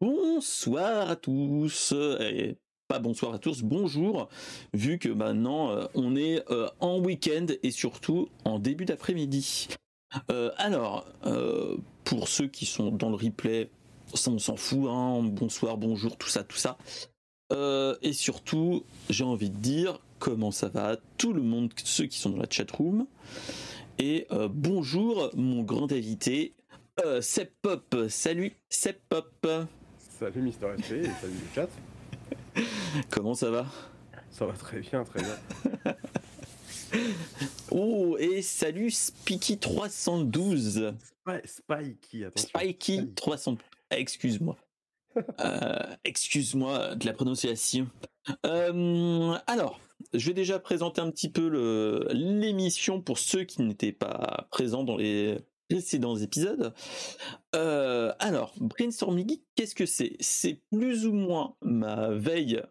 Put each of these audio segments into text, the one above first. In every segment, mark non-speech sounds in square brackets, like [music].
Bonsoir à tous. Et pas bonsoir à tous, bonjour, vu que maintenant euh, on est euh, en week-end et surtout en début d'après-midi. Euh, alors, pour ceux qui sont dans le replay, ça on s'en fout, hein, bonsoir, bonjour, tout ça, tout ça. et surtout, j'ai envie de dire comment ça va tout le monde, ceux qui sont dans la chat room. Et bonjour mon grand invité, euh, Pop, salut Sep Pop. Salut Mister SP et salut le chat. [laughs] Comment ça va Ça va très bien, très bien. [laughs] oh, et salut Spiky312. Spikey, attention. Spikey 300. Excuse-moi. [laughs] Euh, excuse-moi de la prononciation. Euh, alors, je vais déjà présenter un petit peu l'émission pour ceux qui n'étaient pas présents dans les [laughs] précédents épisodes. Euh, alors, Brainstorming qu'est-ce que c'est? C'est plus ou moins ma veille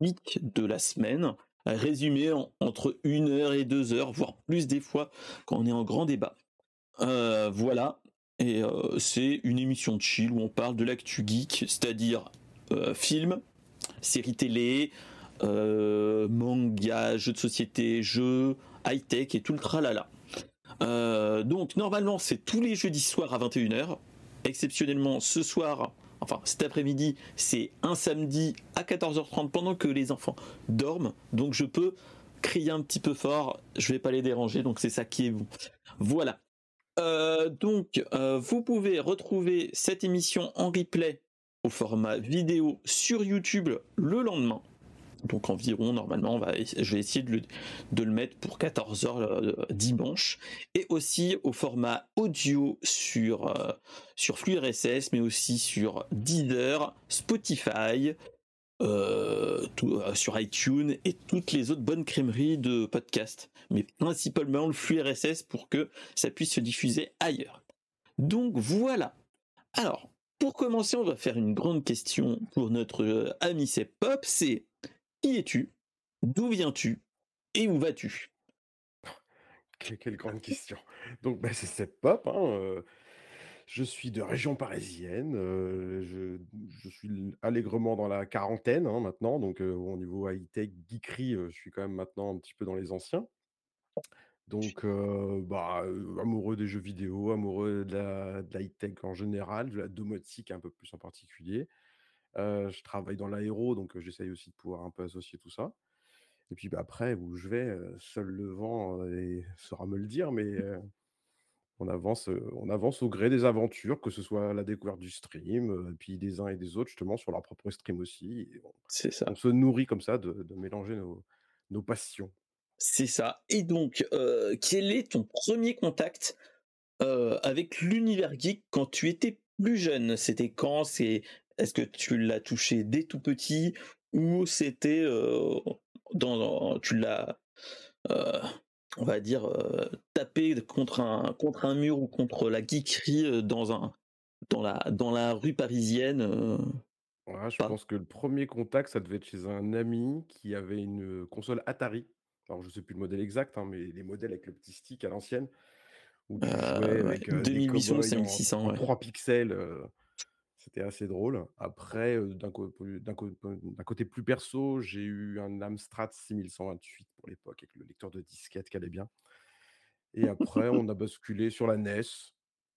week de la semaine, résumée entre une heure et deux heures, voire plus des fois quand on est en grand débat. Euh, voilà, et euh, c'est une émission de chill où on parle de l'actu geek, c'est-à-dire films, séries télé, manga, jeux de société, jeux, high-tech et tout le tralala. Euh, donc normalement c'est tous les jeudis soirs à 21h. Exceptionnellement ce soir, enfin cet après-midi, c'est un samedi à 14h30 pendant que les enfants dorment. Donc je peux crier un petit peu fort, je vais pas les déranger, donc c'est ça qui est bon. Voilà. Euh, donc euh, vous pouvez retrouver cette émission en replay au format vidéo sur YouTube le lendemain donc environ normalement je vais essayer de le, mettre pour 14h euh, dimanche et aussi au format audio sur euh, flux RSS mais aussi sur Deezer, Spotify, euh, sur iTunes et toutes les autres bonnes crèmeries de podcast, mais principalement le flux RSS pour que ça puisse se diffuser ailleurs. Donc voilà. Alors, pour commencer, on va faire une grande question pour notre ami Sep Pop, c'est qui es-tu? D'où viens-tu? Et où vas-tu? Quelle grande question. Donc, bah, c'est cette pop. Hein, euh, je suis de région parisienne. Euh, je, suis allègrement dans la quarantaine hein, maintenant. Donc, euh, au niveau high-tech, geekery, je suis quand même maintenant un petit peu dans les anciens. Donc, bah, amoureux des jeux vidéo, amoureux de la, high-tech en général, de la domotique un peu plus en particulier je travaille dans l'aéro, donc j'essaye aussi de pouvoir un peu associer tout ça. Et puis bah, après, où je vais, seul le vent et [laughs] saura me le dire, mais on avance, on avance au gré des aventures, que ce soit la découverte du stream, puis des uns et des autres, justement, sur leur propre stream aussi. C'est ça. On se nourrit comme ça de, mélanger nos, nos passions. C'est ça. Et donc, quel est ton premier contact avec l'univers geek quand tu étais plus jeune? C'était quand? C'est est-ce que tu l'as touché dès tout petit ou c'était euh, dans, tu l'as euh, on va dire euh, tapé contre un contre un mur ou contre la geekerie dans un dans la dans la rue parisienne je pense que le premier contact, ça devait être chez un ami qui avait une console Atari. Alors, je sais plus le modèle exact, hein, mais les modèles avec le petit stick à l'ancienne, où tu jouais avec 2800 5600, 3 pixels. C'était assez drôle. Après, d'un côté plus perso, j'ai eu un Amstrad 6128 pour l'époque, avec le lecteur de disquette qui allait bien. Et après, on a [laughs] basculé sur la NES.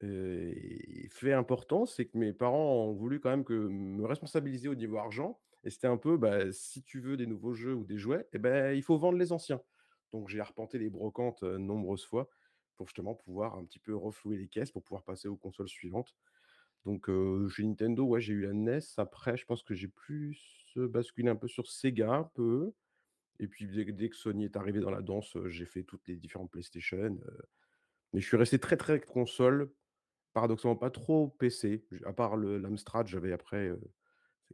Et fait important, c'est que mes parents ont voulu quand même que me responsabiliser au niveau argent. Et c'était un peu, bah, si tu veux des nouveaux jeux ou des jouets, eh ben, il faut vendre les anciens. Donc j'ai arpenté les brocantes nombreuses fois pour justement pouvoir un petit peu reflouer les caisses pour pouvoir passer aux consoles suivantes. Donc, chez Nintendo, ouais, j'ai eu la NES. Après, je pense que j'ai plus basculé un peu sur Sega, un peu. Et puis, dès, que Sony est arrivé dans la danse, j'ai fait toutes les différentes PlayStation. mais je suis resté très, très console. Paradoxalement, pas trop PC. À part l'Amstrad, j'avais après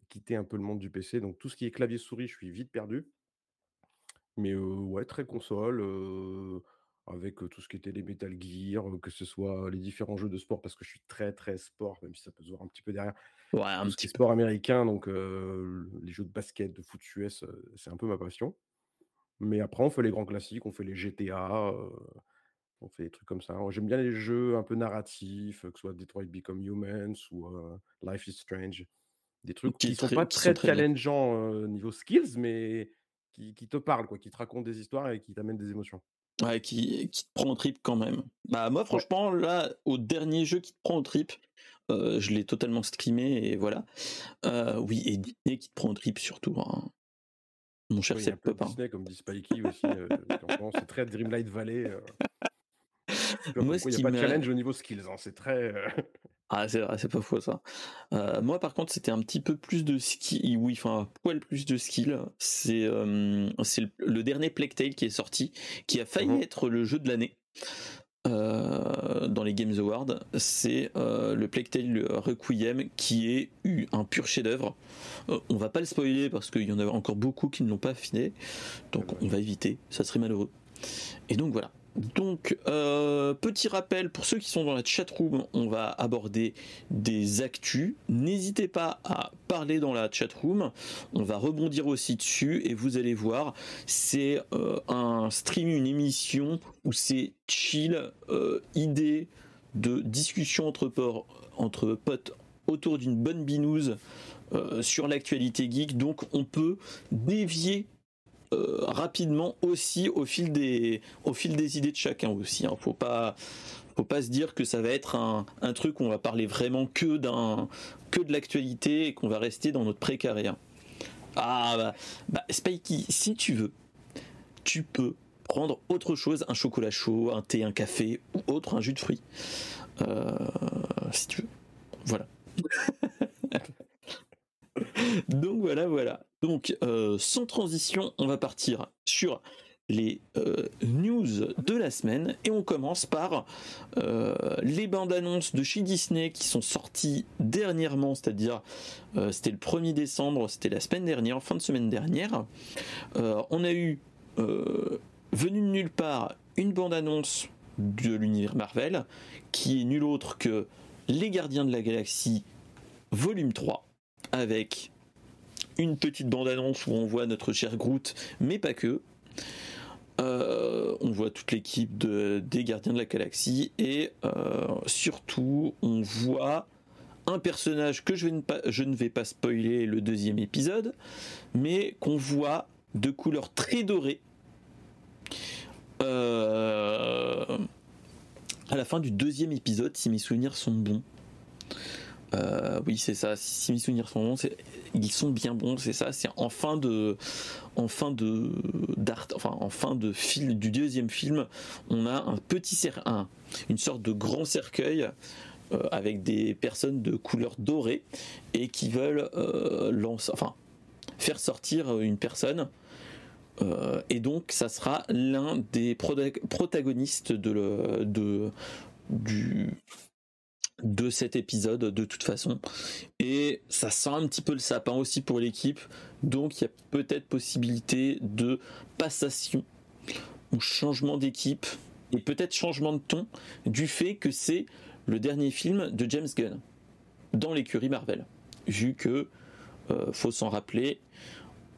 quitté un peu le monde du PC. Donc, tout ce qui est clavier-souris, je suis vite perdu. Mais ouais, très console avec tout ce qui était les Metal Gear, que ce soit les différents jeux de sport, parce que je suis très très sport, même si ça peut se voir un petit peu derrière. Ouais, un petit sport américain, donc les jeux de basket, de foot US, c'est un peu ma passion. Mais après, on fait les grands classiques, on fait les GTA, on fait des trucs comme ça. J'aime bien les jeux un peu narratifs, que ce soit Detroit Become Humans ou Life is Strange. Des trucs qui, ne sont pas très, challengeants niveau skills, mais qui, te parlent, quoi, qui te racontent des histoires et qui t'amènent des émotions. Ouais, qui, qui te prend au trip quand même. Bah moi franchement là au dernier jeu qui te prend au trip, je l'ai totalement streamé et voilà. oui et Disney qui te prend au trip surtout. Hein. Mon cher oui, un Disney comme dit Spikey aussi. c'est très Dreamlight Valley. [laughs] Moi, il n'y a pas de challenge au niveau skills. Hein, c'est très. [laughs] Ah, c'est vrai, c'est pas faux ça. Euh, moi, par contre, c'était un petit peu plus de skill, oui, enfin, poil plus de skill. C'est euh, c'est le, dernier Plague Tale qui est sorti, qui a failli mmh être le jeu de l'année. Euh, dans les Games Awards, c'est le Plague Tale Requiem qui est eu un pur chef-d'œuvre. on va pas le spoiler parce qu'il y en a encore beaucoup qui ne l'ont pas affiné, donc on va éviter, ça serait malheureux. Et donc voilà. Donc, euh, petit rappel pour ceux qui sont dans la chat room, on va aborder des actus. N'hésitez pas à parler dans la chat room. On va rebondir aussi dessus et vous allez voir, c'est euh, un stream, une émission où c'est chill, euh, idée de discussion entre, entre potes autour d'une bonne binouse sur l'actualité geek. Donc, on peut dévier euh, rapidement aussi au fil des au fil des idées de chacun aussi. Hein. Faut pas faut pas se dire que ça va être un, un truc où on va parler vraiment que d'un que de l'actualité et qu'on va rester dans notre précaré. Ah bah, bah Spikey, si tu veux, tu peux prendre autre chose, un chocolat chaud, un thé, un café ou autre, un jus de fruits. Euh, si tu veux. Voilà. [laughs] Donc voilà, voilà. Donc euh, sans transition, on va partir sur les euh, news de la semaine et on commence par euh, les bandes annonces de chez Disney qui sont sorties dernièrement, c'est-à-dire c'était le 1er décembre, c'était la semaine dernière, fin de semaine dernière. on a eu venu de nulle part une bande annonce de l'univers Marvel qui est nul autre que Les Gardiens de la Galaxie volume 3 avec une petite bande-annonce où on voit notre cher Groot, mais pas que. Euh, on voit toute l'équipe des Gardiens de la Galaxie et euh, surtout on voit un personnage que je, ne vais pas spoiler le deuxième épisode, mais qu'on voit de couleur très dorée euh, à la fin du deuxième épisode, si mes souvenirs sont bons. Euh, oui, c'est ça. Si mes souvenirs sont bons, ils sont bien bons, c'est ça. C'est en fin de, en fin de d'art, enfin en fin de film du deuxième film, on a un petit cercle, une sorte de grand cercueil euh, avec des personnes de couleur dorée et qui veulent euh, enfin faire sortir une personne. et donc, ça sera l'un des protagonistes de du de cet épisode de toute façon. Et ça sent un petit peu le sapin aussi pour l'équipe. Donc il y a peut-être possibilité de passation ou changement d'équipe et peut-être changement de ton du fait que c'est le dernier film de James Gunn dans l'écurie Marvel. Vu que, euh, faut s'en rappeler,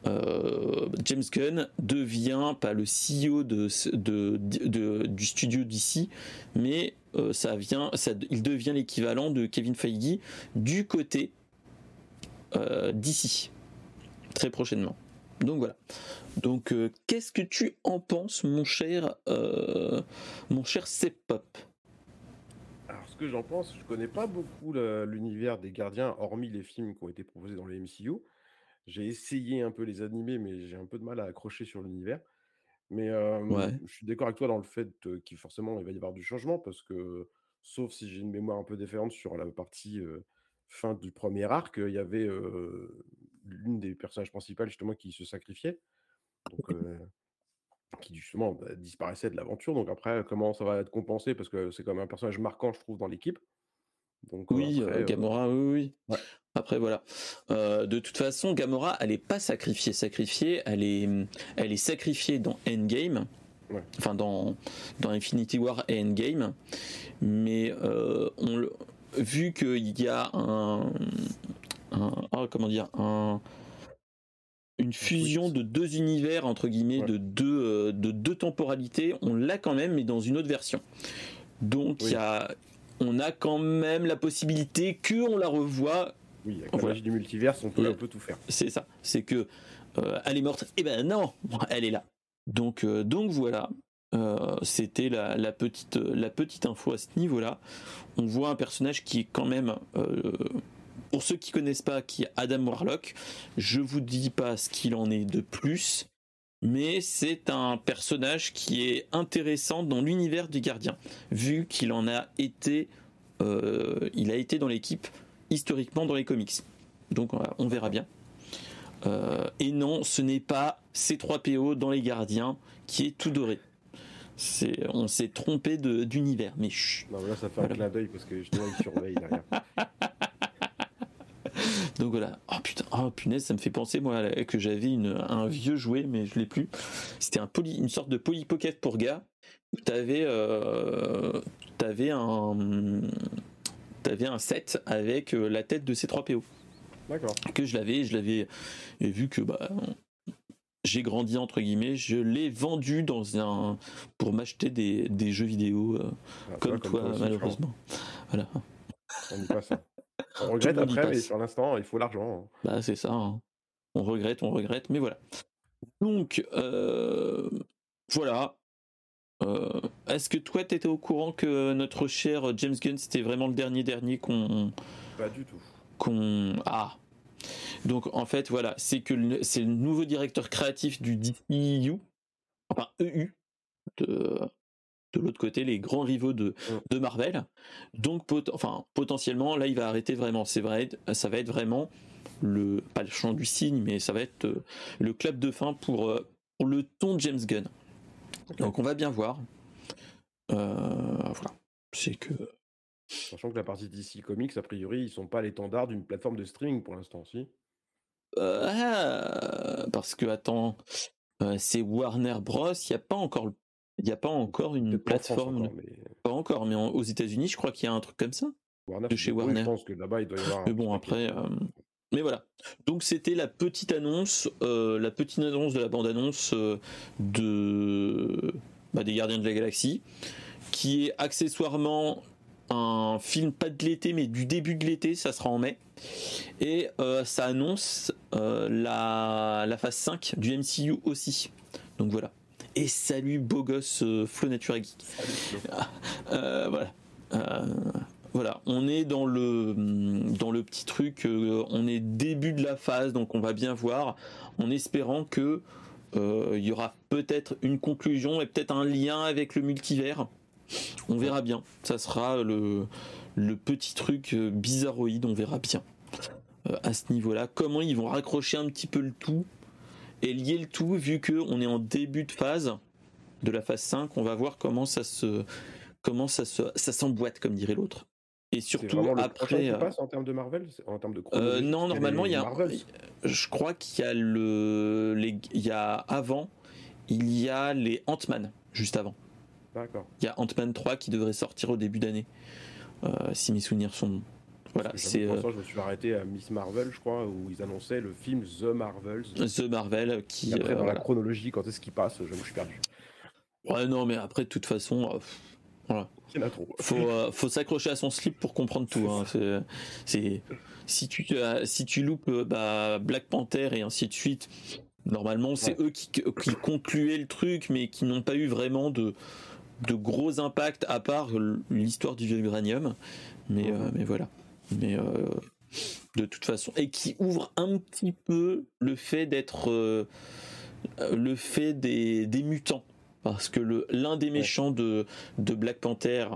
euh, James Gunn devient pas le CEO de, du studio d'ici, mais euh, ça vient, il devient l'équivalent de Kevin Feige du côté euh, d'ici très prochainement. Donc voilà. Donc qu'est-ce que tu en penses, mon cher, mon cher Pop Alors ce que j'en pense, je connais pas beaucoup l'univers des Gardiens, hormis les films qui ont été proposés dans les MCU. J'ai essayé un peu les animés, mais j'ai un peu de mal à accrocher sur l'univers. Mais je suis d'accord avec toi dans le fait qu'il forcément il va y avoir du changement parce que, sauf si j'ai une mémoire un peu différente sur la partie fin du premier arc, il y avait l'une des personnages principales justement qui se sacrifiait, donc qui justement bah, disparaissait de l'aventure. Donc après, comment ça va être compensé? Parce que c'est comme un personnage marquant, je trouve, dans l'équipe. Donc oui, Gamora, oui, oui. Après voilà. Euh, de toute façon, Gamora, elle est pas sacrifiée, sacrifiée, elle est, elle est sacrifiée dans Endgame. Enfin dans dans Infinity War et Endgame, mais euh, on vu qu'il y a un, oh, comment dire un une fusion de deux univers entre guillemets de deux euh, de deux temporalités, on l'a quand même mais dans une autre version. Donc il y a on a quand même la possibilité que on la revoit Oui, avec la magie du multiverse, on peut, tout faire. C'est ça. C'est que elle est morte. Eh ben non, elle est là. Donc, donc voilà. C'était la, petite, la petite info à ce niveau-là. On voit un personnage qui est quand même pour ceux qui connaissent pas qui est Adam Warlock, je vous dis pas ce qu'il en est de plus, mais c'est un personnage qui est intéressant dans l'univers du gardien, vu qu'il en a été, euh, il a été dans l'équipe historiquement dans les comics. Donc on verra bien. Euh, et non, ce n'est pas C3PO dans les gardiens qui est tout doré. on s'est trompé d'univers, mais chut. Non, là, ça fait un clin d'œil parce que justement, il surveille derrière. [laughs] Donc voilà. Oh putain, oh punaise, ça me fait penser moi que j'avais un vieux jouet, mais je l'ai plus. C'était un poly, une sorte de Poly Pocket pour gars. Où t'avais, euh, t'avais un, t'avais un set avec euh, la tête de ces 3 PO. D'accord. Que je l'avais, je l'avais vu que bah j'ai grandi entre guillemets, je l'ai vendu dans un pour m'acheter des, des, jeux vidéo euh, ah, comme, toi, malheureusement. Voilà. On dit pas ça. On [laughs] regrette après, mais sur l'instant, il faut l'argent. Hein. Bah, c'est ça. Hein. On regrette, on regrette, mais voilà. Donc, euh, voilà. Euh, est-ce que toi, tu étais au courant que notre cher James Gunn, c'était vraiment le dernier dernier qu'on. Pas du tout. Qu'on. Ah! Donc, en fait, voilà, c'est que c'est le nouveau directeur créatif du DCU, enfin EU, de, de l'autre côté les grands rivaux de, de Marvel. Donc, enfin, potentiellement, là, il va arrêter vraiment. C'est vrai, ça va être vraiment le pas le chant du cygne, mais ça va être euh, le clap de fin pour, euh, pour, le ton de James Gunn. Donc, on va bien voir. Euh, voilà, c'est que. Sachant que la partie DC Comics, a priori, ils sont pas l'étendard d'une plateforme de streaming pour l'instant, si. Ah, parce que attends, c'est Warner Bros. Il n'y a pas encore le il n'y a pas encore une plateforme. Pas encore, mais aux États-Unis, je crois qu'il y a un truc comme ça. de chez Warner. je pense que là-bas, il doit y avoir. Mais bon, après. Euh, mais voilà. Donc c'était la petite annonce, euh, la petite annonce de la bande-annonce euh, de bah, des Gardiens de la Galaxie, qui est accessoirement un film pas de l'été, mais du début de l'été. Ça sera en mai. Et ça annonce la, la phase 5 du MCU aussi. Donc voilà et salut beau gosse euh, Flo Nature Geek. Euh, voilà. Euh, voilà, on est dans le dans le petit truc, on est début de la phase, donc on va bien voir, en espérant que il y aura peut-être une conclusion et peut-être un lien avec le multivers. On verra bien. Ça sera le petit truc bizarroïde, on verra bien à ce niveau-là. Comment ils vont raccrocher un petit peu le tout et lier le tout, vu qu'on est en début de phase, de la phase 5, on va voir comment ça se comment ça se ça s'emboîte comme dirait l'autre. Et surtout après euh, passe en termes de Marvel en termes de euh, non normalement il y a je crois qu'il y a le les, il y a avant il y a les Ant-Man juste avant. D'accord. Il y a Ant-Man 3 qui devrait sortir au début d'année. Euh, si mes souvenirs sont voilà, c'est. Euh, je me suis arrêté à Miss Marvel, je crois, où ils annonçaient le film The Marvels. The Marvel, qui. après, dans la chronologie, quand est-ce qu'il passe, je me suis perdu. Ouais, non, mais après, de toute façon, voilà. Faut, euh, faut s'accrocher à son slip pour comprendre tout. Hein. C'est, si tu, si tu loupes bah, Black Panther et ainsi de suite, normalement, c'est eux qui, qui concluaient le truc, mais qui n'ont pas eu vraiment de, de gros impacts à part l'histoire du vibranium. Mais, mais voilà mais euh, de toute façon, et qui ouvre un petit peu le fait d'être euh, le fait des, mutants, parce que l'un des méchants de, de Black Panther,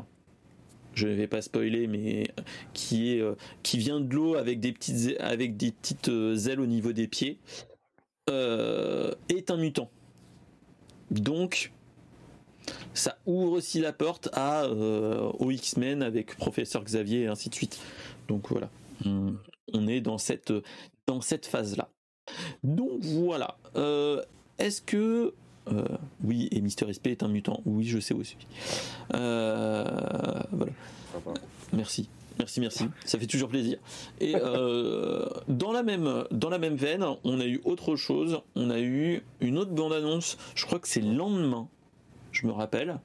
je ne vais pas spoiler, mais qui est euh, qui vient de l'eau avec des petites avec des petites ailes au niveau des pieds, est un mutant. Donc ça ouvre aussi la porte à aux X-Men avec Professeur Xavier et ainsi de suite. Donc voilà, on, est dans cette, dans cette phase-là. Donc voilà. Euh, est-ce que euh, oui, et Mister SP est un mutant. Oui, je sais aussi. Euh, voilà. Merci. Merci, merci. Ça fait toujours plaisir. Et [laughs] dans, la même, dans la même veine, on a eu autre chose. On a eu une autre bande-annonce. Je crois que c'est le lendemain. Je me rappelle.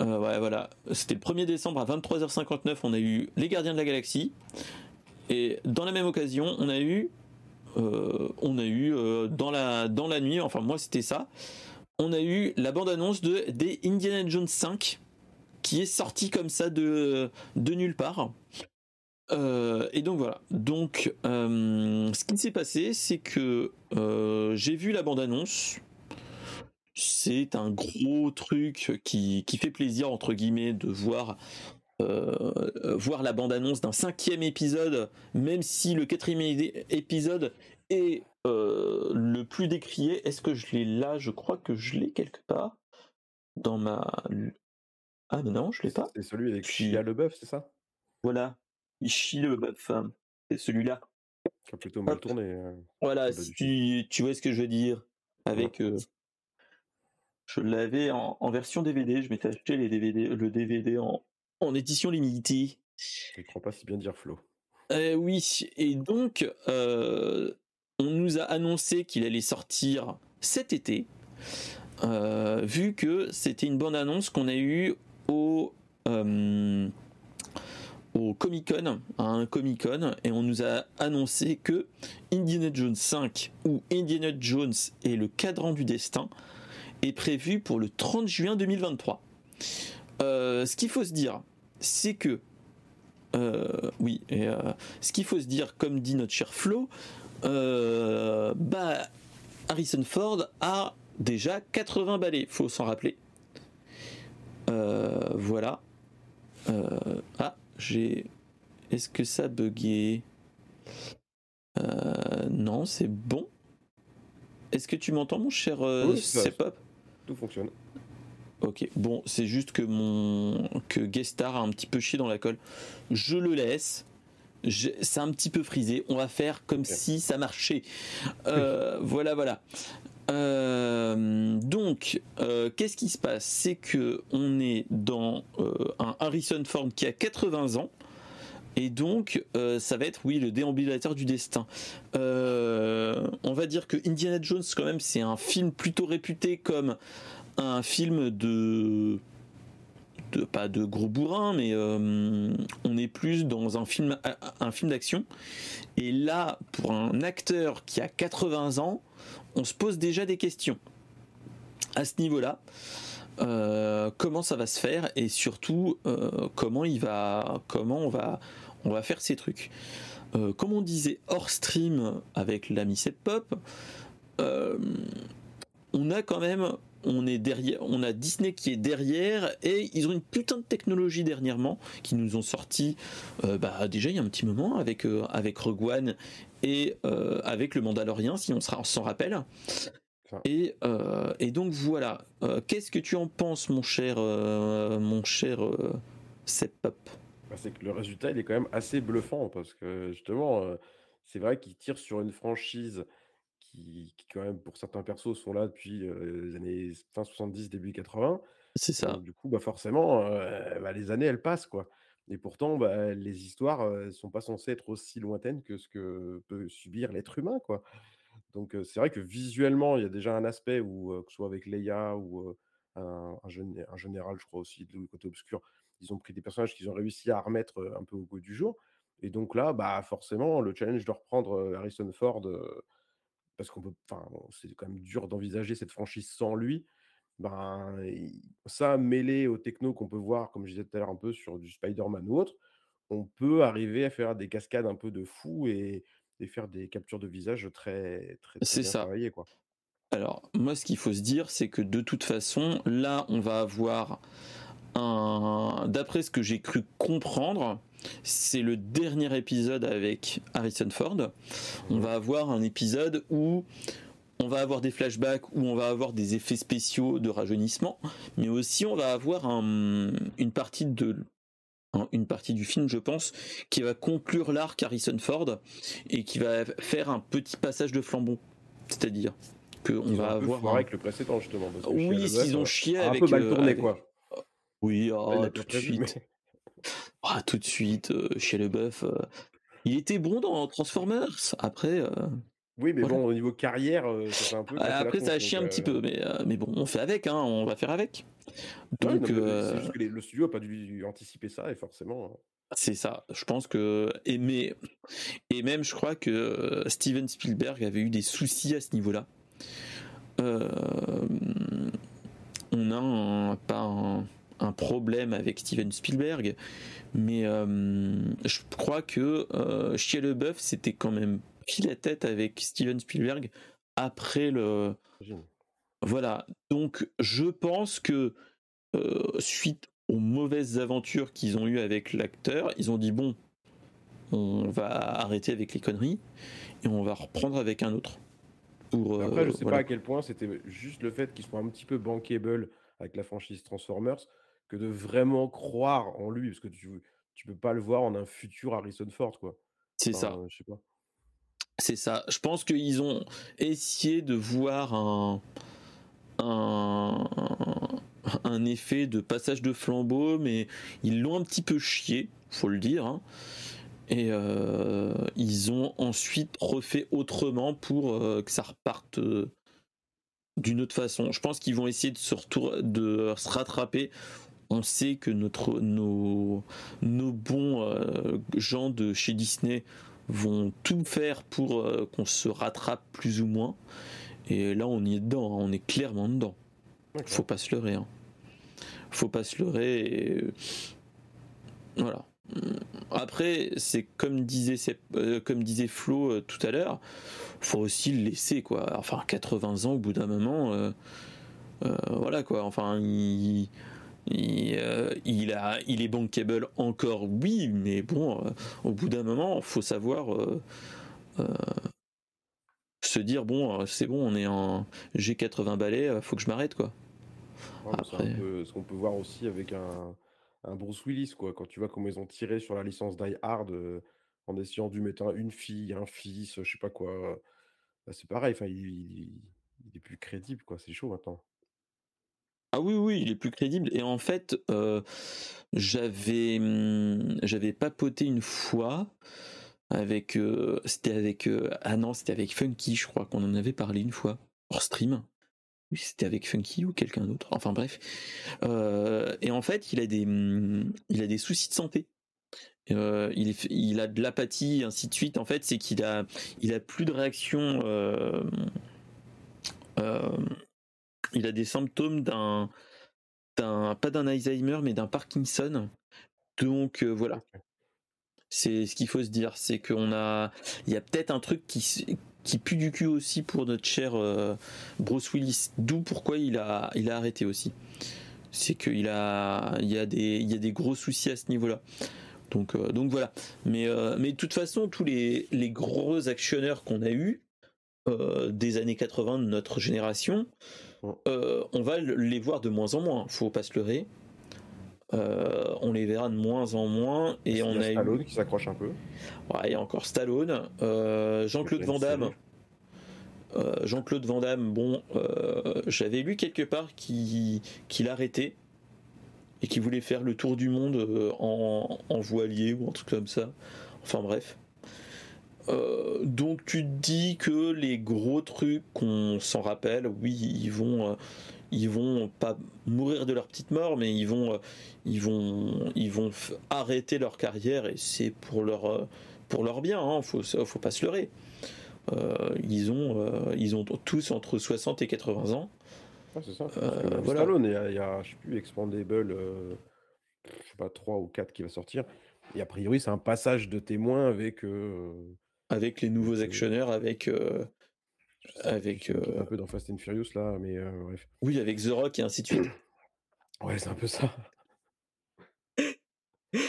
Euh, ouais, voilà. C'était le 1er décembre à 23h59. On a eu Les Gardiens de la Galaxie. Et dans la même occasion, on a eu, on a eu dans la dans la nuit, enfin moi c'était ça, on a eu la bande annonce de des Indiana Jones 5 qui est sorti comme ça de nulle part. Euh, et donc voilà. Donc, euh, ce qui s'est passé, c'est que euh, j'ai vu la bande-annonce. C'est un gros truc qui, qui, fait plaisir entre guillemets de voir voir la bande-annonce d'un cinquième épisode, même si le quatrième épisode est le plus décrié. Est-ce que je l'ai là? Je crois que je l'ai quelque part dans ma. Ah mais non, je l'ai pas. C'est celui avec Chia le bœuf, c'est ça? Voilà, Ishi le bœuf, c'est celui-là. Qui a plutôt mal tourné. Euh, voilà, si tu, vois ce que je veux dire. Avec. Euh, je l'avais en, version DVD, je m'étais acheté les DVD, le DVD en, en édition limitée. Je ne crois pas si bien dire Flo. Euh, oui, et donc, on nous a annoncé qu'il allait sortir cet été, vu que c'était une bonne annonce qu'on a eue au au Comic Con, à un Comic Con, et on nous a annoncé que Indiana Jones 5 ou Indiana Jones et le cadran du destin est prévu pour le 30 juin 2023. Euh, ce qu'il faut se dire, c'est que euh, oui, et, euh, ce qu'il faut se dire, comme dit notre cher Flo, bah Harrison Ford a déjà 80 balais, faut s'en rappeler. voilà. ah, j'ai. Est-ce que ça bugué euh, Non, c'est bon. Est-ce que tu m'entends, mon cher euh, Tout fonctionne. Ok, bon, c'est juste que mon que Guestar a un petit peu chié dans la colle. Je le laisse. C'est un petit peu frisé. On va faire comme si ça marchait. Euh, voilà, voilà. Euh, donc, euh, qu'est-ce qui se passe? C'est que on est dans un Harrison Ford qui a 80 ans. Et donc, ça va être, oui, le déambulateur du destin. on va dire que Indiana Jones, quand même, c'est un film plutôt réputé comme un film de, pas de gros bourrin, mais on est plus dans un film, d'action. Et là, pour un acteur qui a 80 ans, on se pose déjà des questions à ce niveau-là. Euh, comment ça va se faire et surtout euh, comment il va comment on va on va faire ces trucs euh, comme on disait hors stream avec l'ami Sep Pop on a quand même on est derrière on a Disney qui est derrière et ils ont une putain de technologie dernièrement qui nous ont sorti bah, déjà il y a un petit moment avec avec Rogue One et euh, avec le Mandalorien, si on s'en rappelle. Et, euh, et, donc voilà. Euh, qu'est-ce que tu en penses, mon cher, mon cher Pop? Bah, C'est que le résultat, il est quand même assez bluffant parce que justement, c'est vrai qu'il tire sur une franchise qui, quand même, pour certains persos, sont là depuis les années fin 70, début 80. C'est ça. du coup, bah forcément, bah, les années, elles passent, quoi. Et pourtant, bah, les histoires ne sont pas censées être aussi lointaines que ce que peut subir l'être humain, quoi. Donc, c'est vrai que visuellement, il y a déjà un aspect où, que ce soit avec Leia ou un, général, je crois aussi, de côté obscur, ils ont pris des personnages qu'ils ont réussi à remettre un peu au goût du jour. Et donc là, bah, forcément, le challenge de reprendre Harrison Ford, parce qu'on peut, enfin, c'est quand même dur d'envisager cette franchise sans lui ben, ça mêlé aux techno qu'on peut voir, comme je disais tout à l'heure, un peu sur du Spider-Man ou autre, on peut arriver à faire des cascades un peu de fou et, faire des captures de visage très, très, très bien travaillées. Quoi. Alors, moi, ce qu'il faut se dire, c'est que de toute façon, là, on va avoir un. D'après ce que j'ai cru comprendre, c'est le dernier épisode avec Harrison Ford. On va avoir un épisode où on va avoir des flashbacks où on va avoir des effets spéciaux de rajeunissement, mais aussi on va avoir une partie de une partie du film, je pense, qui va conclure l'arc Harrison Ford et qui va faire un petit passage de flambeau. C'est-à-dire qu'on va avoir. Un... avec le précédent, justement. oui, s'ils ont chié avec. Un peu mal euh, tourné, quoi. Oui, oh, tout, de suite. [laughs] Ah, tout de suite. chez le bœuf. Euh, il était bon dans Transformers. Après. Euh, oui, mais bon, au niveau carrière, euh, ça fait un peu. Après, ça a chié un petit peu, mais, mais bon, on fait avec, hein, on va faire avec. Donc, c'est juste que le studio n'a pas dû anticiper ça, et forcément. Hein. C'est ça. Je pense que et mais et même je crois que Steven Spielberg avait eu des soucis à ce niveau-là. Euh, on a un, pas un, problème avec Steven Spielberg, mais euh, je crois que euh, Shia LeBeouf c'était quand même pris la tête avec Steven Spielberg après le. Voilà. Donc je pense que euh, suite aux mauvaises aventures qu'ils ont eues avec l'acteur, ils ont dit bon, on va arrêter avec les conneries et on va reprendre avec un autre. Pour, Après, je sais pas à quel point c'était juste le fait qu'ils soient un petit peu bankable avec la franchise Transformers que de vraiment croire en lui, parce que tu, tu peux pas le voir en un futur Harrison Ford, quoi. C'est ça. je sais pas. C'est ça. Je pense qu'ils ont essayé de voir un, un, un, effet de passage de flambeau, mais ils l'ont un petit peu chié, faut le dire. Hein. Et euh, ils ont ensuite refait autrement pour euh, que ça reparte euh, d'une autre façon. Je pense qu'ils vont essayer de se, de se rattraper. On sait que notre, nos, nos bons euh, gens de chez Disney vont tout faire pour euh, qu'on se rattrape plus ou moins. Et là, on y est dedans, hein. on est clairement dedans. Faut pas se leurrer. Hein. Faut pas se leurrer. Et... Voilà. Après, c'est comme disait, euh, comme disait Flo euh, tout à l'heure, faut aussi le laisser quoi. Enfin, 80 ans au bout d'un moment, euh, voilà quoi. Enfin, il, il, a, il est bankable encore, oui, mais bon, au bout d'un moment, faut savoir se dire bon, c'est bon, on est en, j'ai 80 balais, faut que je m'arrête quoi. Après, ce qu'on peut voir aussi avec un un Bruce Willis, quoi. Quand tu vois comment ils ont tiré sur la licence Die Hard en essayant de mettre une fille, un fils, je sais pas quoi. Bah, c'est pareil, enfin, il, est plus crédible, quoi. C'est chaud maintenant. Ah oui, oui, il est plus crédible. Et en fait, j'avais mmh, j'avais papoté une fois avec c'était avec ah non c'était avec Funky je crois qu'on en avait parlé une fois hors stream oui, c'était avec Funky ou quelqu'un d'autre. Enfin bref. Euh, et en fait, il a des, des soucis de santé. Euh, il, il, a de l'apathie, ainsi de suite. En fait, c'est qu'il a, il a plus de réaction. Euh, il a des symptômes d'un, d'un, pas d'un Alzheimer, mais d'un Parkinson. Donc voilà. C'est ce qu'il faut se dire, c'est qu'on a, il y a peut-être un truc qui, qui pue du cul aussi pour notre cher euh, Bruce Willis. D'où pourquoi il a, il a arrêté aussi. C'est qu'il a, il y a des, il y a des gros soucis à ce niveau-là. Donc, euh, donc voilà. Mais, euh, mais de toute façon, tous les, les gros actionneurs qu'on a eus des années 80 de notre génération, on va les voir de moins en moins. Faut pas se leurrer. Euh, on les verra de moins en moins et on a, Stallone qui s'accroche un peu. Ouais, il y a encore Stallone, euh, Jean-Claude Van Damme. Euh, Jean-Claude Van Damme, bon, j'avais lu quelque part qu'il arrêtait et qu'il voulait faire le tour du monde en, en, voilier ou un truc comme ça. Enfin bref. Donc tu dis que les gros trucs qu'on s'en rappelle, oui, ils vont, ils vont pas mourir de leur petite mort, mais ils vont, euh, ils vont, ils vont arrêter leur carrière et c'est pour leur, euh, pour leur bien. Hein, faut, faut pas se leurrer. Euh, ils ont, ils ont tous entre 60 et 80 ans. c'est ça. voilà. Stallone, il y a, je sais plus, Expandable, je sais pas, 3 ou 4 qui va sortir. Et a priori, c'est un passage de témoin avec. Avec les nouveaux actionnaires, avec avec un peu dans Fast and Furious là, mais bref. Oui, avec The Rock et ainsi de suite. [clears throat] ouais, c'est un peu ça. [laughs]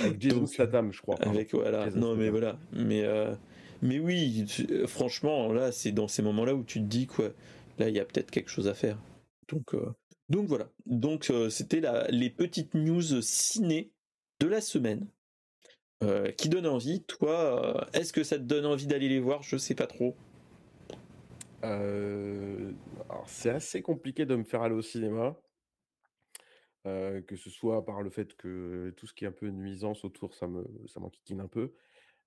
avec Jason Statham, je crois. Avec voilà. non, mais voilà. Mais mais oui, franchement, là, c'est dans ces moments-là où tu te dis quoi. Là, il y a peut-être quelque chose à faire. Donc donc voilà. Donc c'était les petites news ciné de la semaine. Qui donne envie. Toi, est-ce que ça te donne envie d'aller les voir? Je sais pas trop. Euh, c'est assez compliqué de me faire aller au cinéma. Euh, que ce soit par le fait que tout ce qui est un peu nuisance autour, ça me ça m'enquiquine un peu.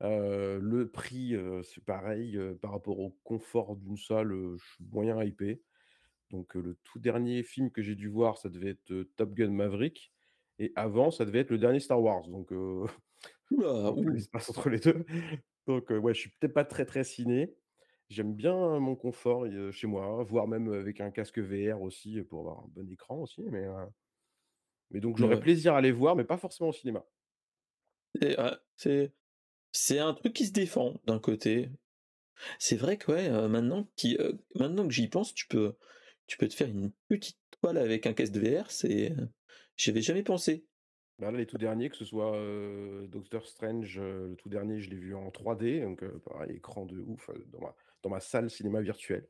Euh, le prix, c'est pareil, par rapport au confort d'une salle, je suis moyen hypé. Donc, le tout dernier film que j'ai dû voir, ça devait être, Top Gun: Maverick et avant, ça devait être le dernier Star Wars. Donc, Oula, peu ouh. l'espace entre les 2. Donc heu, ouais, je suis peut-être pas très, très ciné. J'aime bien mon confort chez moi, voire même avec un casque VR aussi, pour avoir un bon écran aussi, mais donc j'aurais Ouais. plaisir à aller voir, mais pas forcément au cinéma. Et ouais, c'est c'est un truc qui se défend d'un côté. C'est vrai que ouais, maintenant qui, maintenant que j'y pense, tu peux tu peux te faire une petite toile avec un casque VR, c'est, j'y avais jamais pensé. Bah, là, les tout derniers, que ce soit, Doctor Strange, le tout dernier, je l'ai vu en 3D, donc pareil, écran de ouf, dans ma dans ma salle cinéma virtuelle.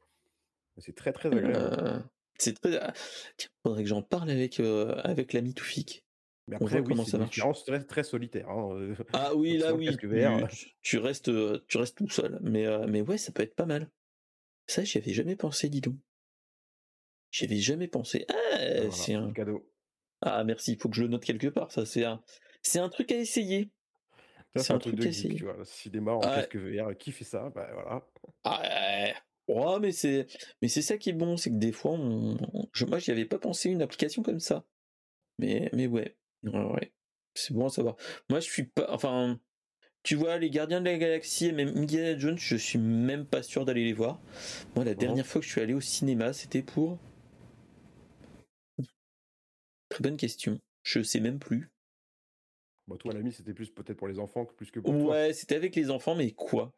C'est très, très agréable. Heu, c'est très ah, tiens, faudrait que j'en parle avec, avec l'ami Toufik. Mais On après, oui, comment ça une marche. expérience très, très solitaire, hein, Ah [laughs] oui, là oui, VR. tu restes, tu restes tout seul. Mais mais ouais, ça peut être pas mal. Ça, j'y avais jamais pensé, dis donc. J'y avais jamais pensé. Ah! voilà, c'est un cadeau. Ah merci, il faut que je le note quelque part, ça, c'est un c'est un truc à essayer. C'est un un truc truc de à geek, tu essayer. vois? Le cinéma en Ah VR, qui fait ça? Bah, voilà. Ah ouais. Oh mais c'est mais c'est ça qui est bon, c'est que des fois on je moi j'y avais pas pensé une application comme ça. Mais mais ouais. Ouais, ouais. C'est bon à savoir. Moi je suis pas enfin, tu vois les Gardiens de la Galaxie et même Indiana Jones, je suis même pas sûr d'aller les voir. Moi la dernière fois que je suis allé au cinéma, c'était pour très bonne question, je sais même plus. Bah, toi, à la limite, c'était plus peut-être pour les enfants que plus que pour. Ouais, c'était avec les enfants, mais quoi?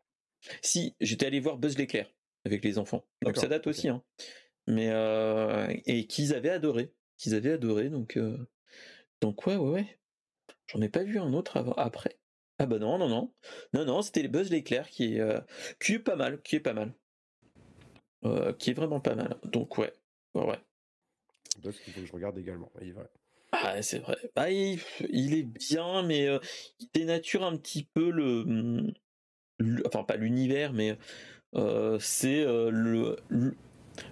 Si, j'étais allé voir Buzz l'éclair avec les enfants, donc ça date aussi, hein. Mais heu et qu'ils avaient adoré, qu'ils avaient adoré donc heu, donc ouais, ouais, ouais. J'en ai pas vu un autre avant après. Ah bah non, non, non. Non, non, c'était Buzz l'éclair qui est, heu, qui est pas mal, qui est pas mal. Qui est vraiment pas mal. Donc ouais, ouais, Parce qu'il faut que je regarde également, vrai. Ah c'est vrai. Bah il il est bien, mais heu, il dénature un petit peu le, l enfin pas l'univers, mais heu, c'est, heu, le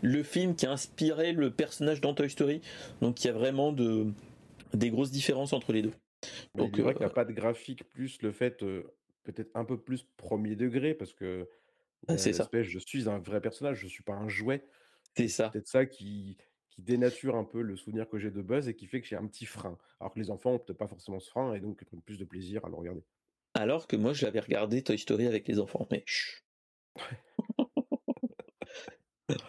le film qui a inspiré le personnage dans Toy Story, donc il y a vraiment de des grosses différences entre les 2. Mais il Donc est heu vrai que la patte graphique plus le fait, peut-être un peu plus 1er degré parce qu'il y ah a c'est ça, je suis un vrai personnage, je suis pas un jouet c'est et c'est ça. peut-être ça qui qui dénature un peu le souvenir que j'ai de Buzz et qui fait que j'ai un petit frein. Alors que les enfants ont peut-être pas forcément ce frein et donc ils prennent plus de plaisir à le regarder. Alors que moi je l'avais regardé Toy Story avec les enfants, mais chut. [laughs]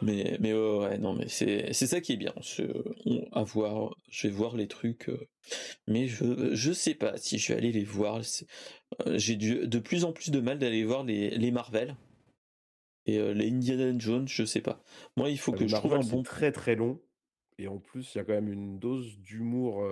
Mais mais ouais, ouais, non mais c'est c'est ça qui est bien, c'est, on à voir, je vais voir les trucs, heu, mais je je sais pas si je vais aller les voir, heu, j'ai de plus en plus de mal d'aller voir les les Marvel et heu, les Indiana Jones, je sais pas. Moi, il faut que je trouve un Marvel, bon très, très long et en plus, il y a quand même une dose d'humour,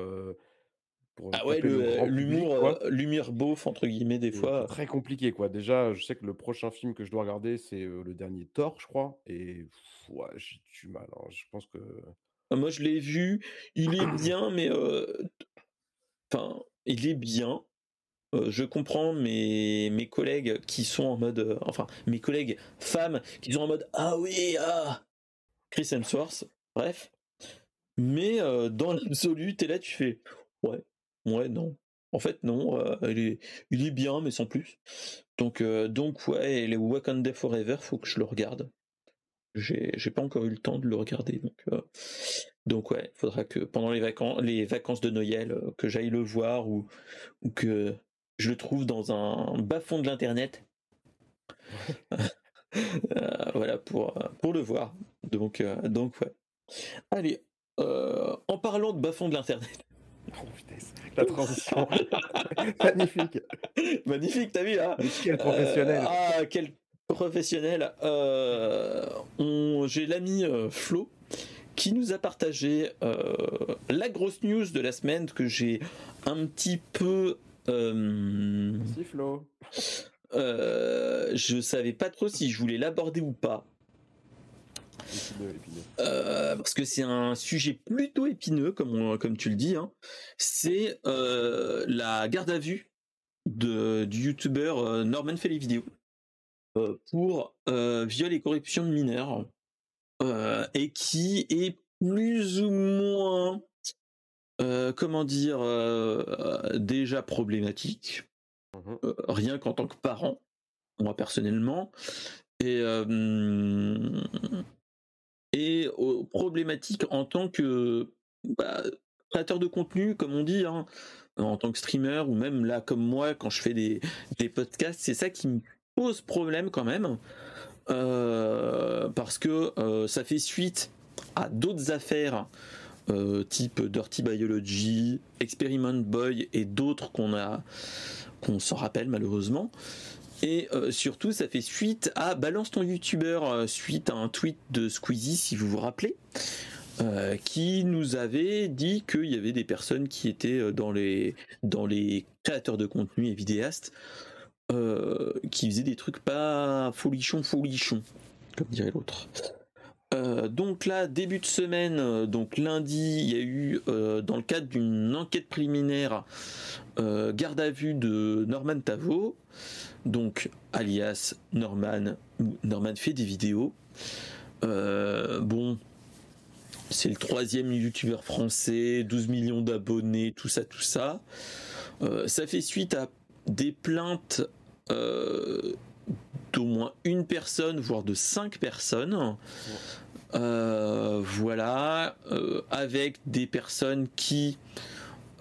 pour, ah ouais, taper le, le heu, grand public, l'humour, l'humour «beauf» entre guillemets des c'est fois, très compliqué, quoi. Déjà, je sais que le prochain film que je dois regarder, c'est, le dernier Thor, je crois et pff, ouais, j'ai du mal, hein. Je pense que heu, moi je l'ai vu, il est bien mais enfin, il est bien, je comprends mes mes collègues qui sont en mode, enfin mes collègues femmes qui sont en mode: «Ah oui, ah!» Chris Hemsworth, bref. Mais heu, dans l'absolu, tu es là, tu fais: «Ouais, ouais, non. En fait non, heu, il est il est bien mais sans plus». Donc heu, donc ouais et les Wakanda Forever, faut que je le regarde. J'ai pas encore eu le temps de le regarder donc heu, donc ouais, faudra que pendant les vacan les vacances de Noël, que j'aille le voir ou ou que je le trouve dans un bas-fond de l'internet, [laughs] voilà pour, pour le voir. Donc donc ouais. Allez, heu, en parlant de bas-fond de l'internet, [laughs] Oh la transition, [laughs] magnifique. magnifique, tu as vu là? Mais quel professionnel! ah quel professionnel! On j'ai l'ami, Flo qui nous a partagé, la grosse news de la semaine que j'ai un petit peu, Merci Flo. je savais pas trop si je voulais l'aborder ou pas. Épineux, épineux. Heu, parce que c'est un sujet plutôt épineux comme on comme tu le dis, hein. C'est, heu, la garde à vue de du youtubeur, heu, Norman fait les vidéos, pour, viol et corruption de mineurs, et qui est plus ou moins, comment dire? Déjà problématique, Mmh rien qu'en tant que parent, moi personnellement et et au problématique en tant que, bah, créateur de contenu, comme on dit, hein, en tant que streamer, ou même là, comme moi, quand je fais des, des podcasts, c'est ça qui me pose problème quand même. Euh, parce que euh, ça fait suite à d'autres affaires euh, type Dirty Biology, Experiment Boy et d'autres qu'on a qu'on s'en rappelle malheureusement. Et surtout, ça fait suite à Balance ton youtubeur, suite à un tweet de Squeezie, si vous vous rappelez, qui nous avait dit qu'il y avait des personnes qui étaient dans les, dans les créateurs de contenu et vidéastes euh, qui faisait des trucs pas folichon folichon, comme dirait l'autre. Euh, donc là, début de semaine, euh, donc lundi, il y a eu, dans le cadre d'une enquête préliminaire, garde à vue de Norman Tavo, donc alias Norman, Norman fait des vidéos. bon, c'est le troisième youtubeur français, 12 millions d'abonnés, tout ça, tout ça. ça fait suite à des plaintes euh, d'au moins une personne, voire de cinq personnes. Euh, voilà, euh, avec des personnes qui,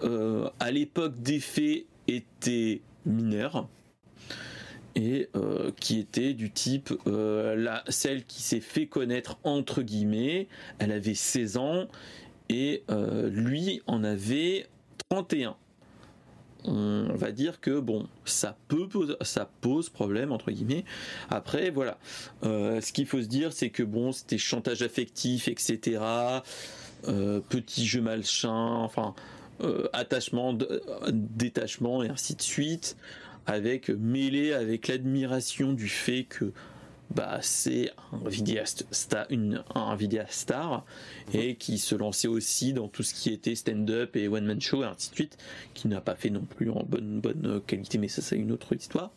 à l'époque des faits, étaient mineures et qui étaient du type la, celle qui s'est fait connaître entre guillemets, elle avait 16 ans et lui en avait 31 on va dire que bon, ça peut ça pose problème entre guillemets. Après, voilà, euh, ce qu'il faut se dire, c'est que bon, c'était chantage affectif, etc. Euh, petit jeu malsain, enfin euh, attachement, détachement et ainsi de suite, avec mêlé avec l'admiration du fait que bah, c'est un vidéaste star, une, un star et qui se lançait aussi dans tout ce qui était stand-up et one-man show et ainsi de suite, qui n'a pas fait non plus en bonne, bonne qualité, mais ça c'est une autre histoire.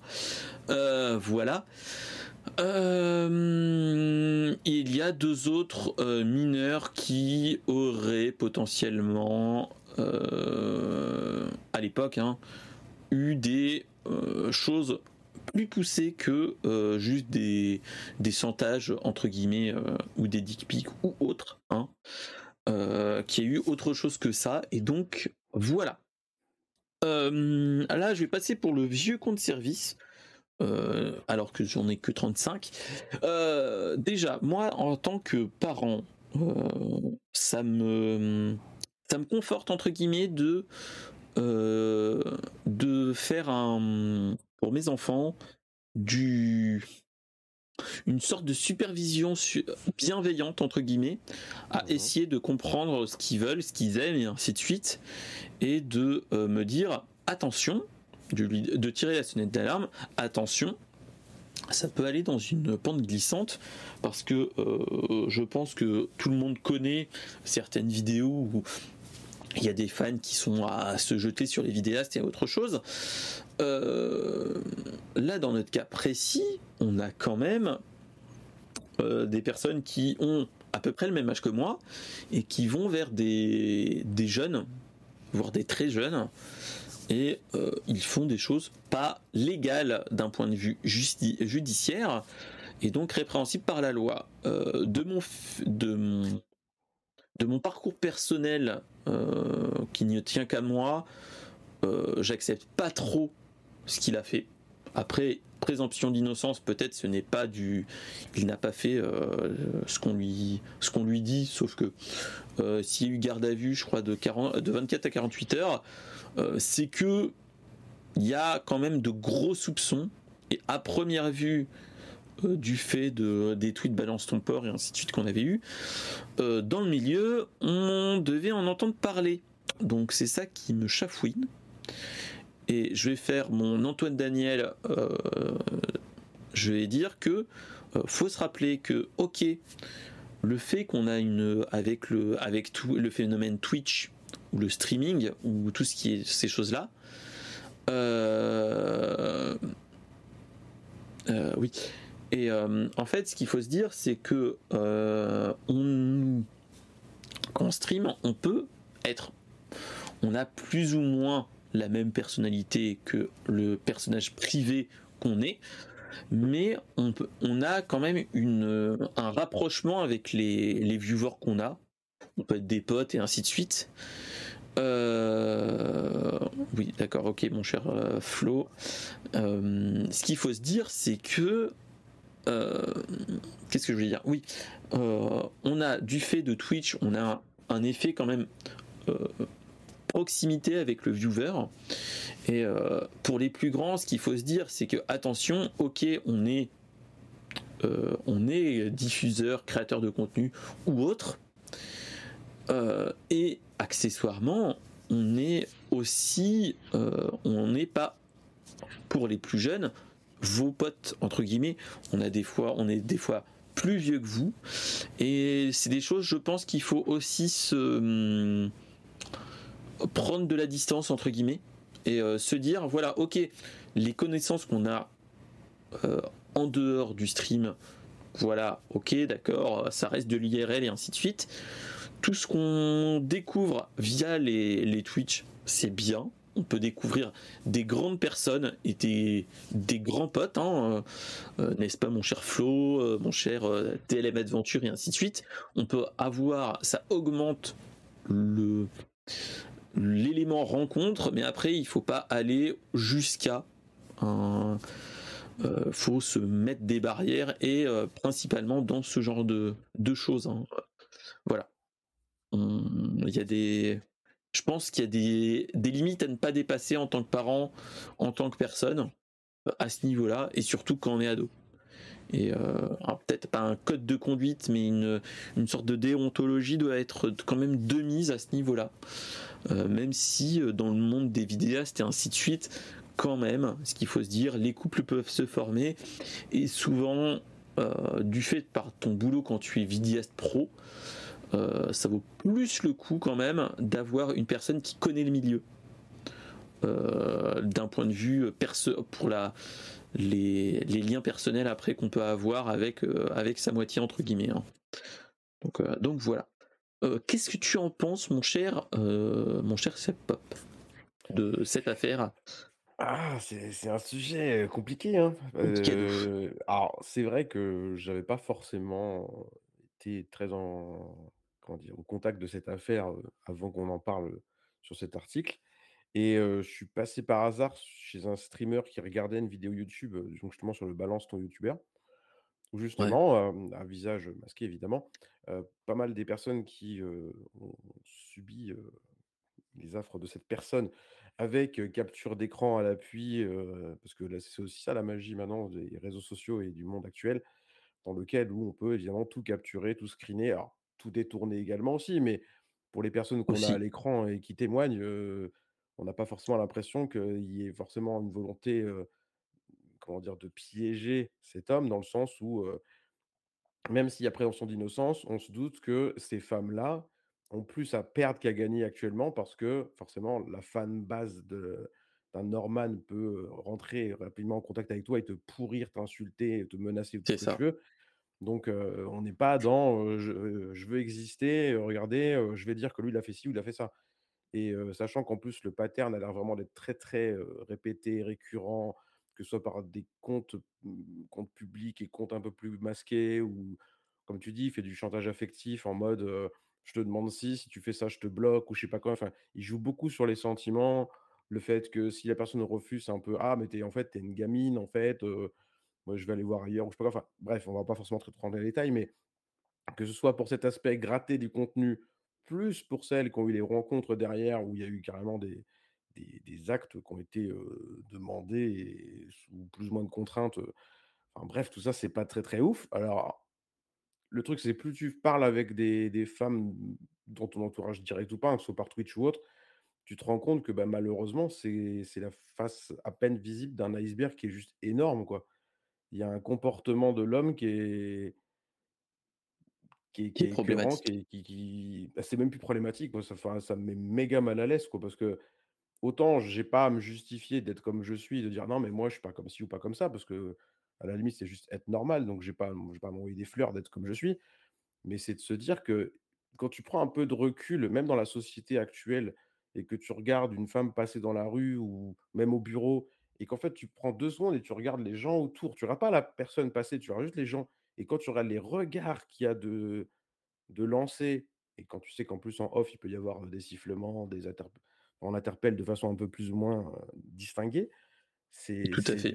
Euh, voilà. Euh, il y a deux autres euh, mineurs qui auraient potentiellement, à l'époque, hein, eu des choses plus poussé que euh, juste des, des entre guillemets euh, ou des dick pics ou autres, hein, euh, qui a eu autre chose que ça. Et donc voilà. là, je vais passer pour le vieux compte service. alors que j'en ai que 35. déjà, moi, en tant que parent, ça me ça me conforte entre guillemets de de faire un pour mes enfants du une sorte de supervision bienveillante entre guillemets à essayer de comprendre ce qu'ils veulent, ce qu'ils aiment et ainsi de suite et de euh, me dire attention de, tirer la sonnette d'alarme attention ça peut aller dans une pente glissante parce que euh, je pense que tout le monde connaît certaines vidéos où il y a des fans qui sont à se jeter sur les vidéastes et autre chose. Euh, là, dans notre cas précis, on a quand même euh, des personnes qui ont à peu près le même âge que moi et qui vont vers des, des jeunes, voire des très jeunes, et euh, ils font des choses pas légales d'un point de vue judiciaire et donc répréhensibles par la loi. de mon de mon de mon parcours personnel qui ne tient qu'à moi, j'accepte pas trop ce qu'il a fait. Après, présomption d'innocence, peut-être ce n'est pas du. Il n'a pas fait euh, ce qu'on lui, lui dit, sauf que euh, s'il y a eu garde à vue, je crois, de, 40, de 24 à 48 heures, euh, c'est que il y a quand même de gros soupçons. Et à première vue, du fait de, des tweets balance ton port et ainsi de suite qu'on avait eu, dans le milieu, on devait en entendre parler. Donc c'est ça qui me chafouine et je vais faire mon Antoine Daniel. Euh, je vais dire que euh, faut se rappeler que ok, le fait qu'on a une avec le avec tout le phénomène Twitch ou le streaming ou tout ce qui est ces choses là. Euh, oui. Et en fait, ce qu'il faut se dire, c'est que on, quand on stream, on peut être, on a plus ou moins la même personnalité que le personnage privé qu'on est, mais on, peut, on a quand même une, un rapprochement avec les, viewers qu'on a. On peut être des potes et ainsi de suite. Euh, Oui, d'accord, ok, mon cher euh, Flo. Euh, ce qu'il faut se dire, c'est que. Euh, Qu'est-ce que je veux dire? Oui, euh, on a du fait de Twitch, on a un effet quand même euh, proximité avec le viewer. Et pour les plus grands, ce qu'il faut se dire, c'est que attention, ok, on est, on est diffuseur, créateur de contenu ou autre, et accessoirement, on est aussi, on n'est pas pour les plus jeunes, vos potes entre guillemets. On a des fois, on est des fois plus vieux que vous, et c'est des choses, je pense qu'il faut aussi se hum, prendre de la distance entre guillemets et euh, se dire voilà, ok, les connaissances qu'on a euh, en dehors du stream, voilà, ok, d'accord, ça reste de l'IRL et ainsi de suite. Tout ce qu'on découvre via les, les Twitch, c'est bien. On peut découvrir des grandes personnes et des, grands potes, hein, euh, euh, n'est-ce pas mon cher Flo, euh, mon cher TLM Adventure et ainsi de suite. On peut avoir, ça augmente l'élément rencontre, mais après il faut pas aller jusqu'à un, faut se mettre des barrières et principalement dans ce genre de, de choses. hein. Voilà. Il y a des, je pense qu'il y a des, des limites à ne pas dépasser en tant que parent, en tant que personne, euh, à ce niveau-là, et surtout quand on est ado. Et euh, peut-être pas un code de conduite, mais une, une sorte de déontologie doit être quand même de mise à ce niveau-là. Euh, même si dans le monde des vidéastes et ainsi de suite, quand même, ce qu'il faut se dire, les couples peuvent se former et souvent, du fait par ton boulot quand tu es vidéaste pro, euh, ça vaut plus le coup quand même d'avoir une personne qui connaît le milieu. Euh, d'un point de vue perso pour la, les, les liens personnels après qu'on peut avoir avec, euh, avec sa moitié entre guillemets. hein. Donc, euh, donc voilà. Qu'est-ce que tu en penses, mon cher, mon cher Seb Pop, de cette affaire? Ah, c'est un sujet compliqué, hein. Compliqué alors, c'est vrai que j'avais pas forcément été très en, comment dire, au contact de cette affaire avant qu'on en parle sur cet article. Et euh, je suis passé par hasard chez un streamer qui regardait une vidéo YouTube, donc justement sur le balance ton youtubeur, où Ouais, justement, euh, à visage masqué évidemment, euh, pas mal des personnes qui ont subi les affres de cette personne avec, capture d'écran à l'appui, parce que là, c'est aussi ça la magie maintenant des réseaux sociaux et du monde actuel, dans lequel où on peut évidemment tout capturer, tout screener. Alors, tout détourner également aussi, mais pour les personnes qu'on a à l'écran et qui témoignent, on n'a pas forcément l'impression qu'il y ait forcément une volonté, comment dire? De piéger cet homme dans le sens où, même s'il y a présomption d'innocence, on se doute que ces femmes-là ont plus à perdre qu'à gagner actuellement parce que forcément la fan base de d'un Norman peut, rentrer rapidement en contact avec toi et te pourrir, t'insulter, te menacer, tout ce que tu ça. veux. Donc on n'est pas dans, je, veux exister, regardez, je vais dire que lui il a fait ci ou il a fait ça. Et sachant qu'en plus le pattern a l'air vraiment d'être très, très, répété, récurrent, que ce soit par des comptes, mmh, comptes publics et comptes un peu plus masqués ou comme tu dis, il fait du chantage affectif en mode, «Je te demande ci, si tu fais ça, je te bloque» ou je sais pas quoi. Enfin, il joue beaucoup sur les sentiments, le fait que si la personne refuse, c'est un peu: «Ah mais tu en fait, tu es une gamine en fait, moi je vais aller voir ailleurs» ou je sais pas quoi. Enfin bref, on va pas forcément rentrer dans les détails, mais que ce soit pour cet aspect gratter du contenu, plus pour celles qui ont eu les rencontres derrière où il y a eu carrément des des des actes qui ont été, demandés et sous plus ou moins de contraintes, enfin bref, tout ça, c'est pas très, très ouf. Alors, le truc, c'est plus tu parles avec des des femmes dans ton entourage direct ou pas, hein, que ce soit par Twitch ou autre, tu te rends compte que, bah, malheureusement, c'est c'est la face à peine visible d'un iceberg qui est juste énorme, quoi. Il y a un comportement de l'homme qui est qui est Qui qui est problématique. qui qui bah, c'est même plus problématique, moi, ça ça me met méga mal à l'aise, quoi, parce que autant j'ai pas à me justifier d'être comme je suis, de dire: «Non, mais moi, je suis pas comme ci ou pas comme ça», parce que à la limite, c'est juste être normal, donc j'ai pas j'ai pas à m'envoyer des fleurs d'être comme je suis. Mais c'est de se dire que quand tu prends un peu de recul, même dans la société actuelle et que tu regardes une femme passer dans la rue ou même au bureau et qu'en fait, tu prends 2 secondes et tu regardes les gens autour, tu regardes pas la personne passer, tu regardes juste les gens et quand tu regardes les regards qu'il y a de de lancer et quand tu sais qu'en plus en off, il peut y avoir des sifflements, des on interpelle de façon un peu plus ou moins distinguée, c'est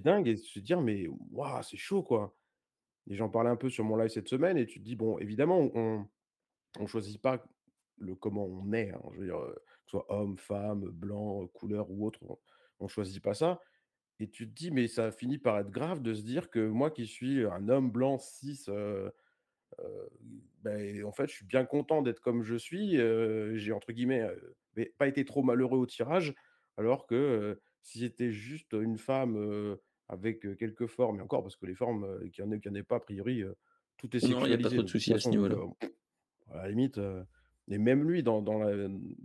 dingue et se dire mais waouh, c'est chaud quoi. Et j'en parlais un peu sur mon live cette semaine et tu te dis bon, évidemment, on on choisit pas le comment on est, hein, je veux dire, que ce soit homme, femme, blanc, couleur ou autre, on, ne choisit pas ça. Et tu te dis, mais ça finit par être grave de se dire que moi qui suis un homme blanc, cis, ben, en fait, je suis bien content d'être comme je suis. j'ai, entre guillemets, pas été trop malheureux au tirage, alors que si j'étais juste une femme avec quelques formes, et encore, parce que les formes, qu'il y en ait, qu'il n'y en ait pas, a priori, tout est sécurisé. Non, il n'y a pas trop de soucis à ce niveau-là. à la limite, et même lui, dans, dans,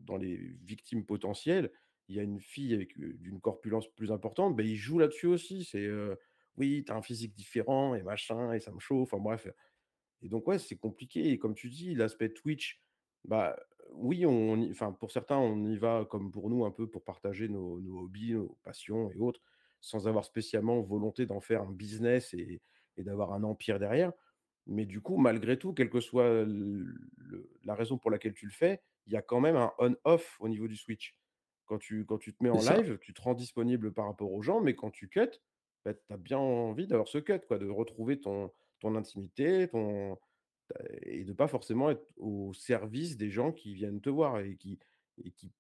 dans, les victimes potentielles, il y a une fille avec d'une corpulence plus importante, ben, il joue là-dessus aussi. C'est oui, tu as un physique différent et machin, et ça me chauffe. Enfin bref. Et donc, ouais, c'est compliqué. Et comme tu dis, l'aspect Twitch, bah oui, enfin, pour certains, on y va comme pour nous, un peu pour partager nos, hobbies, nos passions et autres, sans avoir spécialement volonté d'en faire un business et d'avoir un empire derrière. Mais du coup, malgré tout, quelle que soit la raison pour laquelle tu le fais, il y a quand même un on-off au niveau du switch. Quand tu, quand tu te mets en live, tu te rends disponible par rapport aux gens, mais quand tu cut, bah, tu as bien envie d'avoir ce cut, quoi, de retrouver ton, ton intimité, ton, et de pas forcément être au service des gens qui viennent te voir et qui, et qui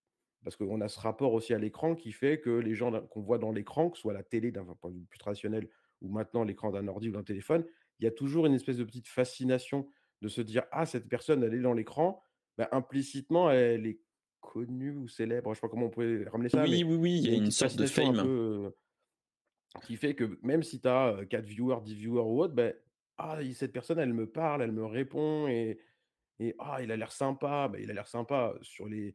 parce qu'on a ce rapport aussi à l'écran qui fait que les gens qu'on voit dans l'écran, que ce soit la télé d'un point de vue plus traditionnel ou maintenant l'écran d'un ordi ou d'un téléphone, il y a toujours une espèce de petite fascination de se dire ah cette personne elle est dans l'écran, bah, implicitement elle est connue ou célèbre, je sais pas comment on pourrait ramener ça. Oui oui oui, il y a une, sorte de fame qui fait que même si tu as 4 viewers, 10 viewers ou autre, ben ah cette personne elle me parle, elle me répond et, et ah il a l'air sympa, ben, il a l'air sympa sur les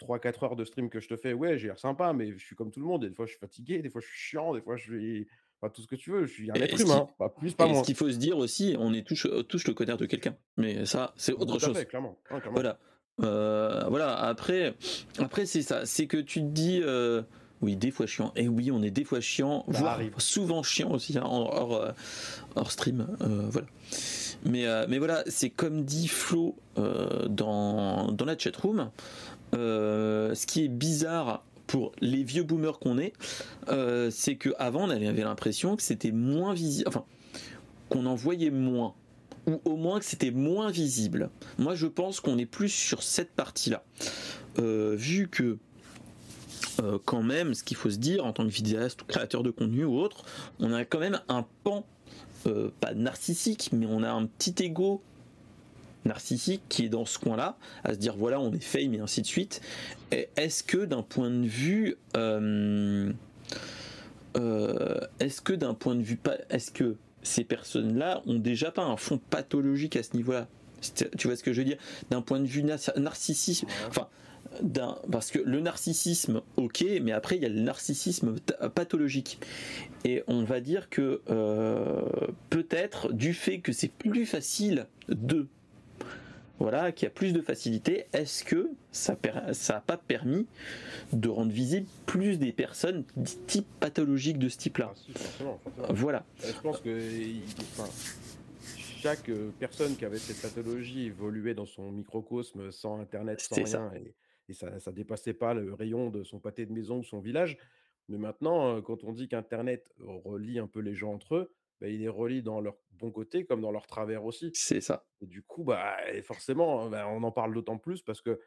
3-4 heures de stream que je te fais, ouais j'ai l'air sympa, mais je suis comme tout le monde, des fois je suis fatigué, des fois je suis chiant, des fois je suis tout ce que tu veux. Je suis un être humain, pas plus, pas moins. Ce qu'il faut se dire aussi, on est tous, tous le connaître de quelqu'un. Mais ça, c'est autre chose. clairement. Voilà. Euh, voilà. Après, après c'est ça. C'est que tu te dis. Euh, oui, des fois chiant. Et oui, on est des fois chiant, voire souvent chiant aussi, hein, hors, euh, hors, stream. voilà. Mais, mais voilà, c'est comme dit Flo dans, dans la chatroom. ce qui est bizarre pour les vieux boomers qu'on est, c'est qu'avant on avait l'impression que c'était moins visible, enfin qu'on en voyait moins, ou au moins que c'était moins visible. Moi je pense qu'on est plus sur cette partie-là, euh, vu que euh, quand même, ce qu'il faut se dire en tant que vidéaste ou créateur de contenu ou autre, on a quand même un pan, pas narcissique, mais on a un petit ego narcissique qui est dans ce coin-là, à se dire voilà, on est fame et ainsi de suite. Est-ce que d'un point de vue. Euh, euh, est-ce que d'un point de vue. Est-ce que ces personnes-là ont déjà pas un fond pathologique à ce niveau-là Tu vois ce que je veux dire? D'un point de vue narcissisme. Enfin. Parce que le narcissisme, ok, mais après il y a le narcissisme pathologique. Et on va dire que euh, peut-être du fait que c'est plus facile de voilà, qui a plus de facilité, est-ce que ça n'a pas permis de rendre visible plus des personnes type pathologiques de ce type-là? Ah, Voilà. Euh, je pense que chaque personne qui avait cette pathologie évoluait dans son microcosme sans Internet, sans rien, et, ça ne dépassait pas le rayon de son pâté de maison ou son village. Mais maintenant, euh, quand on dit qu'Internet relie un peu les gens entre eux, bah, il les relie dans leur bon côté comme dans leur travers aussi. C'est ça. Et du coup, bah, forcément, bah, on en parle d'autant plus parce que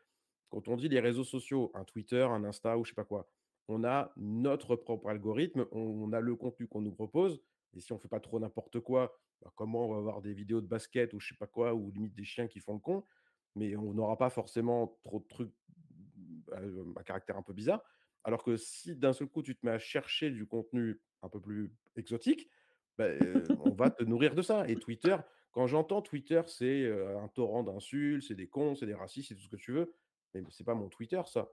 quand on dit les réseaux sociaux, un Twitter, un Insta ou je sais pas quoi, on a notre propre algorithme, on a le contenu qu'on nous propose. Et si on fait pas trop n'importe quoi, bah, comment on va avoir des vidéos de basket ou je sais pas quoi, ou limite des chiens qui font le con, mais on n'aura pas forcément trop de trucs à caractère un peu bizarre. Alors que si d'un seul coup tu te mets à chercher du contenu un peu plus exotique, bah, on va te nourrir de ça. Et Twitter, quand j'entends Twitter, c'est un torrent d'insultes, c'est des cons, c'est des racistes, c'est tout ce que tu veux. Mais c'est pas mon Twitter, ça.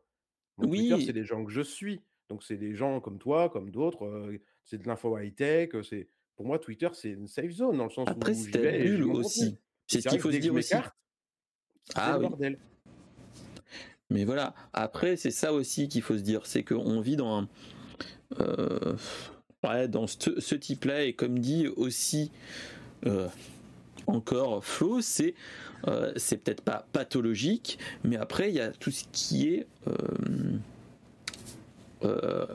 Mon Twitter, c'est des gens que je suis. Donc c'est des gens comme toi, comme d'autres. c'est de l'info high tech. C'est pour moi Twitter, c'est une safe zone dans le sens Après, où Après, c'est aussi. C'est ce qu'il faut se dire aussi. ah oui. Bordel. Mais voilà. Après, c'est ça aussi qu'il faut se dire, c'est qu'on vit dans un dans ce, type-là, et comme dit aussi, euh, encore Flo, c'est euh, c'est peut-être pas pathologique, mais après il y a tout ce qui est euh, euh,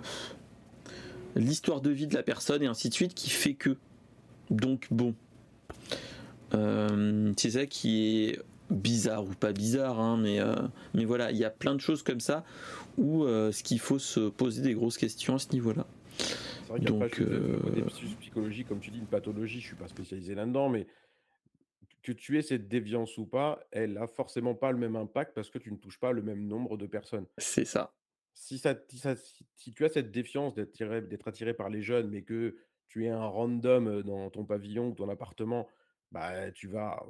l'histoire de vie de la personne et ainsi de suite qui fait que. Donc bon, c'est ça qui est bizarre ou pas bizarre, hein, mais, mais voilà, il y a plein de choses comme ça où ce qu'il faut se poser des grosses questions à ce niveau-là. C'est vrai qu'il y a pas psychologie, comme tu dis, une pathologie, je suis pas spécialisé là-dedans, mais que tu aies cette déviance ou pas, elle a forcément pas le même impact parce que tu ne touches pas le même nombre de personnes. C'est ça. Si, ça, si, tu as cette défiance d'être attiré par les jeunes, mais que tu es un random dans ton pavillon ou ton appartement, bah, tu vas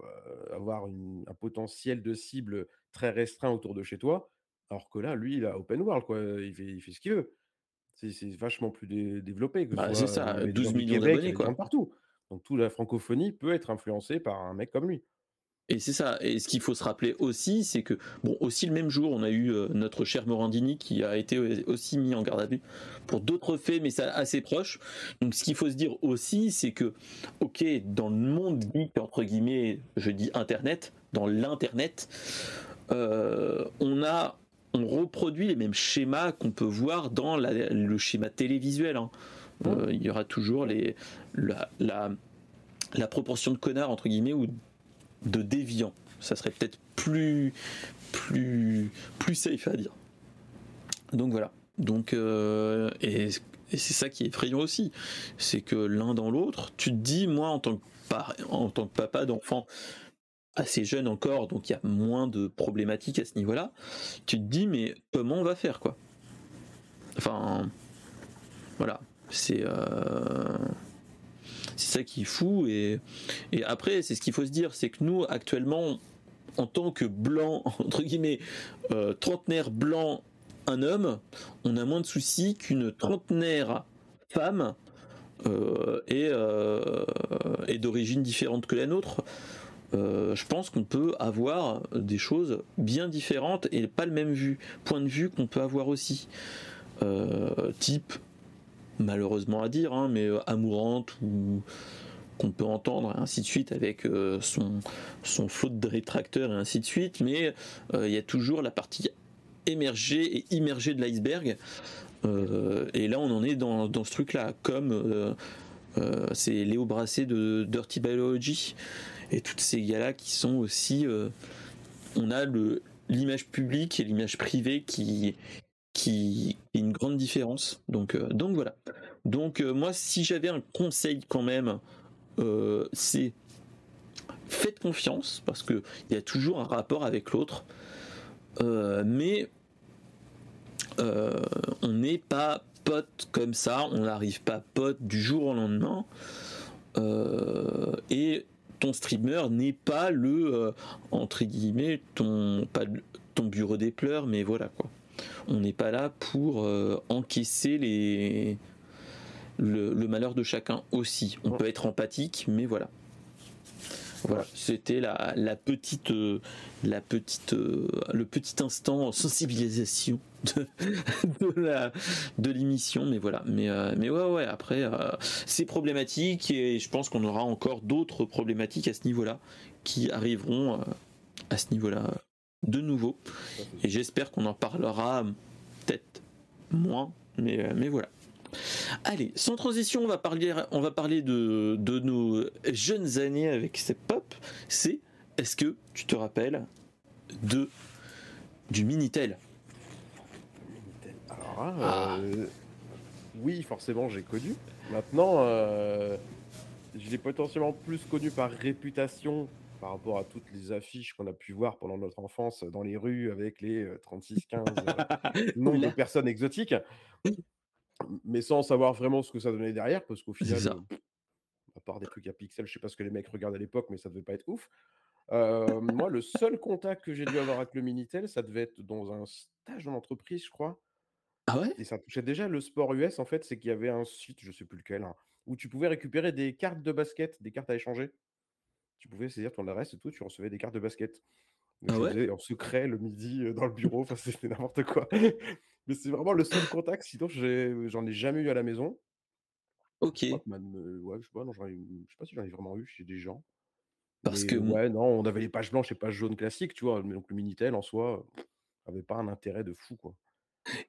avoir un potentiel de cible très restreint autour de chez toi. Alors que là, lui, il a open world, quoi. Il fait, il fait ce qu'il veut. C'est vachement plus développé que bah, c'est ça, 12 millions d'abonnés, quoi. Partout. Donc toute la francophonie peut être influencée par un mec comme lui. Et c'est ça. Et ce qu'il faut se rappeler aussi, c'est que, bon, aussi le même jour, on a eu euh, notre cher Morandini qui a été aussi mis en garde à vue pour d'autres faits, mais ça assez proche. Donc ce qu'il faut se dire aussi, c'est que, ok, dans le monde geek, entre guillemets, je dis Internet, dans l'Internet, euh, on a, on reproduit les mêmes schémas qu'on peut voir dans le schéma télévisuel. Hein. Euh, il y aura toujours les, la, la, proportion de connards, entre guillemets, ou de déviants. Ça serait peut-être plus, plus, plus safe à dire. Donc voilà. Donc, euh, et, c'est ça qui est effrayant aussi. C'est que l'un dans l'autre, tu te dis, moi, en tant que, en tant que papa d'enfant, assez jeune encore, donc il y a moins de problématiques à ce niveau-là, tu te dis, mais comment on va faire, quoi? Enfin, voilà. C'est euh, c'est ça qui est fou. Et, et après, c'est ce qu'il faut se dire, c'est que nous, actuellement, en tant que blanc, [laughs] entre guillemets, euh, trentenaire blanc, un homme, on a moins de soucis qu'une trentenaire femme euh, et, et d'origine différente que la nôtre. Je pense qu'on peut avoir des choses bien différentes et pas le même point de vue qu'on peut avoir aussi. type malheureusement à dire, hein, mais euh, amourante ou qu'on peut entendre, ainsi de suite, avec euh, son, son flot de rétracteurs et ainsi de suite, mais euh, il y a toujours la partie émergée et immergée de l'iceberg. et là, on en est dans, dans ce truc-là, comme c'est Léo Brassé de Dirty Biology et toutes ces gars-là qui sont aussi. on a le l'image publique et l'image privée qui, qui est une grande différence. Donc, euh, donc voilà. Donc euh, moi, si j'avais un conseil quand même, euh, c'est faites confiance parce que il y a toujours un rapport avec l'autre, mais on n'est pas comme ça, on n'arrive pas pote du jour au lendemain. et ton streamer n'est pas le entre guillemets ton pas ton bureau des pleurs, mais voilà quoi on n'est pas là pour euh, encaisser les, le, malheur de chacun aussi. On peut être empathique, mais voilà. Voilà, c'était la, petite, la petite, euh, euh, le petit instant sensibilisation [laughs] de, l'émission, mais voilà. Mais, mais ouais. Après, c'est problématique et je pense qu'on aura encore d'autres problématiques à ce niveau-là qui arriveront à ce niveau-là de nouveau. Et j'espère qu'on en parlera peut-être moins, mais, euh, mais voilà. Allez, sans transition, on va parler, on va parler de, de nos jeunes années avec ces pop. C'est, est-ce que tu te rappelles de du Minitel? Alors, ah. euh, oui, forcément, j'ai connu. Maintenant, euh, je l'ai potentiellement plus connu par réputation par rapport à toutes les affiches qu'on a pu voir pendant notre enfance dans les rues avec les 36-15 euh, [laughs] nombre de personnes exotiques, mais sans savoir vraiment ce que ça donnait derrière, parce qu'au final, euh, à part des trucs à pixels, je sais pas ce que les mecs regardent à l'époque, mais ça devait pas être ouf. Euh, moi, le seul contact que j'ai dû avoir avec le Minitel, ça devait être dans un stage en entreprise, je crois. Ah ouais? Et ça touchait déjà le sport US, en fait, c'est qu'il y avait un site, je sais plus lequel, hein, où tu pouvais récupérer des cartes de basket, des cartes à échanger tu pouvais saisir ton adresse et tout, tu recevais des cartes de basket. ah ouais? en secret le midi dans le bureau, enfin c'était n'importe quoi. Mais c'est vraiment le seul contact, sinon j'en ai, jamais eu à la maison. Ok. ouais, je sais pas, non, je sais pas si j'en ai vraiment eu chez des gens. Parce que ouais, non, on avait les pages blanches et pages jaunes classiques, tu vois? Mais donc le Minitel en soi, avait pas un intérêt de fou, quoi.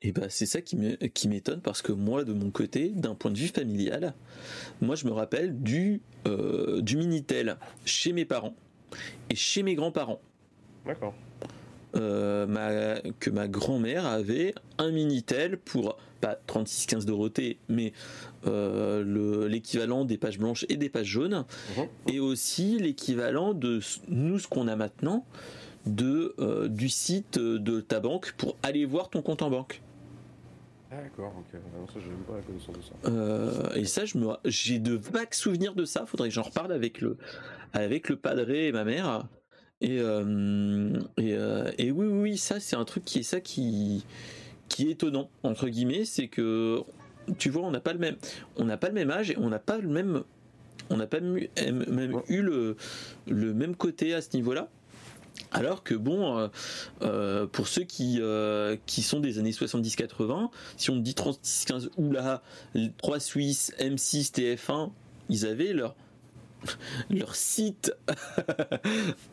Et bah, c'est ça qui m'étonne parce que moi, de mon côté, d'un point de vue familial, moi je me rappelle du, du Minitel chez mes parents et chez mes grands-parents. D'accord. Ma, que ma grand-mère avait un Minitel pour pas 36-15 Dorothée, mais euh, l'équivalent des pages blanches et des pages jaunes, mhm. et aussi l'équivalent de nous, ce qu'on a maintenant, de, euh, du site de ta banque pour aller voir ton compte en banque. D'accord, ok. Non, ça, même pas la connaissance de ça. Euh, et ça, je me, j'ai de vagues souvenirs de ça. Faudrait que j'en reparle avec le, avec le padré et ma mère. Et, et, et, oui, oui, ça, c'est un truc qui est ça qui, qui est étonnant entre guillemets, c'est que tu vois, on n'a pas le même, on n'a pas le même âge et on n'a pas le même, on n'a pas même, eu le, le même côté à ce niveau-là. Alors que bon, euh, euh, pour ceux qui, euh, qui sont des années 70-80, si on dit 36-15 oula, 3 Suisses, M6, TF1, ils avaient leur [laughs] leur site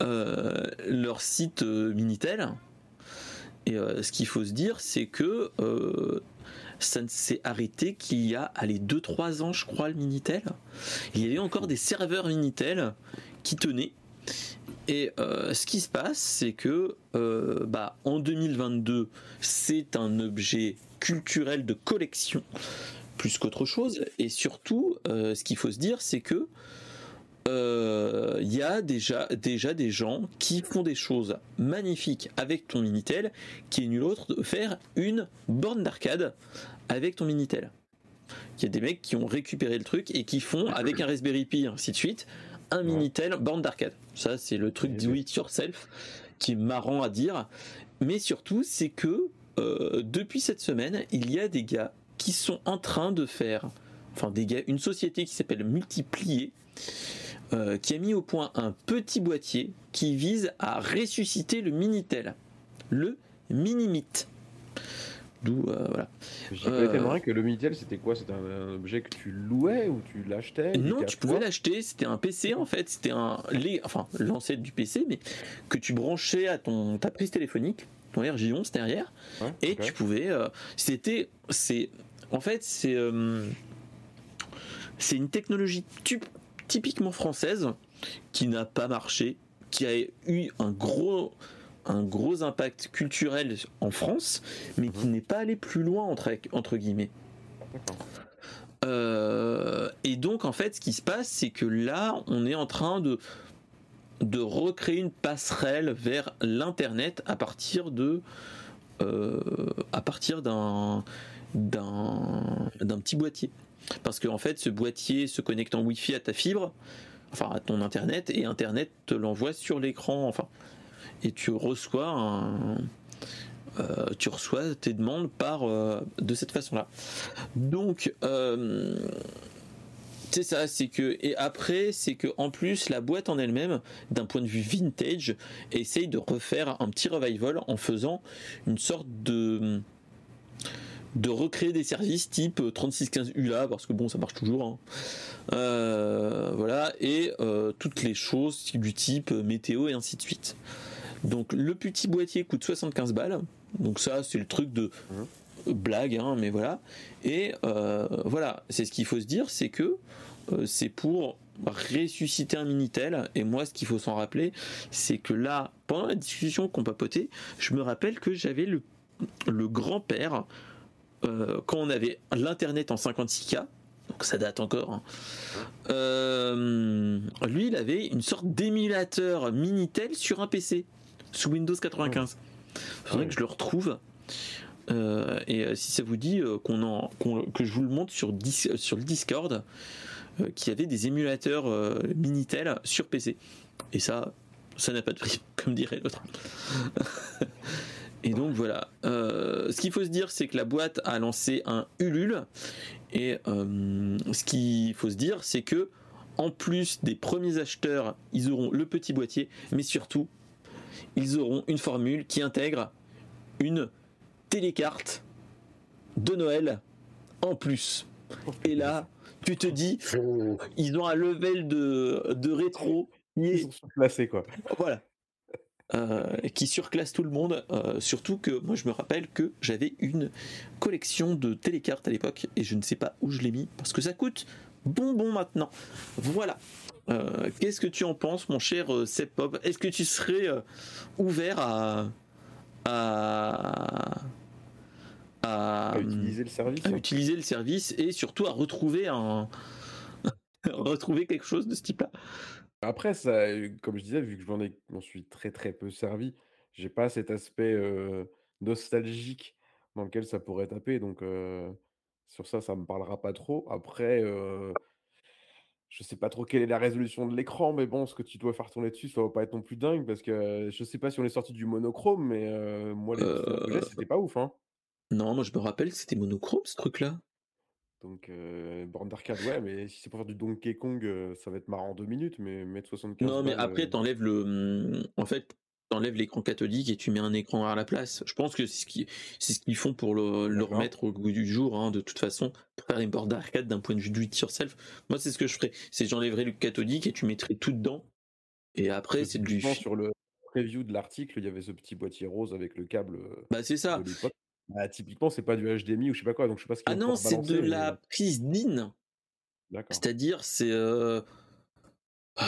[laughs] leur site Minitel et euh, ce qu'il faut se dire, c'est que euh, ça ne s'est arrêté qu'il y a, allez, 2-3 ans, je crois, le Minitel. Il y avait encore des serveurs Minitel qui tenaient. Et euh, ce qui se passe, c'est que bah, en 2022, c'est un objet culturel de collection plus qu'autre chose. Et surtout, ce qu'il faut se dire, c'est que il euh, y a déjà, déjà des gens qui font des choses magnifiques avec ton Minitel, qui est nul autre de faire une borne d'arcade avec ton Minitel. Il y a des mecs qui ont récupéré le truc et qui font avec un Raspberry Pi, ainsi de suite, un Minitel borne d'arcade. Ça, c'est le truc do it yourself qui est marrant à dire. Mais surtout, c'est que euh, depuis cette semaine, il y a des gars qui sont en train de faire, enfin des gars, une société qui s'appelle Multiplier, euh, qui a mis au point un petit boîtier qui vise à ressusciter le Minitel, le Minimit. D'où euh, voilà. Euh, que le Minitel c'était quoi? C'était un, objet que tu louais ou tu l'achetais Non, tu pouvais l'acheter. C'était un PC en fait. C'était un les, enfin l'ancêtre du PC, mais que tu branchais à ton ta prise téléphonique, ton RJ11 derrière, et tu pouvais. Euh, c'était c'est en fait c'est c'est une technologie typiquement française qui n'a pas marché, qui a eu un gros un gros impact culturel en France, mais qui mhm. n'est pas allé plus loin entre, entre guillemets. Euh, et donc en fait, ce qui se passe, c'est que là, on est en train de de recréer une passerelle vers l'internet à partir de euh, à partir d'un d'un d'un petit boîtier. Parce qu'en fait, ce boîtier se connecte en Wi-Fi à ta fibre, enfin à ton internet, et internet te l'envoie sur l'écran, enfin. Et tu reçois un, euh, tu reçois tes demandes par euh, de cette façon-là. Donc euh, c'est ça, c'est que et après c'est que en plus la boîte en elle-même, d'un point de vue vintage, essaye de refaire un petit revival en faisant une sorte de de recréer des services type 3615 euh, ULA parce que bon ça marche toujours hein. euh, voilà. Et euh, toutes les choses du type météo et ainsi de suite. Donc le petit boîtier coûte 75 balles. Donc ça c'est le truc de blague hein, mais voilà. Et voilà. C'est ce qu'il faut se dire c'est que c'est pour ressusciter un Minitel. Et moi ce qu'il faut s'en rappeler c'est que là pendant la discussion qu'on papotait je me rappelle que j'avais le le grand-père euh, quand on avait l'internet en 56K, donc ça date encore. Hein, euh, lui, il avait une sorte d'émulateur Minitel sur un PC sous Windows 95. Il faudrait que je le retrouve. Euh, et si ça vous dit qu'on en, que je vous le montre sur, le Discord, qu'il y avait des émulateurs Minitel sur PC. Et ça, ça n'a pas de prix, [laughs] comme dirait l'autre. Et donc voilà. Euh, ce qu'il faut se dire, c'est que la boîte a lancé un Ulule. Et euh, ce qu'il faut se dire, c'est que en plus des premiers acheteurs, ils auront le petit boîtier, mais surtout, ils auront une formule qui intègre une télécarte de Noël en plus. Et là, tu te dis, ils ont un level de, de rétro Ils sont surclassés, quoi. Voilà. Euh, qui surclasse tout le monde. euh, surtout que moi je me rappelle que j'avais une collection de télécartes à l'époque et je ne sais pas où je l'ai mis parce que ça coûte bonbon maintenant. Voilà. Euh, Qu'est-ce que tu en penses, mon cher Seb Pop Est-ce que tu serais ouvert à à, à, À utiliser le service. à utiliser le service et surtout à retrouver un [laughs] retrouver quelque chose de ce type-là? Après, ça, comme je disais, vu que je m'en ai- m'en suis très très peu servi, j'ai pas cet aspect nostalgique dans lequel ça pourrait taper. Donc sur ça, ça me parlera pas trop. Après, euh, je sais pas trop quelle est la résolution de l'écran, mais bon, ce que tu dois faire tourner dessus, ça va pas être non plus dingue parce que je sais pas si on est sorti du monochrome, mais euh, moi les souvenirs que j'ai, Euh, c'était pas ouf, hein. Non, moi je me rappelle que c'était monochrome ce truc-là. Donc euh, borne d'arcade, ouais, mais si c'est pour faire du Donkey Kong, euh, ça va être marrant en deux minutes, mais mettre 75 Non, mais balles, après, euh, t'enlèves le. hum, En fait, t'enlèves l'écran cathodique et tu mets un écran à la place. Je pense que c'est ce qu'ils c'est ce qu'ils font pour le, remettre au goût du jour, hein, de toute façon, pour faire une borne d'arcade d'un point de vue do it yourself. Moi, c'est ce que je ferais. C'est j'enlèverais le cathodique et tu mettrais tout dedans. Et après, c'est du. sur le preview de l'article, il y avait ce petit boîtier rose avec le câble Bah, c'est ça. Bah, typiquement, c'est pas du HDMI ou je sais pas quoi, donc je sais pas ce qu'ils Ah non, c'est de mais la prise DIN. D'accord. C'est-à-dire, c'est. euh, euh,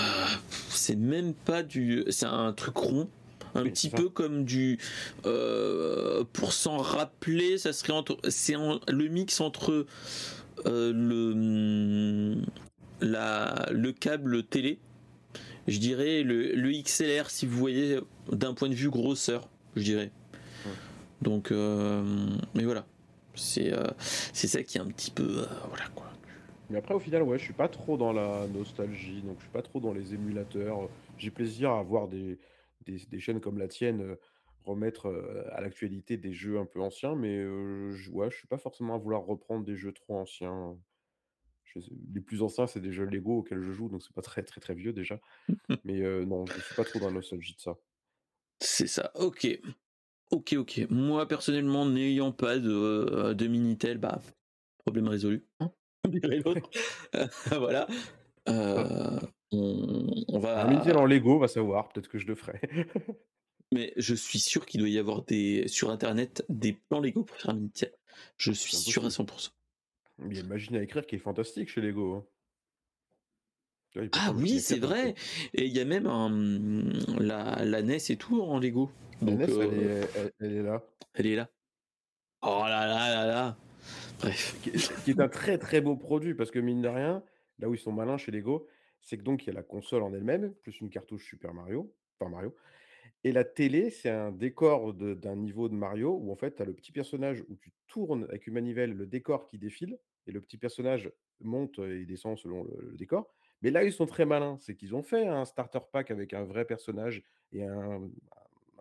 C'est même pas du. C'est un truc rond. Un Oui, petit peu comme du. euh, pour s'en rappeler, ça serait entre. C'est en- le mix entre euh, le. La, le câble télé. Je dirais le, le XLR, si vous voyez, d'un point de vue grosseur, je dirais. Donc, euh, mais voilà. C'est euh, c'est ça qui est un petit peu. euh, voilà quoi. Mais après, au final, ouais, je suis pas trop dans la nostalgie, donc je suis pas trop dans les émulateurs. J'ai plaisir à voir des, des, des chaînes comme la tienne euh, remettre euh, à l'actualité des jeux un peu anciens, mais euh, je, ouais, je suis pas forcément à vouloir reprendre des jeux trop anciens. Je les plus anciens, c'est des jeux Lego auxquels je joue, donc c'est pas très très très vieux déjà. [laughs] Mais non, je suis pas trop dans la nostalgie de ça. C'est ça, ok. Ok, ok. Moi, personnellement, n'ayant pas de, euh, de Minitel, bah, problème résolu. Hein [laughs] [laughs] [laughs] voilà. Euh, on, on va. Un Minitel en Lego, va savoir, peut-être que je le ferai. Mais je suis sûr qu'il doit y avoir des sur internet des plans Lego pour faire un Minitel. Je suis C'est sûr à 100%. Il y a une machine à écrire qui est fantastique chez Lego. hein. Ah oui, c'est vrai. Et il y a même un, la, la NES et tout en Lego. La NES, elle, euh, est, elle- elle est là. elle est là. Oh là là là là. Bref. Qui est, qui est un très très beau produit parce que mine de rien, là où ils sont malins chez Lego, c'est que donc il y a la console en elle-même, plus une cartouche Super Mario, enfin Mario, et la télé, c'est un décor d'un niveau de Mario où en fait tu as le petit personnage où tu tournes avec une manivelle le décor qui défile, et le petit personnage monte et descend selon le, le décor. Mais là, ils sont très malins, c'est qu'ils ont fait un starter pack avec un vrai personnage et un,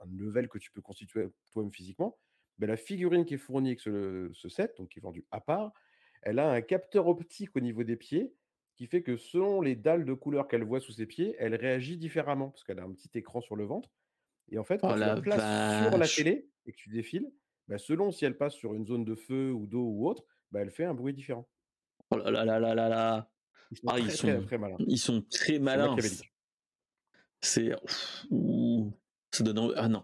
un level que tu peux constituer toi-même physiquement. Ben, la figurine qui est fournie avec ce, ce set, donc qui est vendue à part, elle a un capteur optique au niveau des pieds qui fait que selon les dalles de couleur qu'elle voit sous ses pieds, elle réagit différemment parce qu'elle a un petit écran sur le ventre. Et en fait, quand Oh tu la la places sur la télé et que tu défiles, ben, selon si elle passe sur une zone de feu ou d'eau ou autre, ben, elle fait un bruit différent. Oh là là là là là là. Ils sont Ah, ils très, très, sont, très malins. ils sont très malins. C'est. Ça donne Ah non.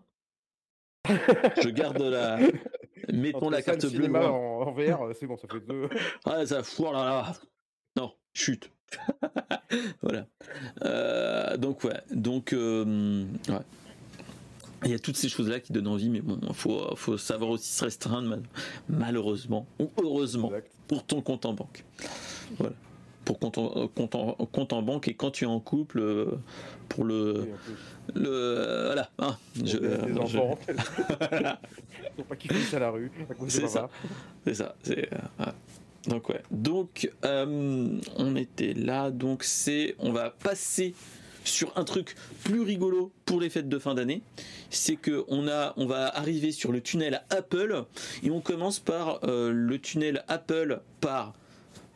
Je garde la. [laughs] Mettons la carte bleue. loin. en, en VR, c'est bon, ça fait deux. [laughs] Ah, ça. Oh là là. Non, chute. [laughs] voilà. Euh, donc, ouais. Donc, euh, ouais. Il y a toutes ces choses-là qui donnent envie, mais bon, il faut, faut savoir aussi se restreindre, mal- malheureusement, ou heureusement, Exact. pour ton compte en banque. Voilà. Pour compte en, compte en, compte en banque et quand tu es en couple, euh, pour le. Oui, le euh, voilà. hein, je- des je- voilà. Faut [laughs] pas qu'ils finissent à la rue. C'est ça. papa. C'est ça. c'est, euh, ouais. Donc ouais. Donc euh, on était là. Donc c'est. On va passer sur un truc plus rigolo pour les fêtes de fin d'année. C'est que on a, on va arriver sur le tunnel Apple et on commence par euh, le tunnel Apple par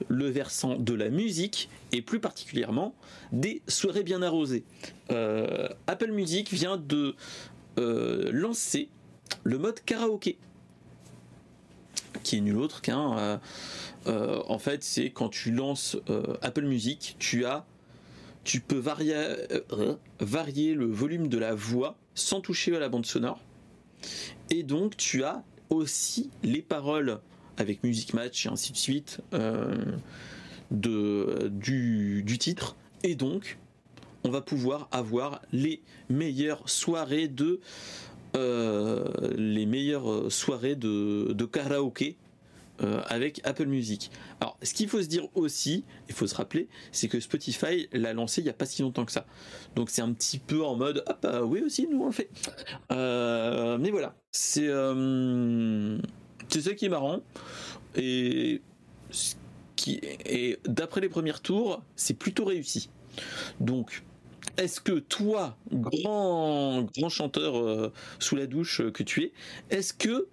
le versant de la musique et plus particulièrement des soirées bien arrosées. Euh, Apple Music vient de euh, lancer le mode karaoké qui est nul autre qu'un. euh, en fait, c'est quand tu lances Apple Music, tu as, tu peux varier le volume de la voix sans toucher à la bande sonore. Et donc tu as aussi les paroles avec Music Match et ainsi de suite euh, de, du, du titre. Et donc, on va pouvoir avoir les meilleures soirées de euh, les meilleures soirées de, de karaoké euh, avec Apple Music. Alors, ce qu'il faut se dire aussi, il faut se rappeler, c'est que Spotify l'a lancé il n'y a pas si longtemps que ça. Donc, c'est un petit peu en mode, ah bah oui aussi, nous on le fait. Mais voilà, c'est c'est ça qui est marrant. Et, d'après les premiers tours, c'est plutôt réussi. Donc, est-ce que toi, grand, grand chanteur euh, sous la douche que tu es, est-ce que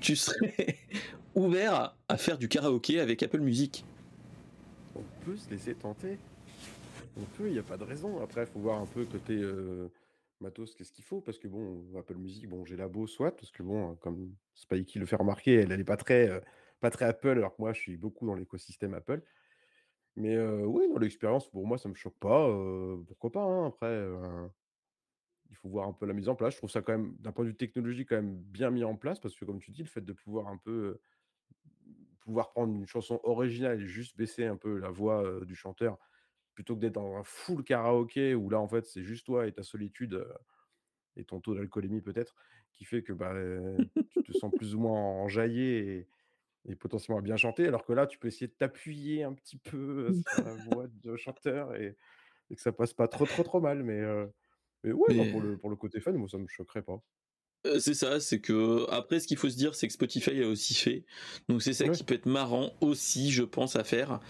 tu serais [laughs] ouvert à, faire du karaoké avec Apple Music? On peut se laisser tenter. On peut, il n'y a pas de raison. Après, il faut voir un peu côté euh, matos, qu'est-ce qu'il faut? Parce que bon, Apple Music, bon, j'ai la beau, soit. Parce que bon, comme Spikey le fait remarquer, elle n'est pas très, euh, pas très Apple, alors que moi, je suis beaucoup dans l'écosystème Apple. Mais oui, dans l'expérience, pour moi, ça me choque pas. pourquoi pas, hein, après, il faut voir un peu la mise en place. Je trouve ça quand même, d'un point de vue technologique, quand même bien mis en place parce que comme tu dis, le fait de pouvoir un peu, pouvoir prendre une chanson originale et juste baisser un peu la voix, du chanteur, plutôt que d'être dans un full karaoké où là, en fait, c'est juste toi et ta solitude, et ton taux d'alcoolémie peut-être, qui fait que, bah, tu te sens plus ou moins enjaillé et et potentiellement bien chanter, alors que là, tu peux essayer de t'appuyer un petit peu sur la voix de chanteur et, que ça passe pas trop, trop, trop mal. Mais, mais ouais, pour, le, pour le côté fan, moi, ça me choquerait pas. C'est ça, c'est que après ce qu'il faut se dire, c'est que Spotify a aussi fait, donc c'est ça qui peut être marrant aussi, je pense, à faire.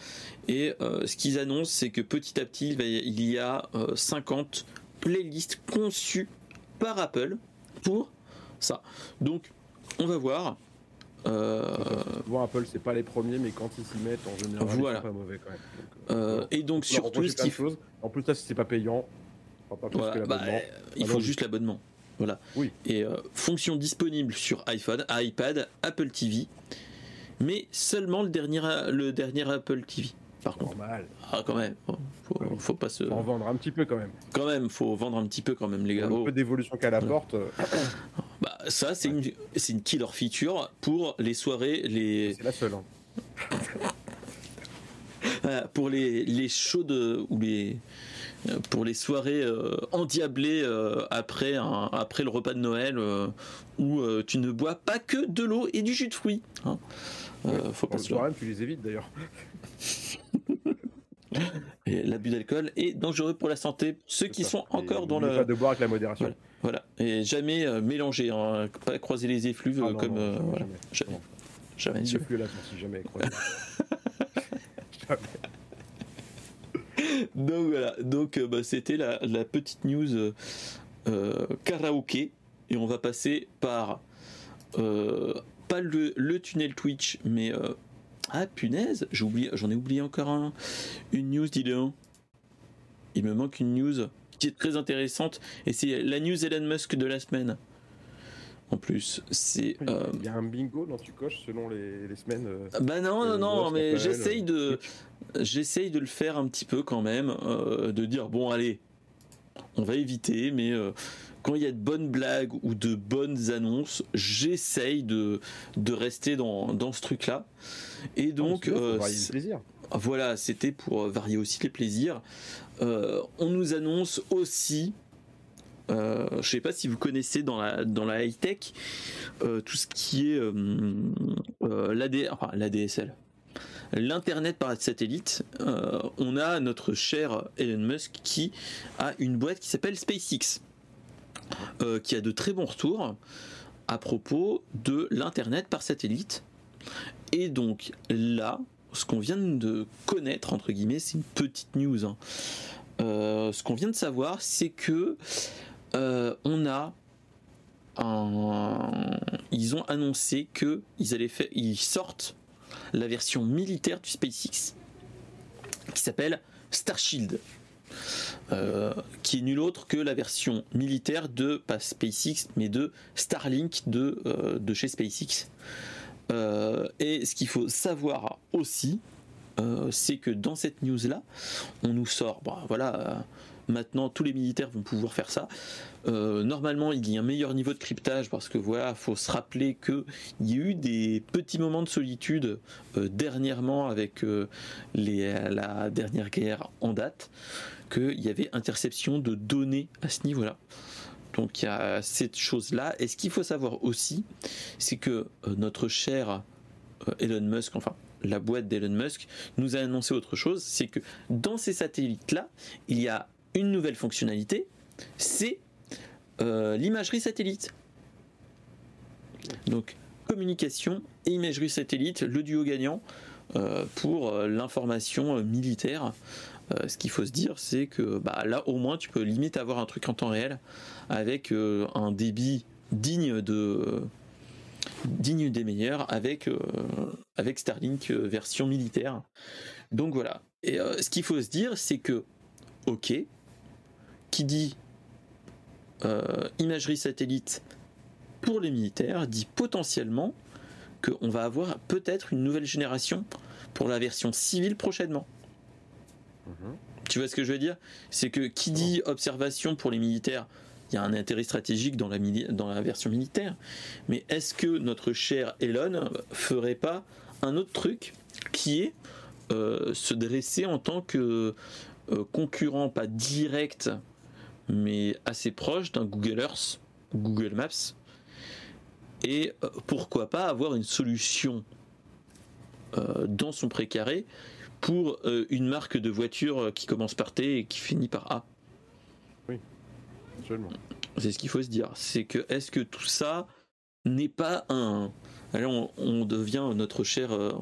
Et ce qu'ils annoncent, c'est que petit à petit, il y a 50 playlists conçues par Apple pour ça. Donc, on va voir. Euh... Apple, c'est pas les premiers, mais quand ils s'y mettent, en général, voilà. sont pas mauvais quand même. Euh, euh, et donc, surtout, ce qu'il faut. En plus, là, si c'est pas payant, pas plus que bah, il faut juste l'abonnement. Voilà. Oui. Et euh, fonction disponible sur iPhone, iPad, Apple TV, mais seulement le dernier, le dernier Apple TV. Par contre. Normal. Ah, quand même. Faut, faut pas se. Faut en vendre un petit peu quand même. Quand même, faut vendre un petit peu quand même, les gars. Un peu d'évolution qu'elle apporte. [coughs] Bah, ça, c'est une, une killer feature pour les soirées. Les... C'est la seule. Hein. [laughs] pour les, les shows de, ou les, pour les soirées euh, endiablées euh, après, après le repas de Noël euh, où tu ne bois pas que de l'eau et du jus de fruits. Hein. faut pas se tu les évites d'ailleurs. [laughs] L'abus d'alcool est dangereux pour la santé. Ceux qui sont encore dans le. Pas de boire avec la modération. Voilà. Et jamais mélanger, hein. pas croiser les effluves ah comme. Voilà. Jamais. Jamais. jamais jamais. [laughs] [laughs] Donc voilà. Euh, bah, c'était la, petite news karaoké. Et on va passer par. pas le, tunnel Twitch, mais ah punaise, j'en ai, oublié encore un, une news, dis. Il me manque une news qui est très intéressante et c'est la news Elon Musk de la semaine. En plus, c'est. Il y a euh, un bingo dont tu coches selon les, semaines. Euh, bah non, non, non, mais j'essaye de, j'essaye de le faire un petit peu quand même, euh, de dire bon allez, on va éviter, mais quand il y a de bonnes blagues ou de bonnes annonces, j'essaye de, de rester dans, dans ce truc-là. Et donc, euh, voilà, c'était pour varier aussi les plaisirs. Euh, on nous annonce aussi, euh, je ne sais pas si vous connaissez dans la, dans la high tech, tout ce qui est l'ADSL. L'internet par satellite, on a notre cher Elon Musk qui a une boîte qui s'appelle SpaceX. Euh, qui a de très bons retours à propos de l'Internet par satellite. Et donc là, ce qu'on vient de connaître, entre guillemets, c'est une petite news. Hein. Euh, ce qu'on vient de savoir, c'est que euh, on a ils ont annoncé que ils allaient faire, ils sortent la version militaire du SpaceX qui s'appelle Starshield. Euh, qui est nul autre que la version militaire de pas SpaceX mais de Starlink de, euh, chez SpaceX. Et ce qu'il faut savoir aussi, c'est que dans cette news là, on nous sort, voilà, maintenant tous les militaires vont pouvoir faire ça. normalement, il y a un meilleur niveau de cryptage parce que voilà, faut se rappeler que il y a eu des petits moments de solitude dernièrement avec les, la dernière guerre en date, qu'il y avait interception de données à ce niveau-là. Donc il y a cette chose-là. Et ce qu'il faut savoir aussi, c'est que euh, notre cher euh, Elon Musk, enfin la boîte d'Elon Musk, nous a annoncé autre chose, c'est que dans ces satellites-là, il y a une nouvelle fonctionnalité, c'est euh, l'imagerie satellite. Donc communication et imagerie satellite, le duo gagnant pour l'information militaire. Euh, ce qu'il faut se dire, c'est que bah, là, au moins, tu peux limite avoir un truc en temps réel avec euh, un débit digne de digne des meilleurs avec euh, avec Starlink version militaire. Donc voilà. Et ce qu'il faut se dire, c'est que ok, qui dit imagerie satellite pour les militaires dit potentiellement qu'on va avoir peut-être une nouvelle génération pour la version civile prochainement. Mhm. Tu vois ce que je veux dire? C'est que qui dit observation pour les militaires, il y a un intérêt stratégique dans la, dans la version militaire. Mais est-ce que notre cher Elon ferait pas un autre truc qui est euh, se dresser en tant que euh, concurrent, pas direct, mais assez proche d'un Google Earth, Google Maps, et euh, pourquoi pas avoir une solution dans son précaré pour euh, une marque de voiture euh, qui commence par T et qui finit par A. Oui, absolument. C'est ce qu'il faut se dire. C'est que est-ce que tout ça n'est pas un. Alors on, devient notre cher, euh,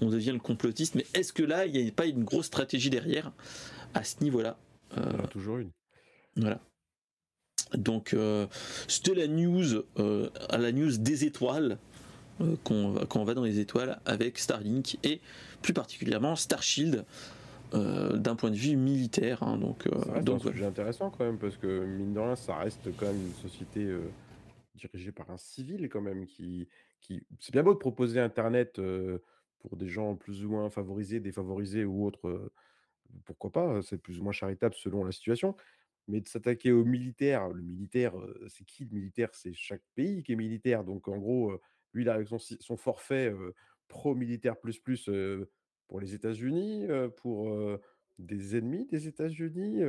on devient le complotiste, mais est-ce que là il n'y a pas une grosse stratégie derrière à ce niveau-là? Il y en a toujours une. Voilà. Donc c'était la news, à la news des étoiles qu'on quand on va dans les étoiles avec Starlink et plus particulièrement Starshield. Euh, d'un point de vue militaire. Hein, donc, euh, donc, un sujet intéressant quand même, parce que mine de rien, ça reste quand même une société euh, dirigée par un civil quand même. Qui, qui... C'est bien beau de proposer Internet pour des gens plus ou moins favorisés, défavorisés ou autres. pourquoi pas C'est plus ou moins charitable selon la situation. Mais de s'attaquer aux militaires, le militaire, c'est qui le militaire? C'est chaque pays qui est militaire. Donc en gros, lui, il a avec son, son forfait pro-militaire plus plus pour les États-Unis, pour des ennemis des États-Unis,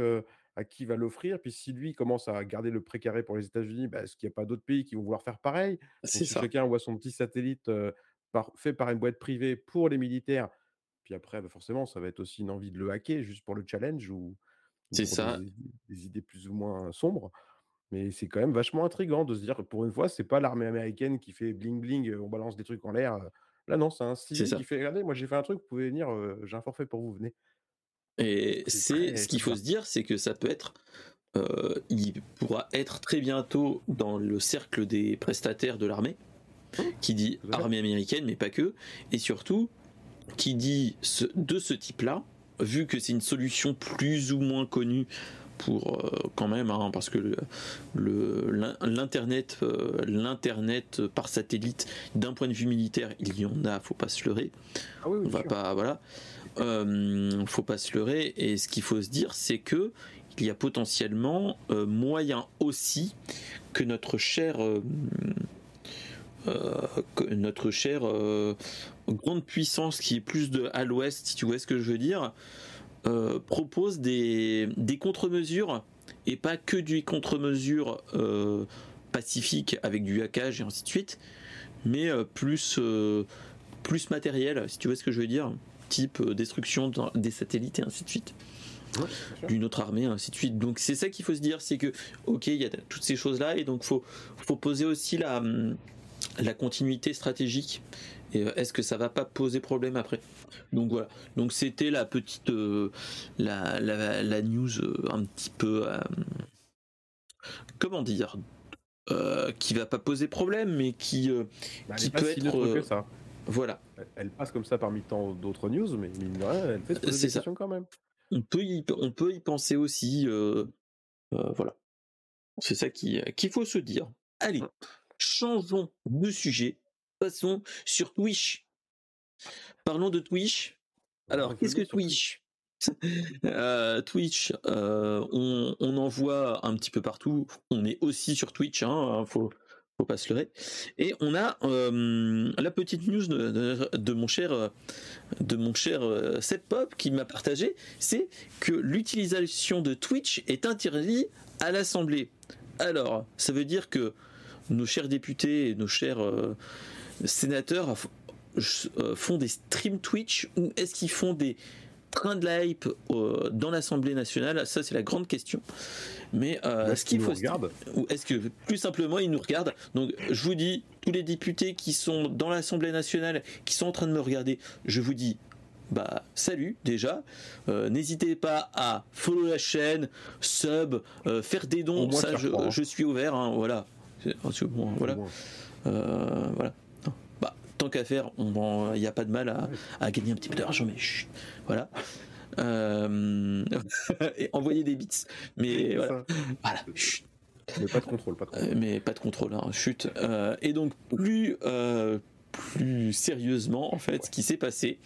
à qui il va l'offrir. Puis si lui commence à garder le précaré pour les États-Unis, bah, est-ce qu'il n'y a pas d'autres pays qui vont vouloir faire pareil? Si chacun voit son petit satellite fait par une boîte privée pour les militaires, puis après, bah, forcément, ça va être aussi une envie de le hacker juste pour le challenge ou, c'est ça. des, idées plus ou moins sombres. Mais c'est quand même vachement intriguant de se dire que pour une fois, c'est pas l'armée américaine qui fait bling bling, on balance des trucs en l'air. Là, non, c'est un civil qui fait regardez, moi j'ai fait un truc, vous pouvez venir, j'ai un forfait pour vous, venez. Et c'est ce qu'il faut se dire, c'est que ça peut être, il pourra être très bientôt dans le cercle des prestataires de l'armée, mmh. qui dit armée américaine, mais pas que, et surtout qui dit de ce type-là, vu que c'est une solution plus ou moins connue pour euh, quand même, hein, parce que l'internet, euh, l'internet par satellite, d'un point de vue militaire, il y en a, faut pas se leurrer. Ah On va pas, voilà, euh, faut pas se leurrer. Et ce qu'il faut se dire, c'est que il y a potentiellement moyen aussi que notre cher notre chère grande puissance qui est plus de à l'ouest, si tu vois ce que je veux dire, euh, propose des, des contre-mesures et pas que du contre-mesures euh, pacifiques avec du hackage et ainsi de suite, mais euh, plus, plus matériel, si tu vois ce que je veux dire, type destruction des satellites et ainsi de suite. d'une autre armée, ainsi de suite. Donc c'est ça qu'il faut se dire, c'est que ok, il y a toutes ces choses là, et donc faut faut poser aussi la la continuité stratégique et euh, est-ce que ça va pas poser problème après? Donc voilà. Donc c'était la petite euh, la, la, news euh, un petit peu comment dire qui va pas poser problème mais qui bah, qui peut être que ça. voilà. Elle passe comme ça parmi tant d'autres news mais elle fait des questions quand même. On peut y, on peut y penser aussi voilà. C'est ça qu'il faut se dire. Allez, changeons de sujet passons sur Twitch. Parlons de Twitch. Alors, qu'est-ce que Twitch? [laughs] Euh, Twitch, euh, on, en voit un petit peu partout. On est aussi sur Twitch, hein, faut, faut pas se leurrer. Et on a euh, la petite news de, mon cher, de mon cher Seth Pop qui m'a partagé, c'est que l'utilisation de Twitch est interdite à l'Assemblée. Alors, ça veut dire que nos chers députés et nos chers sénateurs font des streams Twitch ou est-ce qu'ils font des train de la hype euh, dans l'Assemblée nationale? Ça, c'est la grande question. Mais euh, ce qu'il faut, ou est-ce que plus simplement ils nous regardent? Donc, je vous dis, tous les députés qui sont dans l'Assemblée nationale, qui sont en train de me regarder, je vous dis. Bah salut déjà. Euh, n'hésitez pas à follow la chaîne, sub, faire des dons. Ça, hein. je, suis ouvert. Hein, voilà. voilà. voilà tant qu'à faire, il n'y a pas de mal à, gagner un petit peu d'argent, mais chut, voilà. Euh, [laughs] et envoyer des bits. Mais voilà. Mais pas de contrôle, pas de contrôle. Euh, mais pas de contrôle, hein, chute. Euh, et donc, plus, plus sérieusement, en fait, ce qui s'est passé,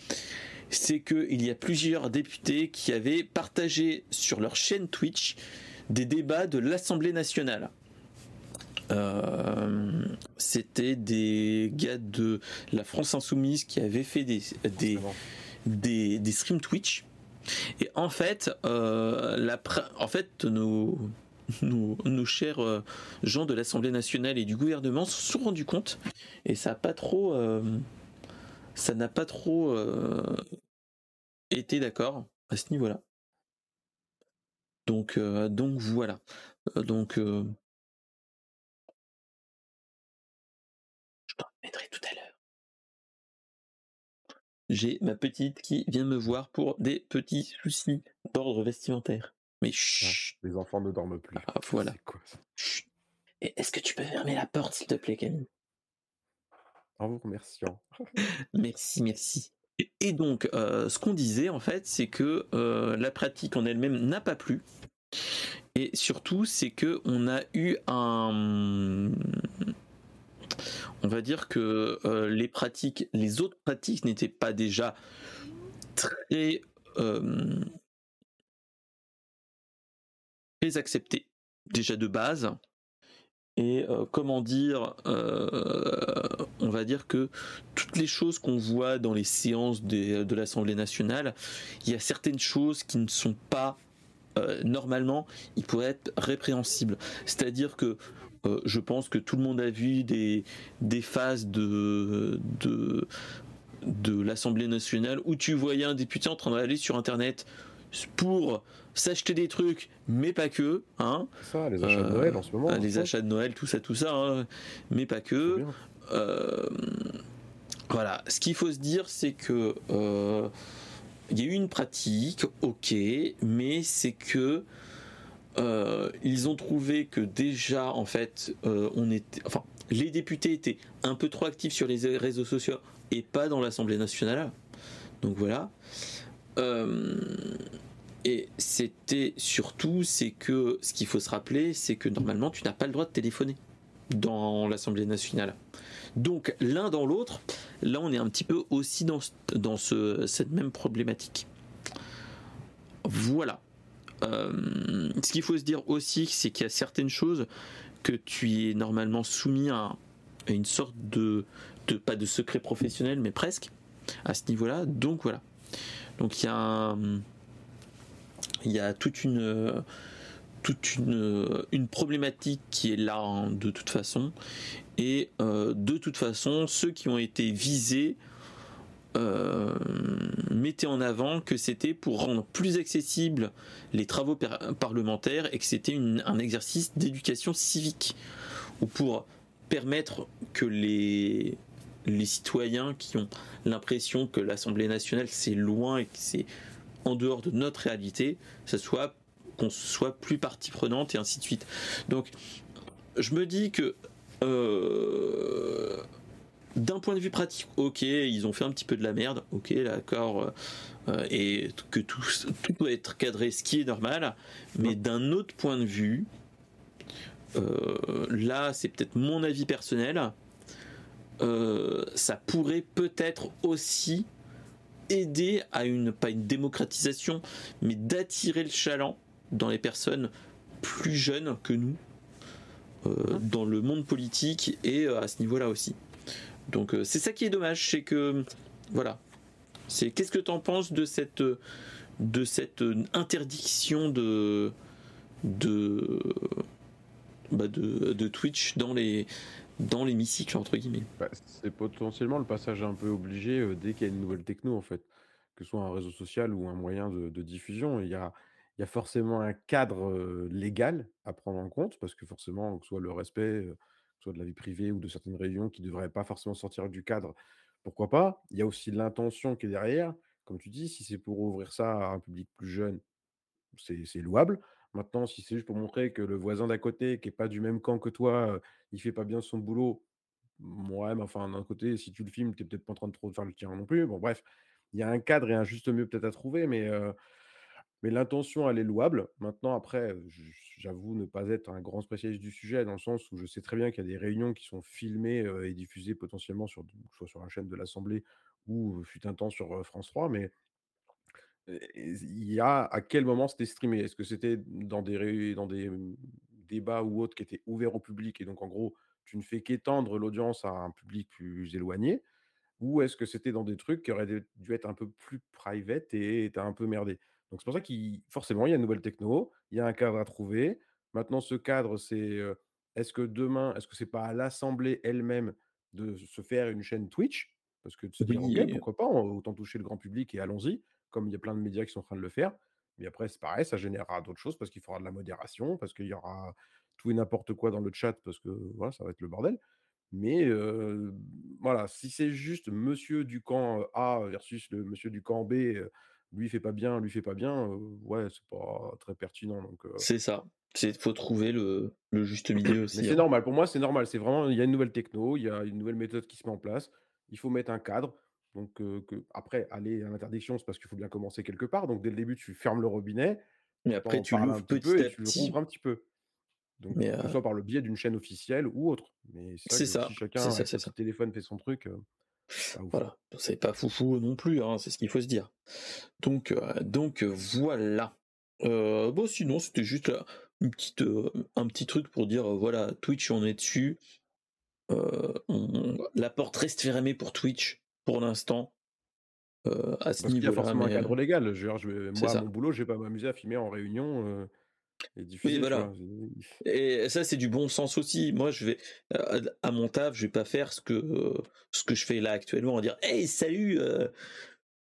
c'est qu'il y a plusieurs députés qui avaient partagé sur leur chaîne Twitch des débats de l'Assemblée nationale. Euh, c'était des gars de la France Insoumise qui avaient fait des, des, des, streams Twitch. Et en fait, euh, la, en fait nos, nos, nos chers euh, gens de l'Assemblée nationale et du gouvernement se sont rendus compte, et ça n'a pas trop, ça n'a pas trop été d'accord à ce niveau-là. Donc, donc voilà. Donc tout à l'heure. J'ai ma petite qui vient me voir pour des petits soucis d'ordre vestimentaire. Mais ah, chut. les enfants ne dorment plus. Ah, voilà. Et est-ce que tu peux fermer la porte, s'il te plaît, Camille? En vous remerciant. [laughs] merci, merci. Et, donc, euh, ce qu'on disait, en fait, c'est que euh, la pratique en elle-même n'a pas plu. Et surtout, c'est que on a eu un on va dire que euh, les pratiques, les autres pratiques n'étaient pas déjà très, euh, acceptées, déjà de base. Et euh, comment dire, on va dire que toutes les choses qu'on voit dans les séances de l'Assemblée nationale, il y a certaines choses qui ne sont pas normalement, ils pourraient être répréhensibles. C'est-à-dire que euh, je pense que tout le monde a vu des, des phases de, de, de l'Assemblée nationale où tu voyais un député en train d'aller sur Internet pour s'acheter des trucs, mais pas que. Hein. Ça, les achats de Noël en ce moment. Les achats de Noël, tout ça, tout ça, hein, mais pas que. Euh, voilà, ce qu'il faut se dire, c'est que euh, il y a eu une pratique, ok, mais c'est que euh, ils ont trouvé que déjà, en fait, euh, on était, enfin, les députés étaient un peu trop actifs sur les réseaux sociaux et pas dans l'Assemblée nationale. Donc voilà. Euh, et c'était surtout, c'est que ce qu'il faut se rappeler, c'est que normalement, tu n'as pas le droit de téléphoner dans l'Assemblée nationale. Donc l'un dans l'autre, là, on est un petit peu aussi dans, dans ce, cette même problématique. Voilà. Euh, ce qu'il faut se dire aussi, c'est qu'il y a certaines choses que tu es normalement soumis à, une sorte de, pas de secret professionnel, mais presque à ce niveau-là. Donc voilà. Donc il y a toute une toute problématique qui est là hein, de toute façon et euh, de toute façon ceux qui ont été visés euh, mettait en avant que c'était pour rendre plus accessibles les travaux parlementaires et que c'était un exercice d'éducation civique ou pour permettre que les, les citoyens qui ont l'impression que l'Assemblée nationale c'est loin et que c'est en dehors de notre réalité, qu'on soit plus partie prenante et ainsi de suite. Donc, je me dis que euh, d'un point de vue pratique, ok, ils ont fait un petit peu de la merde, ok, d'accord, euh, et que tout, tout doit être cadré, ce qui est normal, mais d'un autre point de vue, euh, là, c'est peut-être mon avis personnel, euh, ça pourrait peut-être aussi aider à une, pas une démocratisation, mais d'attirer le chaland dans les personnes plus jeunes que nous, euh, dans le monde politique et euh, à ce niveau-là aussi. Donc euh, c'est ça qui est dommage, c'est que voilà. C'est qu'est-ce que tu en penses de cette de cette interdiction de bah de, de Twitch dans les dans l'hémicycle, entre guillemets? Bah, c'est potentiellement le passage un peu obligé euh, dès qu'il y a une nouvelle techno, en fait. Que ce soit un réseau social ou un moyen de, diffusion, il y a, il y a forcément un cadre euh, légal à prendre en compte, parce que forcément, que ce soit le respect, euh, soit de la vie privée ou de certaines réunions qui ne devraient pas forcément sortir du cadre, pourquoi pas? Il y a aussi l'intention qui est derrière. Comme tu dis, si c'est pour ouvrir ça à un public plus jeune, c'est louable. Maintenant, si c'est juste pour montrer que le voisin d'à côté, qui n'est pas du même camp que toi, il fait pas bien son boulot, ouais, mais enfin, d'un côté, si tu le filmes, tu n'es peut-être pas en train de trop faire le tien non plus. Bon, bref, il y a un cadre et un juste mieux peut-être à trouver, mais, mais l'intention, elle est louable. Maintenant, après, j'avoue ne pas être un grand spécialiste du sujet, dans le sens où je sais très bien qu'il y a des réunions qui sont filmées et diffusées potentiellement sur, soit sur la chaîne de l'Assemblée ou fut un temps sur France 3, mais il y a à quel moment c'était streamé? Est-ce que c'était dans des, dans des mmh, débats ou autres qui étaient ouverts au public et donc en gros, tu ne fais qu'étendre l'audience à un public plus éloigné? Ou est-ce que c'était dans des trucs qui auraient dû être un peu plus private et t'as un peu merdé? Donc c'est pour ça qu'il forcément, il y a une nouvelle techno, il y a un cadre à trouver. Maintenant, ce cadre, c'est est-ce que demain, est-ce que c'est pas à l'Assemblée elle-même de se faire une chaîne Twitch? Parce que de se dire, ok, pourquoi pas, autant toucher le grand public et allons-y comme il y a plein de médias qui sont en train de le faire. Mais après, c'est pareil, ça générera d'autres choses parce qu'il faudra de la modération, parce qu'il y aura tout et n'importe quoi dans le chat, parce que voilà, ça va être le bordel. Mais voilà, si c'est juste monsieur du camp A versus le monsieur du camp B, lui fait pas bien, lui fait pas bien, ouais, c'est pas très pertinent. Donc c'est ça. C'est faut trouver le, le juste [clears throat] milieu aussi. C'est hein. normal. Pour moi, c'est normal. C'est vraiment, il y a une nouvelle techno, il y a une nouvelle méthode qui se met en place. Il faut mettre un cadre. Donc, que, après, aller à l'interdiction, c'est parce qu'il faut bien commencer quelque part. Donc, dès le début, tu fermes le robinet. Mais après, tu l'ouvres petit peu et tu le rouvres un petit peu. Donc, que ce soit par le biais d'une chaîne officielle ou autre. Mais c'est ça. Si chacun son téléphone fait son truc. Voilà, c'est pas foufou non plus, hein, c'est ce qu'il faut se dire. Donc, donc voilà. bon, sinon, c'était juste une petite, un petit truc pour dire voilà, Twitch, on est dessus. la porte reste fermée pour Twitch pour l'instant. Euh, à ce niveau-là. Il y a forcément un cadre euh, légal. Je, moi, mon boulot, je vais pas m'amuser à filmer en réunion. Euh, et voilà. Et ça, c'est du bon sens aussi. Moi, je vais à mon taf, je vais pas faire ce que ce que je fais là actuellement, en dire Hey, salut,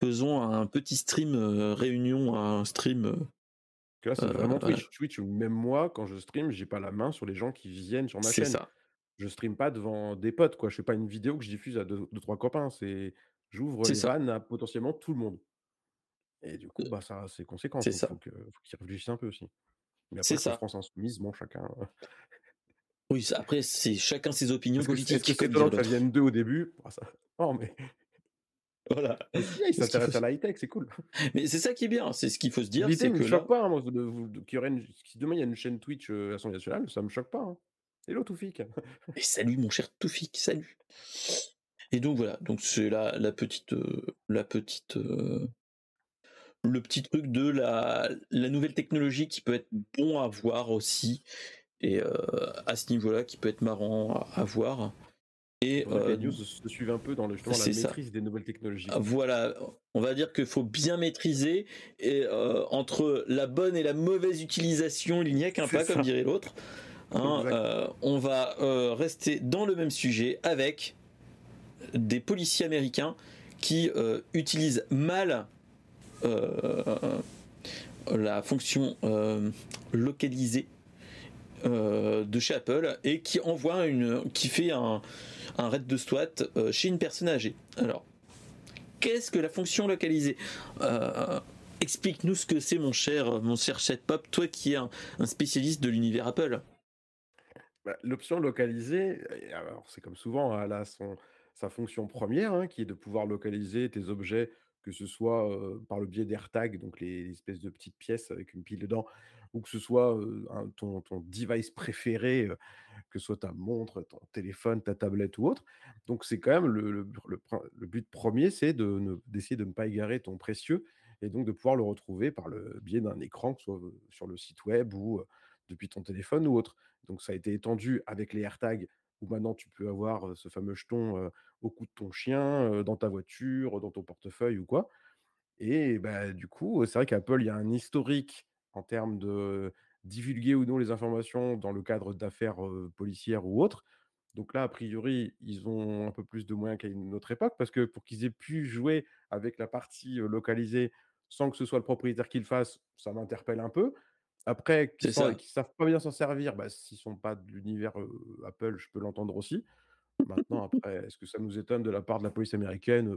faisons un petit stream réunion, un stream. là, c'est vraiment Twitch. Twitch, même moi, quand je stream, j'ai pas la main sur les gens qui viennent sur ma chaîne. C'est ça je stream pas devant des potes, quoi. Je fais pas une vidéo que je diffuse à deux, trois copains. C'est, j'ouvre les vannes à potentiellement tout le monde. Et du coup, bah, ça a ses conséquences. C'est Faut, qu'ils réfléchissent un peu aussi. Mais après, c'est ça. France Insoumise, bon, chacun. oui, après, c'est chacun ses opinions politiques. Est-ce que c'est étonnant que ça vienne d'eux au début ça... Non, mais. [laughs] Voilà. ils s'intéressent à la high-tech, c'est cool. [laughs] Mais c'est ça qui est bien, c'est ce qu'il faut se dire. L'idée me choque pas, hein, y aurait si demain il y a une chaîne Twitch à son national, ça me choque pas. Hein. Hello Toufik. Et salut mon cher Toufik, salut. Et donc voilà, donc c'est la, la petite, euh, la petite, euh, le petit truc de la, la nouvelle technologie qui peut être bon à voir aussi, et euh, à ce niveau-là qui peut être marrant à, voir. Et les news se suivent un peu dans le, la maîtrise des nouvelles technologies. Ah, voilà, on va dire qu'il faut bien maîtriser et entre la bonne et la mauvaise utilisation, il n'y a qu'un pas, comme dirait l'autre. Hein, euh, on va euh, rester dans le même sujet avec des policiers américains qui euh, utilisent mal la fonction localisée de chez Apple et qui envoie une, qui fait un, un raid de SWAT chez une personne âgée. Alors, qu'est-ce que la fonction localisée? Explique-nous ce que c'est, mon cher, mon cher Chatpop, toi qui es un spécialiste de l'univers Apple. Bah, l'option localisée, c'est comme souvent, hein, elle a son, sa fonction première, hein, qui est de pouvoir localiser tes objets, que ce soit par le biais d'AirTag, donc les, espèces de petites pièces avec une pile dedans, ou que ce soit ton, device préféré, que ce soit ta montre, ton téléphone, ta tablette ou autre. Donc c'est quand même le, but premier, c'est d'essayer de, de ne pas égarer ton précieux et donc de pouvoir le retrouver par le biais d'un écran, que ce soit sur le site web ou depuis ton téléphone ou autre. Donc ça a été étendu avec les AirTags, maintenant tu peux avoir ce fameux jeton au cou de ton chien, dans ta voiture, dans ton portefeuille ou quoi. Et bah, du coup, c'est vrai qu'Apple, il y a un historique en termes de divulguer ou non les informations dans le cadre d'affaires policières ou autres. Donc là, a priori, ils ont un peu plus de moyens qu'à une autre époque, parce que pour qu'ils aient pu jouer avec la partie localisée sans que ce soit le propriétaire qui le fasse, ça m'interpelle un peu. Après, qu'ils ne savent pas bien s'en servir, bah, s'ils ne sont pas de l'univers Apple, je peux l'entendre aussi. Maintenant, après, est-ce que ça nous étonne de la part de la police américaine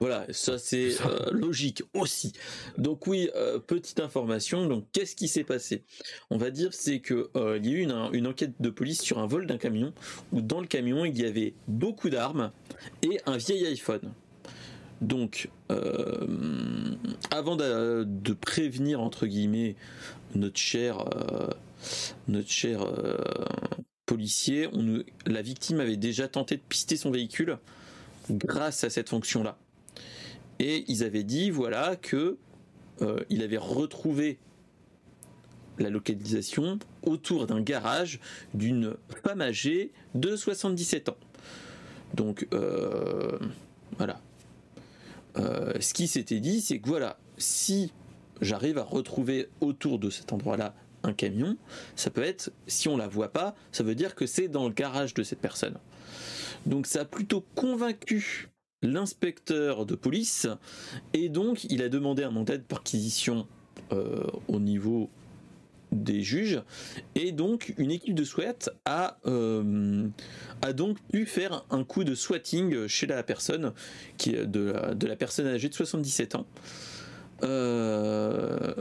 voilà, ça c'est logique aussi. Donc oui, petite information. Donc qu'est-ce qui s'est passé? On va dire c'est que il y a eu une, une, enquête de police sur un vol d'un camion où dans le camion il y avait beaucoup d'armes et un vieil iPhone. Donc, euh, avant de, prévenir entre guillemets notre cher, euh, euh, policier, la victime avait déjà tenté de pister son véhicule grâce à cette fonction-là. Et ils avaient dit voilà que il avait retrouvé la localisation autour d'un garage d'une femme âgée de 77 ans. Donc voilà, ce qui s'était dit, c'est que voilà, si j'arrive à retrouver autour de cet endroit-là un camion, ça peut être, si on la voit pas, ça veut dire que c'est dans le garage de cette personne. Donc ça a plutôt convaincu l'inspecteur de police et donc il a demandé un mandat de perquisition euh, au niveau des juges et donc une équipe de SWAT a, euh, donc pu faire un coup de swatting chez la personne qui de de la personne âgée de 77 ans. Euh,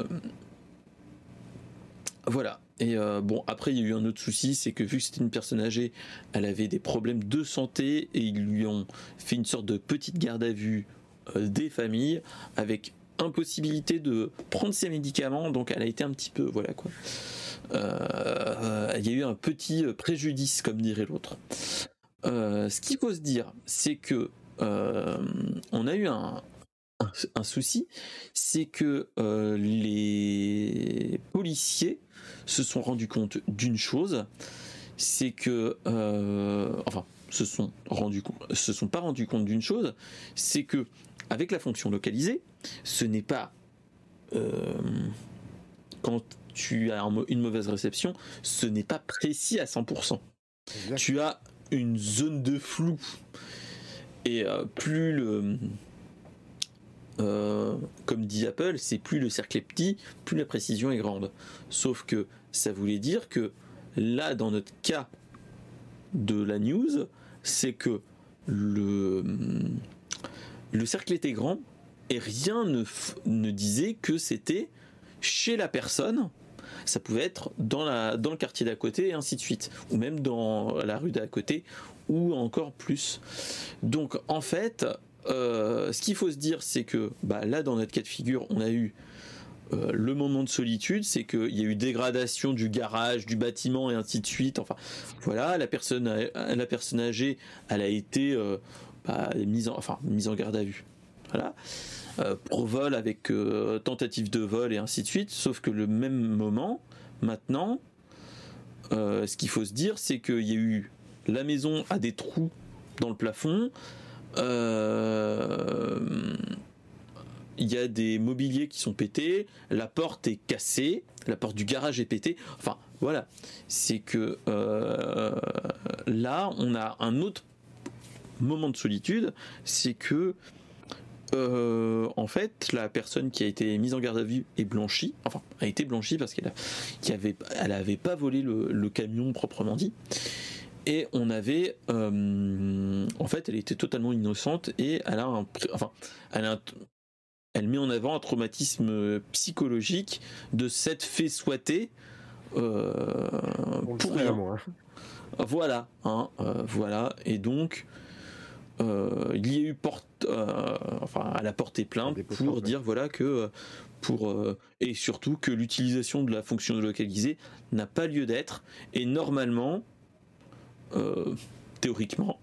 voilà. Et euh, bon, après, il y a eu un autre souci, c'est que vu que c'était une personne âgée, elle avait des problèmes de santé et ils lui ont fait une sorte de petite garde à vue des familles avec impossibilité de prendre ses médicaments, donc elle a été un petit peu, voilà quoi. Euh, il y a eu un petit préjudice, comme dirait l'autre. Euh, ce qu'il faut se dire, c'est que euh, on a eu un, un, souci, c'est que les policiers se sont rendus compte d'une chose, c'est que, enfin, se sont rendus se sont pas rendus compte d'une chose, c'est que avec la fonction localisée, ce n'est pas euh, quand tu as une mauvaise réception, ce n'est pas précis à 100%. Tu as une zone de flou. Et euh, plus le. Euh, comme dit Apple, c'est plus le cercle est petit, plus la précision est grande. Sauf que ça voulait dire que là, dans notre cas de la news, c'est que le, le cercle était grand, et rien ne, ne disait que c'était chez la personne. Ça pouvait être dans, le quartier d'à côté et ainsi de suite, ou même dans la rue d'à côté, ou encore plus. Donc en fait, euh, ce qu'il faut se dire, c'est que bah, là, dans notre cas de figure, on a eu euh, le moment de solitude, c'est qu'il y a eu dégradation du garage, du bâtiment et ainsi de suite. Enfin, voilà, la personne, la personne âgée, elle a été euh, bah, mise, en, enfin, mise en garde à vue. Voilà. Euh, pour vol avec euh, tentative de vol et ainsi de suite. Sauf que le même moment, maintenant, euh, ce qu'il faut se dire, c'est qu'il y a eu la maison a des trous dans le plafond. Il y a des mobiliers qui sont pétés, la porte est cassée, la porte du garage est pétée. Enfin, voilà. C'est que là, on a un autre moment de solitude, c'est que euh, en fait, la personne qui a été mise en garde à vue est blanchie, enfin, a été blanchie parce qu'elle avait, elle avait pas volé le, camion proprement dit. Et on avait, euh, en fait, elle était totalement innocente et elle a un, enfin, elle elle met en avant un traumatisme psychologique de cette fait souhaiter euh, pour rien. Hein. Voilà, hein, voilà, et donc euh, il y a eu porte, enfin, elle a porté plainte pour dire voilà que pour et surtout que l'utilisation de la fonction de localiser n'a pas lieu d'être et normalement, théoriquement,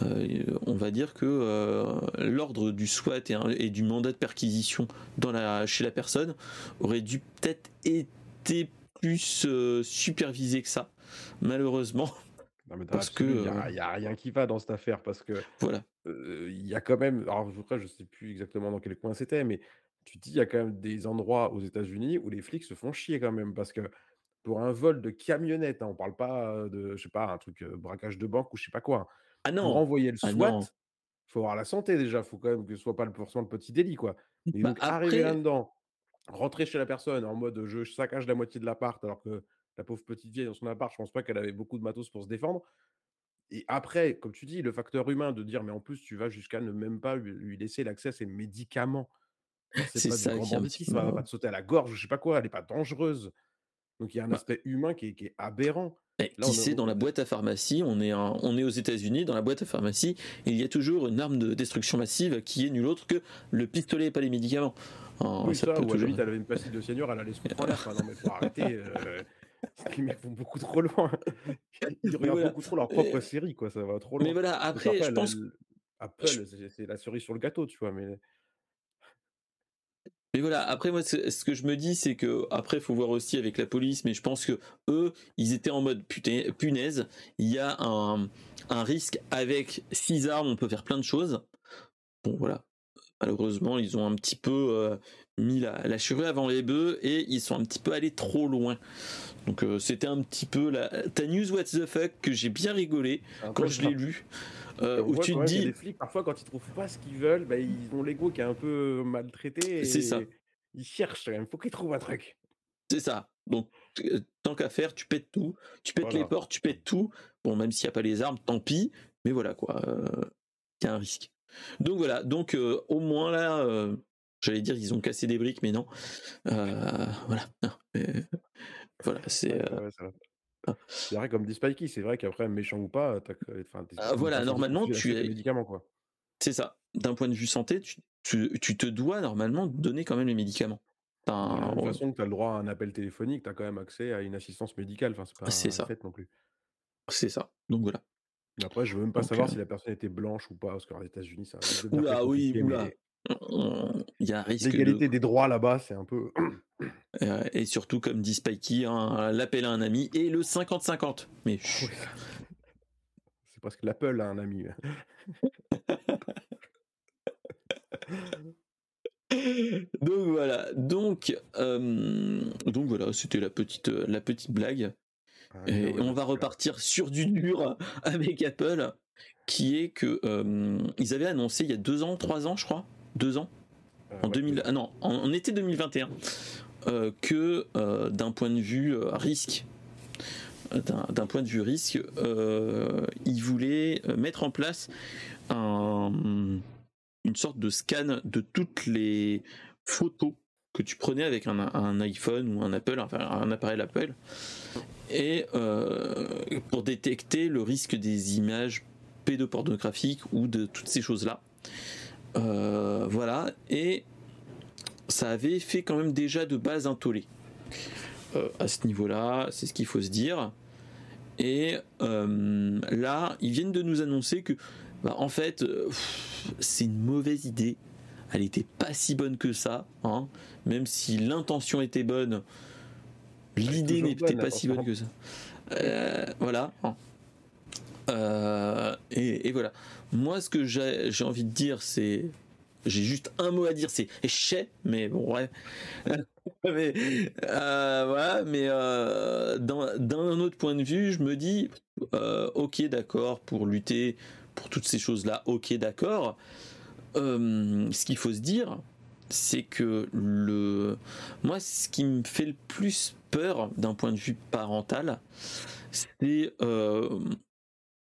on va dire que l'ordre du SWAT et, du mandat de perquisition dans la, chez la personne aurait dû peut-être été plus supervisé que ça, malheureusement. Parce que il n'y a, rien qui va dans cette affaire parce que voilà. il y a quand même, alors je ne sais plus exactement dans quel coin c'était, mais tu dis il y a quand même des endroits aux États-Unis où les flics se font chier quand même parce que pour un vol de camionnette, hein, on parle pas de, je sais pas, un truc braquage de banque ou je sais pas quoi. Hein. Ah non. Pour envoyer le ah SWAT, il faut avoir la santé déjà, faut quand même que ce soit pas le forcément le petit délit quoi. Et bah, donc arriver là-dedans, rentrer chez la personne en mode je saccage la moitié de l'appart alors que la pauvre petite vieille dans son appart, je pense pas qu'elle avait beaucoup de matos pour se défendre. Et après, comme tu dis, le facteur humain de dire, mais en plus, tu vas jusqu'à ne même pas lui, laisser l'accès à ses médicaments. C'est pas ça du grand banditisme, va pas te sauter à la gorge, je sais pas quoi, elle n'est pas dangereuse. Donc il y a un bah aspect humain qui est, aberrant. qui sait, dans la boîte à pharmacie, on est, on est aux États-Unis, dans la boîte à pharmacie, il y a toujours une arme de destruction massive qui est nulle autre que le pistolet et pas les médicaments. oui, ça, ou toujours... elle avait une pastille de seigneur, elle allait se [laughs] l'air. non, mais faut arrêter. Euh, [laughs] les mecs vont beaucoup trop loin. [laughs] Ils regardent beaucoup trop leur propre série, quoi. Ça va trop loin. Mais voilà, après, je pense. Apple, c'est la cerise sur le gâteau, tu vois. Mais mais voilà, après moi ce que je me dis c'est que après faut voir aussi avec la police, mais je pense que eux ils étaient en mode punaise, il y a un, un risque avec six armes, on peut faire plein de choses. Bon voilà, malheureusement ils ont un petit peu euh, mis la, la avant les bœufs et ils sont un petit peu allés trop loin. Donc euh, c'était un petit peu la ta news what the fuck que j'ai bien rigolé quand je l'ai lu. Euh, où tu te dis. Les flics, parfois, quand ils trouvent pas ce qu'ils veulent, bah, ils ont l'ego qui est un peu maltraité. C'est ça. Ils cherchent quand même. Faut qu'ils trouvent un truc. C'est ça. Donc, euh, tant qu'à faire, tu pètes tout. Tu pètes les portes, tu pètes tout. Bon, même s'il n'y a pas les armes, tant pis. Mais voilà, quoi. Il y a un risque. Donc voilà. Donc, au moins là. J'allais dire ils ont cassé des briques, mais non. voilà. Voilà, c'est. Ah. C'est vrai, comme dit Spikey, c'est vrai qu'après, méchant ou pas, ah, voilà, normalement, tu es. médicaments, quoi. C'est ça. D'un point de vue santé, tu, tu, te dois normalement donner quand même les médicaments. De toute façon, tu as le droit à un appel téléphonique, tu as quand même accès à une assistance médicale. Enfin, c'est pas ça. fait non plus. C'est ça. Donc voilà. après, je veux même pas savoir si la personne était blanche ou pas, parce qu'aux États-Unis, ça. Oula, oui, oula. Il y a un risque. L'égalité des droits là-bas, c'est un peu. [coughs] Euh, et surtout, comme dit Spikey, hein, l'appel à un ami et le 50-50. Mais c'est parce que l'appel à un ami. [laughs] donc voilà, donc euh, donc voilà, c'était la petite la petite blague. Ah, et on va repartir sur du dur [laughs] avec Apple, qui est que euh, ils avaient annoncé il y a deux ans, trois ans, je crois, deux ans, en 2000, ah non, en été 2021, euh, que euh, d'un point de vue euh, risque, d'un point de vue risque, il voulait mettre en place une sorte de scan de toutes les photos que tu prenais avec un, iPhone ou un Apple, enfin un appareil Apple, et pour détecter le risque des images pédopornographiques ou de toutes ces choses-là. Voilà, et ça avait fait quand même déjà de base un tollé. Euh, à ce niveau-là, c'est ce qu'il faut se dire. Et euh, là, ils viennent de nous annoncer que, bah, en fait, euh, c'est une mauvaise idée. Elle n'était pas si bonne que ça, hein. même si l'intention était bonne. L'idée n'était pas si bonne que ça. voilà. Hein. Et, voilà. Moi, ce que j'ai envie de dire, c'est j'ai juste un mot à dire, c'est chais, mais bon, ouais. [laughs] mais euh, voilà, mais euh, d'un autre point de vue, je me dis, euh, ok, d'accord, pour lutter pour toutes ces choses-là, ok, d'accord. ce qu'il faut se dire, c'est que le, moi, ce qui me fait le plus peur d'un point de vue parental, c'est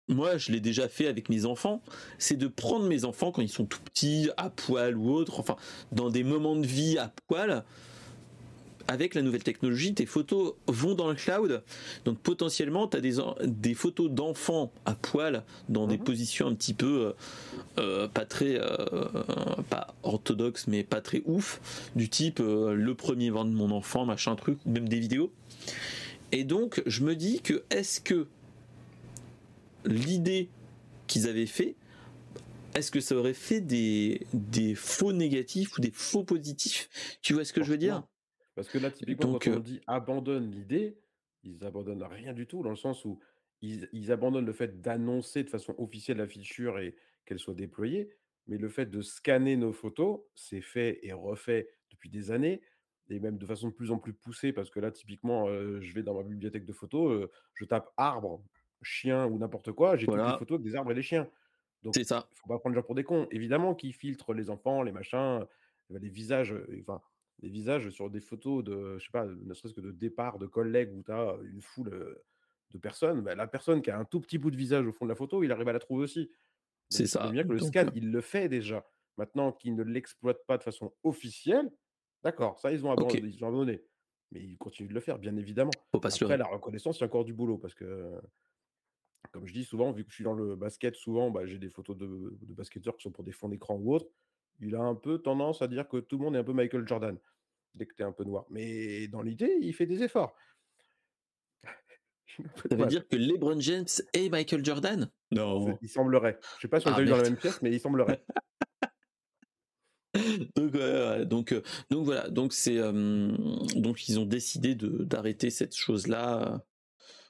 moi je l'ai déjà fait avec mes enfants, c'est de prendre mes enfants quand ils sont tout petits, à poil ou autre, enfin dans des moments de vie à poil, avec la nouvelle technologie, tes photos vont dans le cloud. Donc potentiellement, tu as des, des photos d'enfants à poil dans des mhm. positions un petit peu pas très pas orthodoxes, mais pas très ouf, du type le premier vent de mon enfant, machin truc, ou même des vidéos. Et donc, je me dis que est-ce que l'idée qu'ils avaient fait, est-ce que ça aurait fait des, des faux négatifs ou des faux positifs? Tu vois ce que je veux dire? Parce que là, typiquement, quand on euh dit abandonne l'idée, ils abandonnent rien du tout, dans le sens où ils, ils abandonnent le fait d'annoncer de façon officielle la feature et qu'elle soit déployée, mais le fait de scanner nos photos, c'est fait et refait depuis des années et même de façon de plus en plus poussée, parce que là, typiquement, je vais dans ma bibliothèque de photos, je tape arbre, chien ou n'importe quoi, j'ai toutes les photos avec des arbres et des chiens. Donc, c'est ça. Il faut pas prendre les gens pour des cons. Évidemment qu'ils filtrent les enfants, les machins, les visages, enfin, les visages sur des photos de, je sais pas, ne serait-ce que de départ de collègues où tu as une foule de personnes. Bah, la personne qui a un tout petit bout de visage au fond de la photo, il arrive à la trouver aussi. C'est ça. bien que le scan, il le fait déjà. Maintenant qu'il ne l'exploite pas de façon officielle, D'accord, ça, ils ont abandonné, ils ont abandonné. Mais ils continuent de le faire, bien évidemment. Après, la reconnaissance, il y a encore du boulot parce que, comme je dis souvent, vu que je suis dans le basket, souvent, bah, j'ai des photos de, de basketteurs qui sont pour des fonds d'écran ou autres. Il a un peu tendance à dire que tout le monde est un peu Michael Jordan dès que tu es un peu noir. Mais dans l'idée, il fait des efforts. [laughs] Ça veut dire que LeBron James est Michael Jordan? Non. Il semblerait. Je sais pas si on ah, dans la même pièce, mais il semblerait. [laughs] donc, donc, euh, donc voilà, donc c'est euh, donc ils ont décidé d'arrêter cette chose là.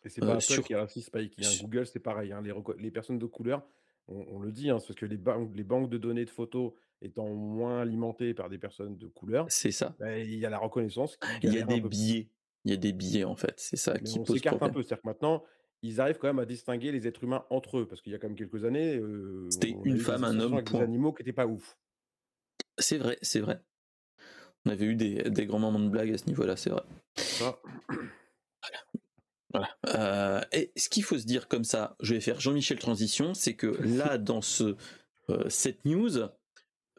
Et c'est pas euh, Apple qui a raciste, pas qui Google, c'est pareil. Hein, les, les, personnes de couleur, on, le dit, hein, parce que les, banques, les banques de données de photos étant moins alimentées par des personnes de couleur, c'est ça. Bah, il y a la reconnaissance. Il y a des billets. Il y a des billets en fait, c'est ça qui on pose s'écarte un peu, c'est-à-dire que maintenant, ils arrivent quand même à distinguer les êtres humains entre eux, parce qu'il y a quand même quelques années, c'était une femme, un homme, des animaux qui n'étaient pas ouf. C'est vrai, c'est vrai. On avait eu des, grands moments de blague à ce niveau-là, c'est vrai. Voilà. Euh, et ce qu'il faut se dire comme ça, je vais faire Jean-Michel Transition, c'est que là, [laughs] dans ce, euh, cette news,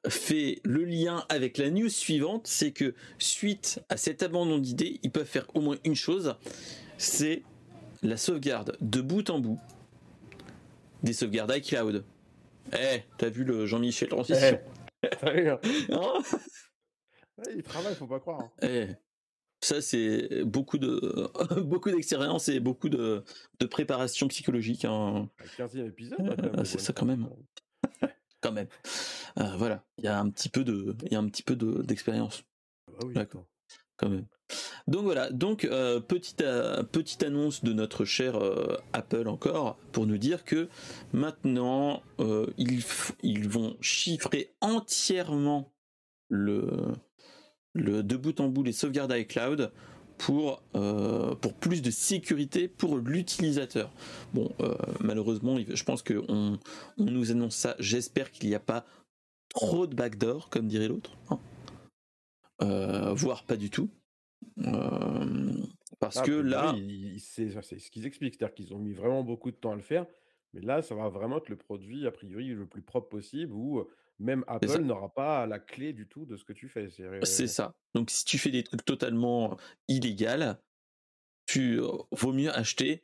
fait le lien avec la news suivante, c'est que suite à cet abandon d'idées, ils peuvent faire au moins une chose, c'est la sauvegarde de bout en bout des sauvegardes iCloud. Eh, t'as vu le Jean-Michel Transition? Eh. Hein? [laughs] il travaille, faut pas croire. Hein. Eh, ça, c'est beaucoup de [laughs] beaucoup d'expérience et beaucoup de, de préparation psychologique. Hein. 15e épisode. Ah, c'est ça quand même. [laughs] quand même. Euh, voilà, il y a un petit peu de, il y a un petit peu d'expérience. Ah bah oui, D'accord. Quand même. Donc voilà, donc euh, petite, euh, petite annonce de notre cher Apple encore pour nous dire que maintenant ils, ils vont chiffrer entièrement le, le de bout en bout les sauvegardes iCloud pour, pour plus de sécurité pour l'utilisateur. Bon, malheureusement, je pense qu'on on nous annonce ça. J'espère qu'il n'y a pas trop de backdoor, comme dirait l'autre. Hein. voire pas du tout. Euh, parce ah, que là. c'est ce qu'ils expliquent, c'est-à-dire qu'ils ont mis vraiment beaucoup de temps à le faire, mais là, ça va vraiment être le produit, a priori, le plus propre possible, où même Apple n'aura pas la clé du tout de ce que tu fais. C'est ça. Donc, si tu fais des trucs totalement illégaux, tu vaut mieux acheter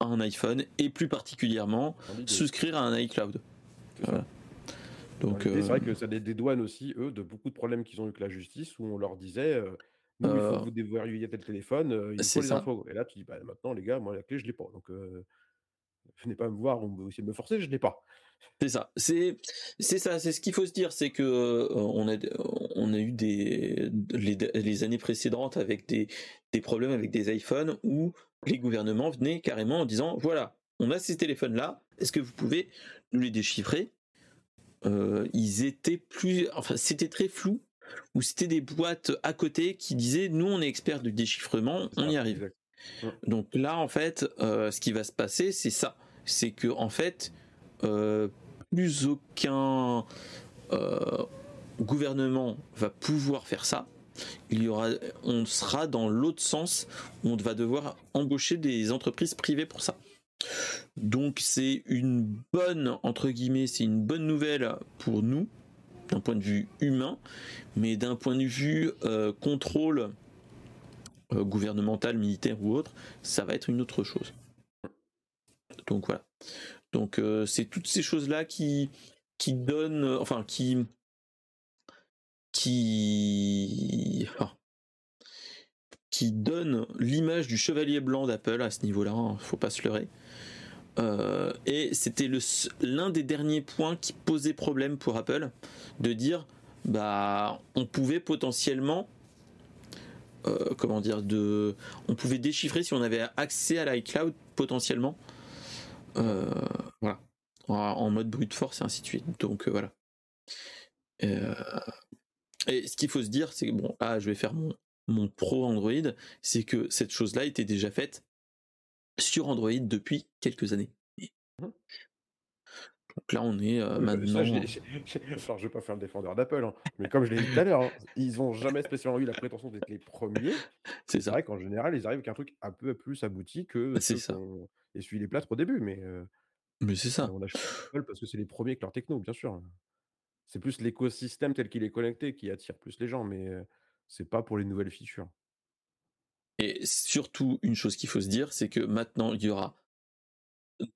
un iPhone et plus particulièrement souscrire à un iCloud. Donc, c'est vrai que ça dédouane aussi, eux, de beaucoup de problèmes qu'ils ont eu avec la justice, où on leur disait il faut que vous déverrouiller tel téléphone, il faut les infos. Et là, tu dis, bah, maintenant, les gars, moi, la clé, je l'ai pas. Donc, venez pas me voir ou essayer de me forcer, je l'ai pas. C'est ça. C'est, c'est ça. C'est ce qu'il faut se dire, c'est que on a, on a eu des les, années précédentes avec des, des problèmes avec des iPhones où les gouvernements venaient carrément en disant, voilà, on a ces téléphones-là, est-ce que vous pouvez nous les déchiffrer? Ils étaient plus, enfin, c'était très flou où c'était des boîtes à côté qui disaient nous on est experts du déchiffrement, on y arrive. Donc là en fait, euh, ce qui va se passer, c'est ça, c'est que en fait, euh, plus aucun euh, gouvernement va pouvoir faire ça. Il y aura, on sera dans l'autre sens on va devoir embaucher des entreprises privées pour ça. Donc c'est une bonne entre guillemets, c'est une bonne nouvelle pour nous d'un point de vue humain, mais d'un point de vue euh, contrôle gouvernementale, militaire ou autre, ça va être une autre chose. Donc voilà. Donc c'est toutes ces choses-là qui qui donnent, enfin qui qui qui donne l'image du chevalier blanc d'Apple à ce niveau-là, hein, faut pas se leurrer. Euh, et c'était l'un des derniers points qui posait problème pour Apple, de dire bah on pouvait potentiellement euh, comment dire de on pouvait déchiffrer si on avait accès à l'iCloud potentiellement euh, voilà en, mode brute force et ainsi de suite donc voilà et ce qu'il faut se dire c'est que bon ah je vais faire mon mon pro Android, c'est que cette chose-là était déjà faite sur Android depuis quelques années. Mmh. Donc là, on est euh, maintenant. je, ne vais pas faire le défendeur d'Apple, hein, mais comme je l'ai dit tout à l'heure, hein, ils n'ont jamais spécialement eu la prétention d'être les premiers. [laughs] C'est vrai qu'en général, ils arrivent avec un truc un peu plus abouti que. C'est ça. Essuie les plâtres au début, mais. Euh, mais c'est ça. On achète Apple parce que c'est les premiers avec leur techno, bien sûr. C'est plus l'écosystème tel qu'il est connecté qui attire plus les gens, mais c'est pas pour les nouvelles features. Et surtout, une chose qu'il faut se dire, c'est que maintenant, il y aura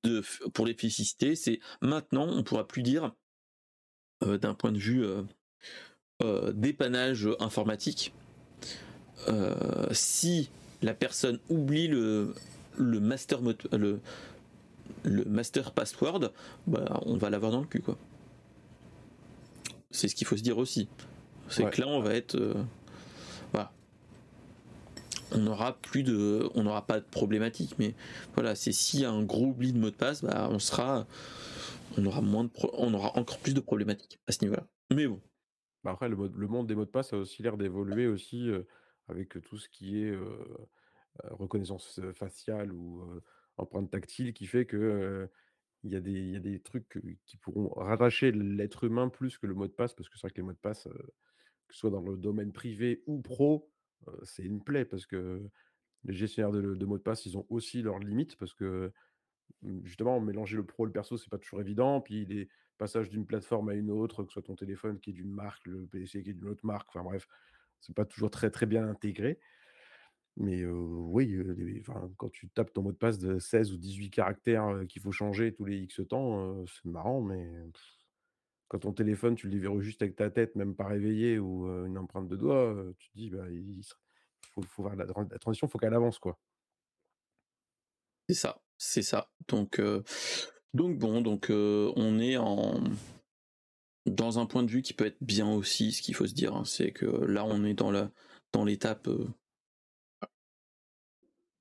de, pour l'efficacité, c'est maintenant, on pourra plus dire, euh, d'un point de vue euh, euh, dépannage informatique, si la personne oublie le, le master le, le master password, bah, on va l'avoir dans le cul, quoi. C'est ce qu'il faut se dire aussi. C'est que là, on va être on n'aura plus de, on n'aura pas de problématique. Mais voilà, c'est s'il y a un gros oubli de mot de passe, bah, on sera, on aura moins de, on aura encore plus de problématiques à ce niveau-là. Mais bon. Bah, après, le, monde des mots de passe a aussi l'air d'évoluer aussi euh, avec tout ce qui est euh, euh, reconnaissance faciale ou empreinte tactile, qui fait que il y, a des, y a des trucs qui pourront rattacher l'être humain plus que le mot de passe, parce que c'est vrai que les mots de passe, que ce soit dans le domaine privé ou pro, c'est une plaie parce que les gestionnaires de, mots de passe, ils ont aussi leurs limites parce que mmh, justement, mélanger le pro et le perso, c'est pas toujours évident. Puis les passages d'une plateforme à une autre, que ce soit ton téléphone qui est d'une marque, le PC qui est d'une autre marque, enfin bref, c'est pas toujours très très bien intégré. Mais oui, quand tu tapes ton mot de passe de 16 ou 18 caractères qu'il faut changer tous les X temps, c'est marrant, mais quand ton téléphone, tu le déverrouilles juste avec ta tête, même pas réveillé ou une empreinte de doigt, tu te dis, bah, il faut, faut voir la, transition, il faut qu'elle avance, quoi. C'est ça, c'est ça. Donc, donc bon, donc on est en dans un point de vue qui peut être bien aussi. Ce qu'il faut se dire, hein, c'est que là, on est la dans l'étape.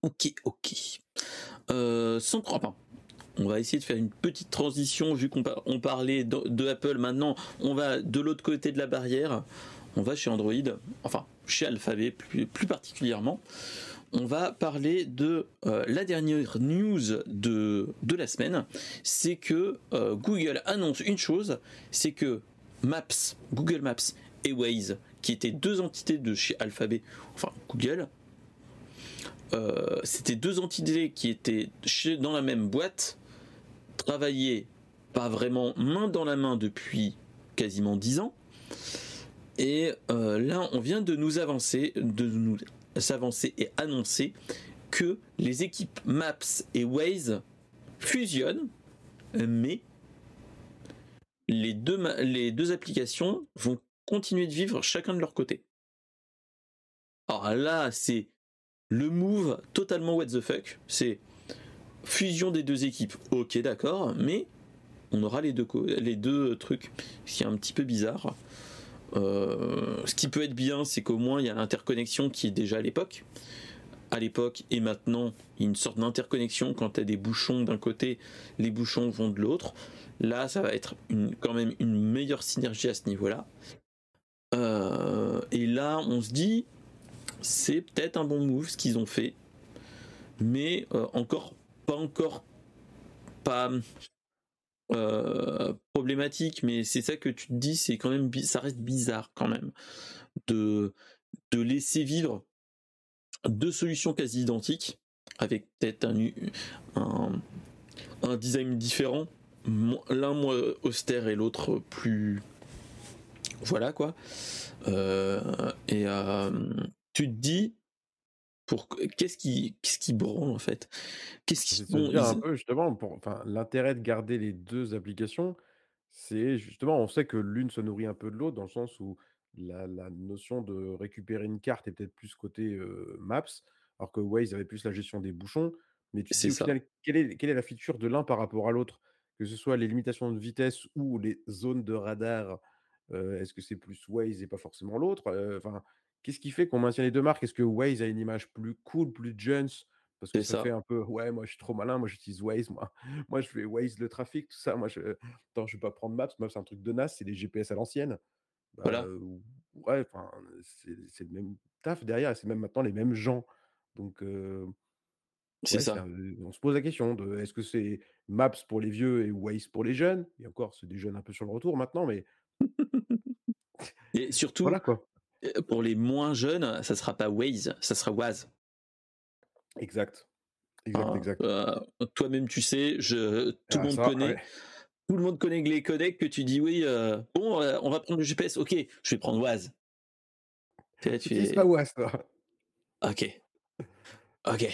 Ok, ok. sans trop on va essayer de faire une petite transition vu qu'on parlait de, Apple. Maintenant, on va de l'autre côté de la barrière. On va chez Android, enfin chez Alphabet plus, particulièrement. On va parler de euh, la dernière news de, de la semaine. C'est que euh, Google annonce une chose, c'est que Maps, Google Maps et Waze, qui étaient deux entités de chez Alphabet, enfin Google, euh, c'était deux entités qui étaient dans la même boîte, travaillé pas vraiment main dans la main depuis quasiment dix ans. Et euh, là, on vient de nous avancer, de nous s'avancer et annoncer que les équipes Maps et Waze fusionnent, mais les deux, les deux applications vont continuer de vivre chacun de leur côté. Alors là, c'est le move totalement what the fuck. C'est fusion des deux équipes, ok d'accord, mais on aura les deux, trucs, ce qui est un petit peu bizarre. Euh, ce qui peut être bien, c'est qu'au moins il y a l'interconnexion qui est déjà à l'époque. À l'époque et maintenant, il y a une sorte d'interconnexion quand tu as des bouchons d'un côté, les bouchons vont de l'autre. Là, ça va être quand même une meilleure synergie à ce niveau-là. Euh, et là, on se dit, c'est peut-être un bon move ce qu'ils ont fait, mais euh, encore pas encore pas euh, problématique, mais c'est ça que tu te dis, c'est quand même ça reste bizarre quand même de laisser vivre deux solutions quasi identiques avec peut-être un, un, design différent, l'un moins austère et l'autre plus voilà quoi. Euh, et tu te dis pour qu'est-ce qui qu'est-ce qui branle en fait? Qu'est-ce qui bon un ils peu justement pour enfin l'intérêt de garder les 2 applications, c'est justement on sait que l'une se nourrit un peu de l'autre dans le sens où la la notion de récupérer une carte est peut-être plus côté, Maps, alors que Waze avait plus la gestion des bouchons. Mais tu au ça, final, quelle est quelle est la feature de l'un par rapport à l'autre? Que ce soit les limitations de vitesse ou les zones de radar, est-ce que c'est plus Waze et pas forcément l'autre? Enfin, qu'est-ce qui fait qu'on maintient les 2 marques? Est-ce que Waze a une image plus cool, plus jeunes parce que ça fait un peu: «Ouais, moi, je suis trop malin, moi, j'utilise Waze, moi. [laughs] Moi, je fais Waze le trafic, tout ça. Moi, je attends, je vais pas prendre Maps. Maps, c'est un truc de naze, c'est des GPS à l'ancienne». Bah, Voilà, heu, ouais, enfin, c'est le même taf derrière c'est même maintenant les mêmes gens. Donc, c'est ouais, ça. on se pose la question de est-ce que c'est Maps pour les vieux et Waze pour les jeunes? Et encore, c'est des jeunes un peu sur le retour maintenant, mais Et surtout, voilà, quoi. Heu, pour les moins jeunes, ça sera pas Waze, ça sera Waze. Exact. Exact, Hein, exact. heu, toi-même tu sais, je tout le Ah monde ça, ouais. connaît tout le monde connaît les codecs que tu dis: «Oui, heu, bon, on va prendre le GPS, OK, je vais prendre Waze». Tu tu Utilise pas Waze, toi. «OK, OK».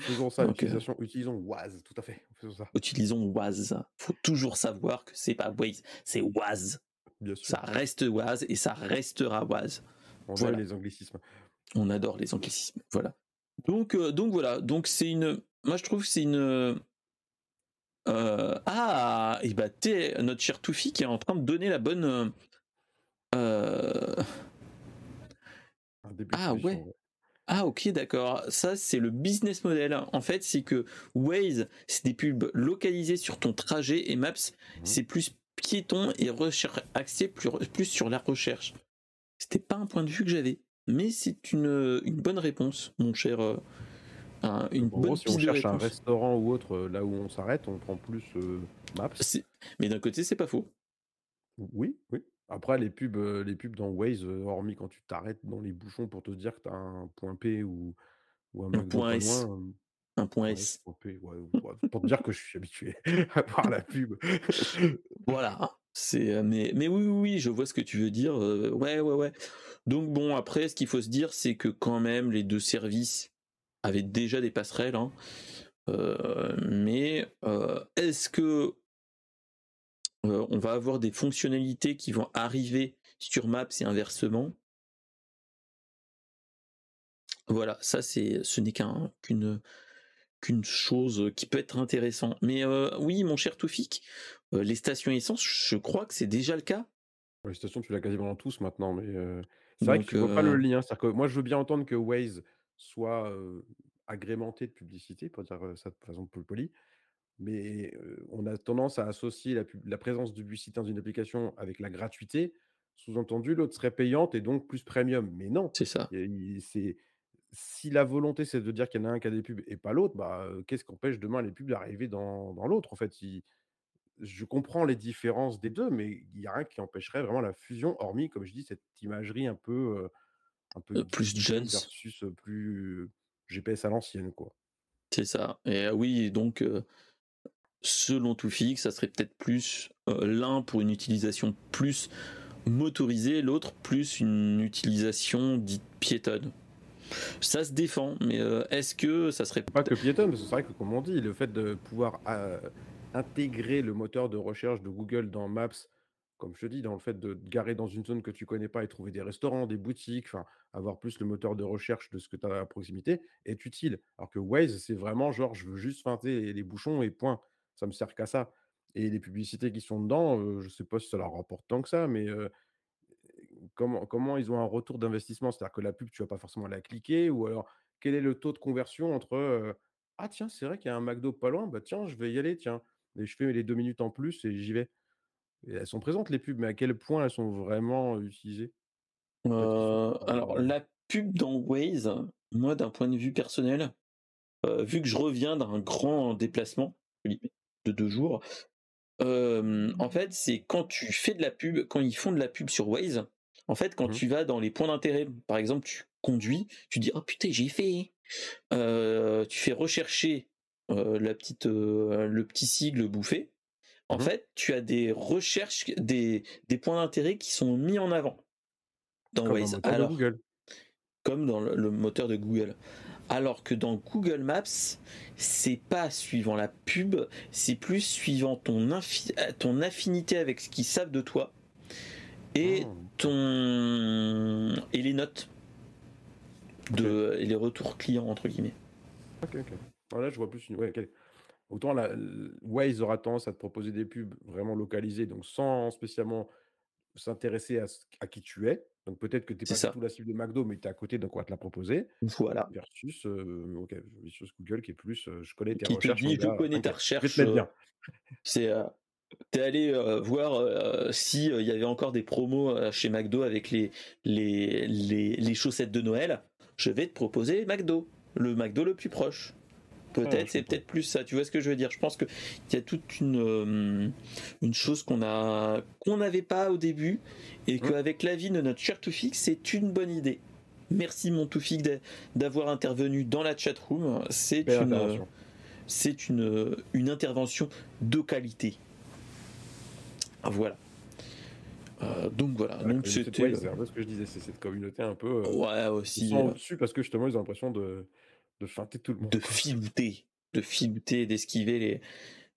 Faisons ça, Donc utilisons Waze, tout à fait, faisons ça. utilisons Waze. Faut toujours savoir que c'est pas Waze, c'est Waze. Bien Ça sûr, reste Waze et ça restera Waze. On Voilà, les anglicismes. on adore les anglicismes, voilà. Donc heu, donc voilà, donc c'est une moi je trouve que c'est une, heu ah! Et bah, tu notre cher Toufi qui est en train de donner la bonne, de ah ouais! ouais. Ah OK, d'accord. Ça, c'est le business model. En fait, c'est que Waze, c'est des pubs localisées sur ton trajet et Maps, Mmh c'est plus piéton et recher axé plus plus sur la recherche. C'était pas un point de vue que j'avais, mais c'est une, une bonne réponse, mon cher, un une gros, bonne si on cherche un restaurant ou autre, heu, là où on s'arrête, on prend plus, Maps. Mais d'un côté, c'est pas faux. Oui, oui. Après les pubs, les pubs dans Waze, hormis quand tu t'arrêtes dans les bouchons pour te dire que tu as un point P ou ou un Un point S, loin, un point S. ouais, pour te dire que je suis habitué [laughs] à voir la pub. [laughs] Voilà. Heu, mais oui, oui, oui, je vois ce que tu veux dire, heu, ouais, ouais, ouais. Donc bon, après, ce qu'il faut se dire, c'est que quand même les 2 services avaient déjà des passerelles, hein, heu, mais, est-ce que, on va avoir des fonctionnalités qui vont arriver sur Maps et inversement? Voilà, ça c'est ce n'est qu'un qu'une, qu'une chose, qui peut être intéressant. Mais, heu, oui, mon cher Toufik, heu, les stations essence, je crois que c'est déjà le cas? Les stations, tu l'as quasiment tous maintenant, mais heu, c'est vrai que je vois pas le heu, lien. Que moi, je veux bien entendre que Waze soit, agrémenté de publicité, pour dire, ça de façon plus polie. Mais, on a tendance à associer la présence de publicité dans une application avec la gratuité. Sous-entendu, l'autre serait payante et donc plus premium. Mais non, c'est ça. c'est si la volonté, c'est de dire qu'il y en a un qui a des pubs et pas l'autre, bah, qu'est-ce qui empêche demain les pubs d'arriver dans dans l'autre, en fait? Il je comprends les différences des 2, mais il y a rien qui empêcherait vraiment la fusion, hormis, comme je dis, cette imagerie un peu, un peu plus Jones, versus, plus GPS à l'ancienne, quoi. c'est ça et oui donc selon Toufik, ça serait peut-être plus, l'un pour une utilisation plus motorisée, l'autre plus une utilisation dite piétonne. Ça se défend, mais heu, est-ce que ça serait Pas peut que piétonne, parce que c'est vrai que comme on dit, le fait de pouvoir, heu, intégrer le moteur de recherche de Google dans Maps, comme je te dis, dans le fait de garer dans une zone que tu connais pas et trouver des restaurants, des boutiques, enfin, avoir plus le moteur de recherche de ce que tu as à proximité est utile. Alors que Waze, c'est vraiment genre: «Je veux juste feinter les bouchons et point». Ça me sert qu'à ça et les publicités qui sont dedans, heu, je sais pas si ça leur rapporte tant que ça, mais, heu, comment ils ont un retour d'investissement? C'est-à-dire que la pub, tu vas pas forcément la cliquer ou alors quel est le taux de conversion entre, «Ah tiens, c'est vrai qu'il y a un McDo pas loin, bah tiens, je vais y aller, tiens» et je fais les 2 minutes en plus et j'y vais elles sont présentes les pubs, mais à quel point elles sont vraiment utilisées? Alors la pub dans Waze, moi d'un point de vue personnel, vu que je reviens d'un grand déplacement, de 2 jours, en fait, c'est quand tu fais de la pub, quand ils font de la pub sur Waze, en fait, quand mmh tu vas dans les points d'intérêt, par exemple, tu conduis, tu dis: «Oh putain, j'ai fait!» heu, tu fais rechercher, heu, la petite, heu, le petit sigle bouffé. En Mmh fait, tu as des recherches, des des points d'intérêt qui sont mis en avant dans Comme Waze. Alors Google. comme dans le, moteur de Google. Alors que dans Google Maps, c'est pas suivant la pub, c'est plus suivant ton, ton affinité avec ce qu'ils savent de toi et oh. ton et les notes de et les retours clients entre guillemets. Ok ok. Voilà, je vois plus une. Ouais, Autant la, Waze aura tendance à te proposer des pubs vraiment localisées, donc sans spécialement s'intéresser à, à qui tu es. Donc peut-être que tu n'es pas du tout la cible de McDo, mais tu es à côté, donc on va te la proposer. Voilà. Versus, euh, Google qui est plus, euh, je connais tes qui recherches. Te dit, je connais ta recherche. Euh, c'est, t'es allé voir s'il il y avait encore des promos chez McDo avec les, les, les, les chaussettes de Noël. Je vais te proposer McDo, le McDo le plus proche. Peut-être, c'est peut-être plus ça. Tu vois ce que je veux dire? Je pense qu'il y a toute une, euh, une chose qu'on a qu'on n'avait pas au début et mmh. qu'avec l'avis de notre cher Toufik, c'est une bonne idée. Merci mon Toufik d'avoir intervenu dans la chat room. C'est une, c'est une, une intervention de qualité. Voilà. Euh, donc voilà. donc c'était. c'est un peu ce que je disais, c'est cette communauté un peu. Euh, ouais aussi. Ils sont dessus parce que justement ils ont l'impression de de feinter tout le monde. De filouter, de filouter, d'esquiver les,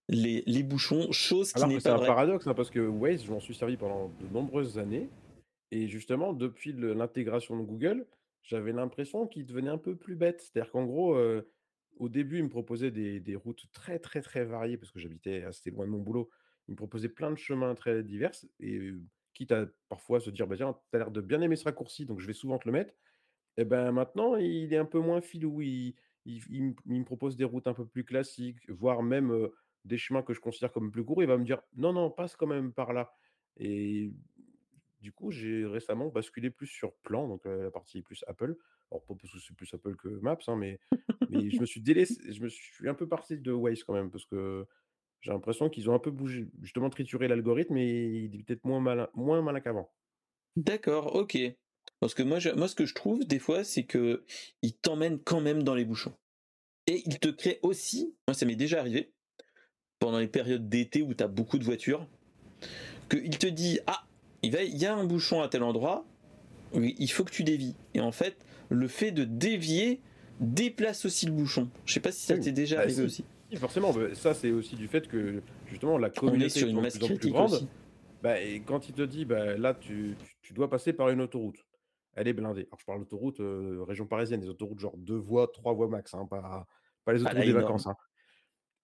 les, les, bouchons, chose qui n'est pas. C'est un paradoxe, hein, parce que Waze, je m'en suis servi pendant de nombreuses années. Et justement, depuis l'intégration de Google, j'avais l'impression qu'il devenait un peu plus bête. C'est-à-dire qu'en gros, euh, au début, il me proposait des, des, routes très, très, très variées, parce que j'habitais assez loin de mon boulot. Il me proposait plein de chemins très divers. Et quitte à parfois se dire, bah, tiens, tu as l'air de bien aimer ce raccourci, donc je vais souvent te le mettre. Et ben maintenant, il est un peu moins filou. Il, il, me propose des routes un peu plus classiques, voire même des chemins que je considère comme plus courts. Il va me dire non, non, passe quand même par là. Et du coup, j'ai récemment basculé plus sur plan, donc la partie plus Apple. Alors, pas parce que c'est plus Apple que Maps, hein, mais, mais je me [laughs] suis délaissé, je me suis un peu parti de Waze quand même, parce que j'ai l'impression qu'ils ont un peu bougé, justement trituré l'algorithme et il est peut-être moins malin, moins malin qu'avant. D'accord, ok. Parce que moi, moi, ce que je trouve des fois, c'est que il t'emmène quand même dans les bouchons. Et il te crée aussi, moi ça m'est déjà arrivé, pendant les périodes d'été où tu as beaucoup de voitures, qu'il te dit Ah, il, va, il y a un bouchon à tel endroit, il faut que tu dévies. Et en fait, le fait de dévier déplace aussi le bouchon. Je sais pas si ça t'est déjà bah, arrivé aussi. Forcément, bah, ça c'est aussi du fait que justement la communauté est, sur une masse plus, plus grande. Bah, et quand il te dit bah, là tu, tu, dois passer par une autoroute, elle est blindée. Alors, je parle d'autoroute région parisienne, des autoroutes genre deux voies, trois voies max, hein, pas, pas les autoroutes des vacances. Hein.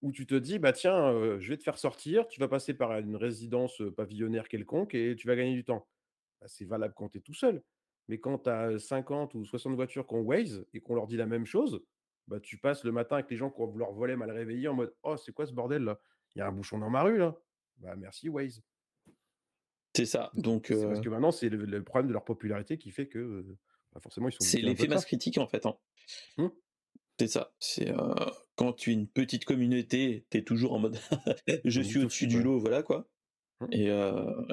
Où tu te dis, bah tiens, je vais te faire sortir, tu vas passer par une résidence pavillonnaire quelconque et tu vas gagner du temps. Bah, c'est valable quand tu es tout seul. Mais quand tu as 50 ou 60 voitures qu'on Waze et qu'on leur dit la même chose, bah, tu passes le matin avec les gens qui ont leur voler mal réveillé en mode Oh, c'est quoi ce bordel là? Il y a un bouchon dans ma rue là? Bah merci Waze. C'est ça. Donc, c'est parce que maintenant, c'est le, problème de leur popularité qui fait que bah, forcément, ils sont. C'est l'effet masse critique en fait. Hein. Mmh. C'est ça. C'est quand tu es une petite communauté, tu es toujours en mode [laughs] je suis au-dessus du lot, voilà quoi. Mmh. Et,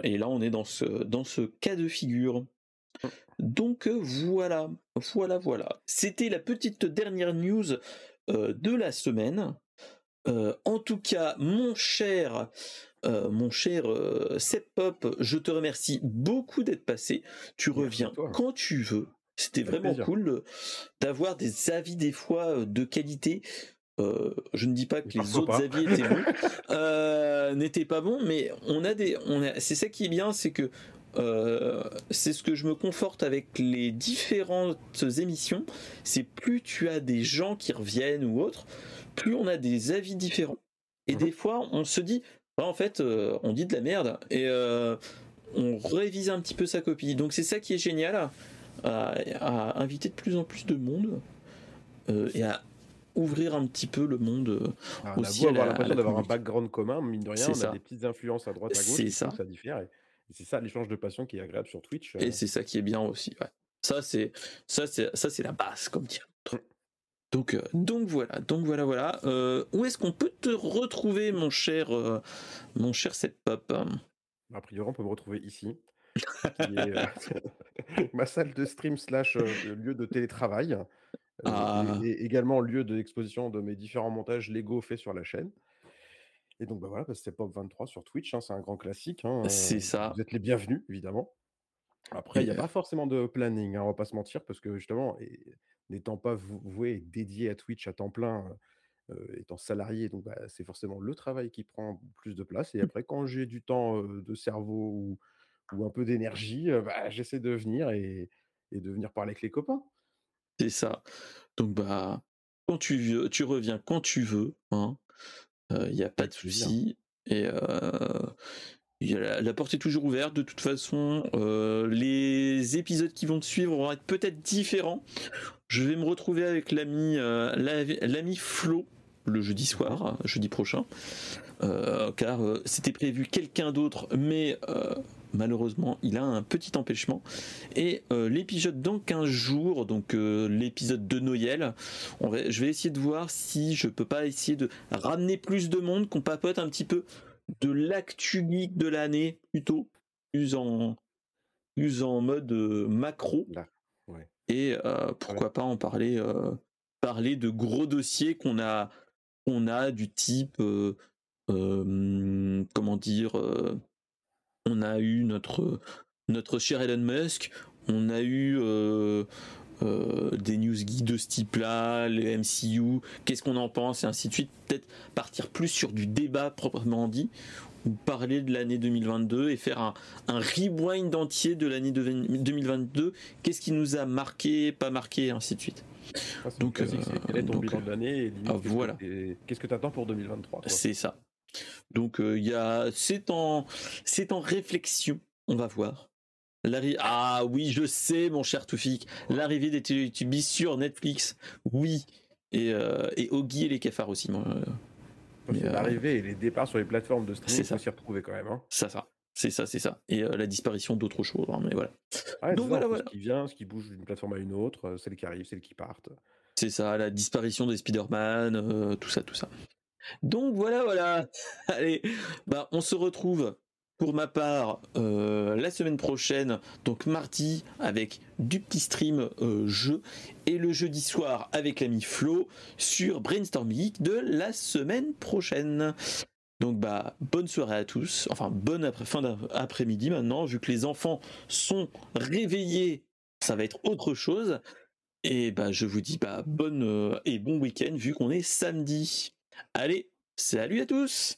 et, là, on est dans ce, dans ce cas de figure. Donc voilà, voilà, voilà. C'était la petite dernière news de la semaine. en tout cas, mon cher euh, mon cher euh, Pop, je te remercie beaucoup d'être passé. Tu reviens quand tu veux. C'était vraiment cool d'avoir des avis des fois euh, de qualité. Euh, je ne dis pas que les autres avis étaient bons, n'étaient pas bons, mais on a des, on a, c'est ça qui est bien, c'est que c'est ce que je me conforte avec les différentes émissions. C'est plus tu as des gens qui reviennent ou autres, plus on a des avis différents. Et mmh des fois, on se dit, en fait, euh, on dit de la merde et euh, on révise un petit peu sa copie. Donc c'est ça qui est génial, à, inviter de plus en plus de monde euh, et à ouvrir un petit peu le monde Alors, aussi. On a avoir l'impression d'avoir un background commun, mine de rien, on a des petites influences à droite à gauche. Ça. Ça diffère. Et, c'est ça l'échange de passion qui est agréable sur Twitch. Et c'est ça qui est bien aussi. Ça c'est ça c'est ça c'est la base comme dire. Donc, euh, donc voilà, donc voilà, voilà. Euh, où est-ce qu'on peut te retrouver, mon cher, euh, mon cher Pop? A priori, on peut me retrouver ici, qui est [laughs] ma salle de stream slash lieu de télétravail, ah. et, également lieu d'exposition de mes différents montages Lego faits sur la chaîne. Et donc bah voilà, bah, c'est Pop 23 sur Twitch, hein, c'est un grand classique. Hein, c'est ça. Vous êtes les bienvenus, évidemment. Après, il n'y a pas forcément de planning, hein, on va pas se mentir, parce que justement, n'étant pas voué, dédié à Twitch à temps plein, étant salarié, donc bah, c'est forcément le travail qui prend plus de place. Et Mmh. après, quand j'ai du temps de cerveau ou, ou un peu d'énergie, bah, j'essaie de venir et, et de venir parler avec les copains. C'est ça. Donc bah, quand tu veux, tu reviens quand tu veux, hein. Il n'y a pas de souci. Et la, porte est toujours ouverte. De toute façon, les épisodes qui vont te suivre vont être peut-être différents. Je vais me retrouver avec l'ami l'ami Flo le jeudi soir, jeudi prochain, car c'était prévu quelqu'un d'autre, mais malheureusement, il a un petit empêchement. Et l'épisode dans 15 jours, donc l'épisode de Noël, on va, je vais essayer de voir si je peux pas essayer de ramener plus de monde, qu'on papote un petit peu de l'actu geek de l'année, plutôt, plus en, plus en mode macro. Et pourquoi pas en parler, parler de gros dossiers qu'on a, qu'on a du type, comment dire, on a eu notre, notre cher Elon Musk, on a eu des news geeks de ce type-là, les MCU, qu'est-ce qu'on en pense, et ainsi de suite. Peut-être partir plus sur du débat proprement dit, ou parler de l'année 2022 et faire un, un rewind entier de l'année 2022. Qu'est-ce qui nous a marqué, pas marqué, et ainsi de suite. Ah, donc, euh, quel est ton bilan de l'année ah, voilà. Qu'est-ce que tu attends pour 2023 C'est ça. Donc il y a, c'est en, c'est en réflexion. On va voir. Ah oui, je sais, mon cher Toufik, l'arrivée des Teletubbies sur Netflix, oui. Et, euh, et Oggy et les cafards aussi. Moi. L'arrivée et les départs sur les plateformes de streaming, ça s'y retrouver quand même. Hein. Ça, ça. C'est ça, c'est ça. Et la disparition d'autres choses. Hein, mais voilà. Donc voilà, voilà. Ce qui vient, ce qui bouge d'une plateforme à une autre, celles qui arrivent, celles qui partent. C'est ça, la disparition des Spider-Man, tout ça, tout ça. Donc voilà, voilà. [laughs] Allez, bah on se retrouve pour ma part euh, la semaine prochaine, donc mardi avec du petit stream euh, jeu et le jeudi soir avec l'ami Flo sur Brainstorm Geek de la semaine prochaine. Donc bah bonne soirée à tous, enfin bonne après, fin d'après-midi maintenant, vu que les enfants sont réveillés, ça va être autre chose. Et bah je vous dis bah bonne euh, et bon week-end vu qu'on est samedi. Allez, salut à tous.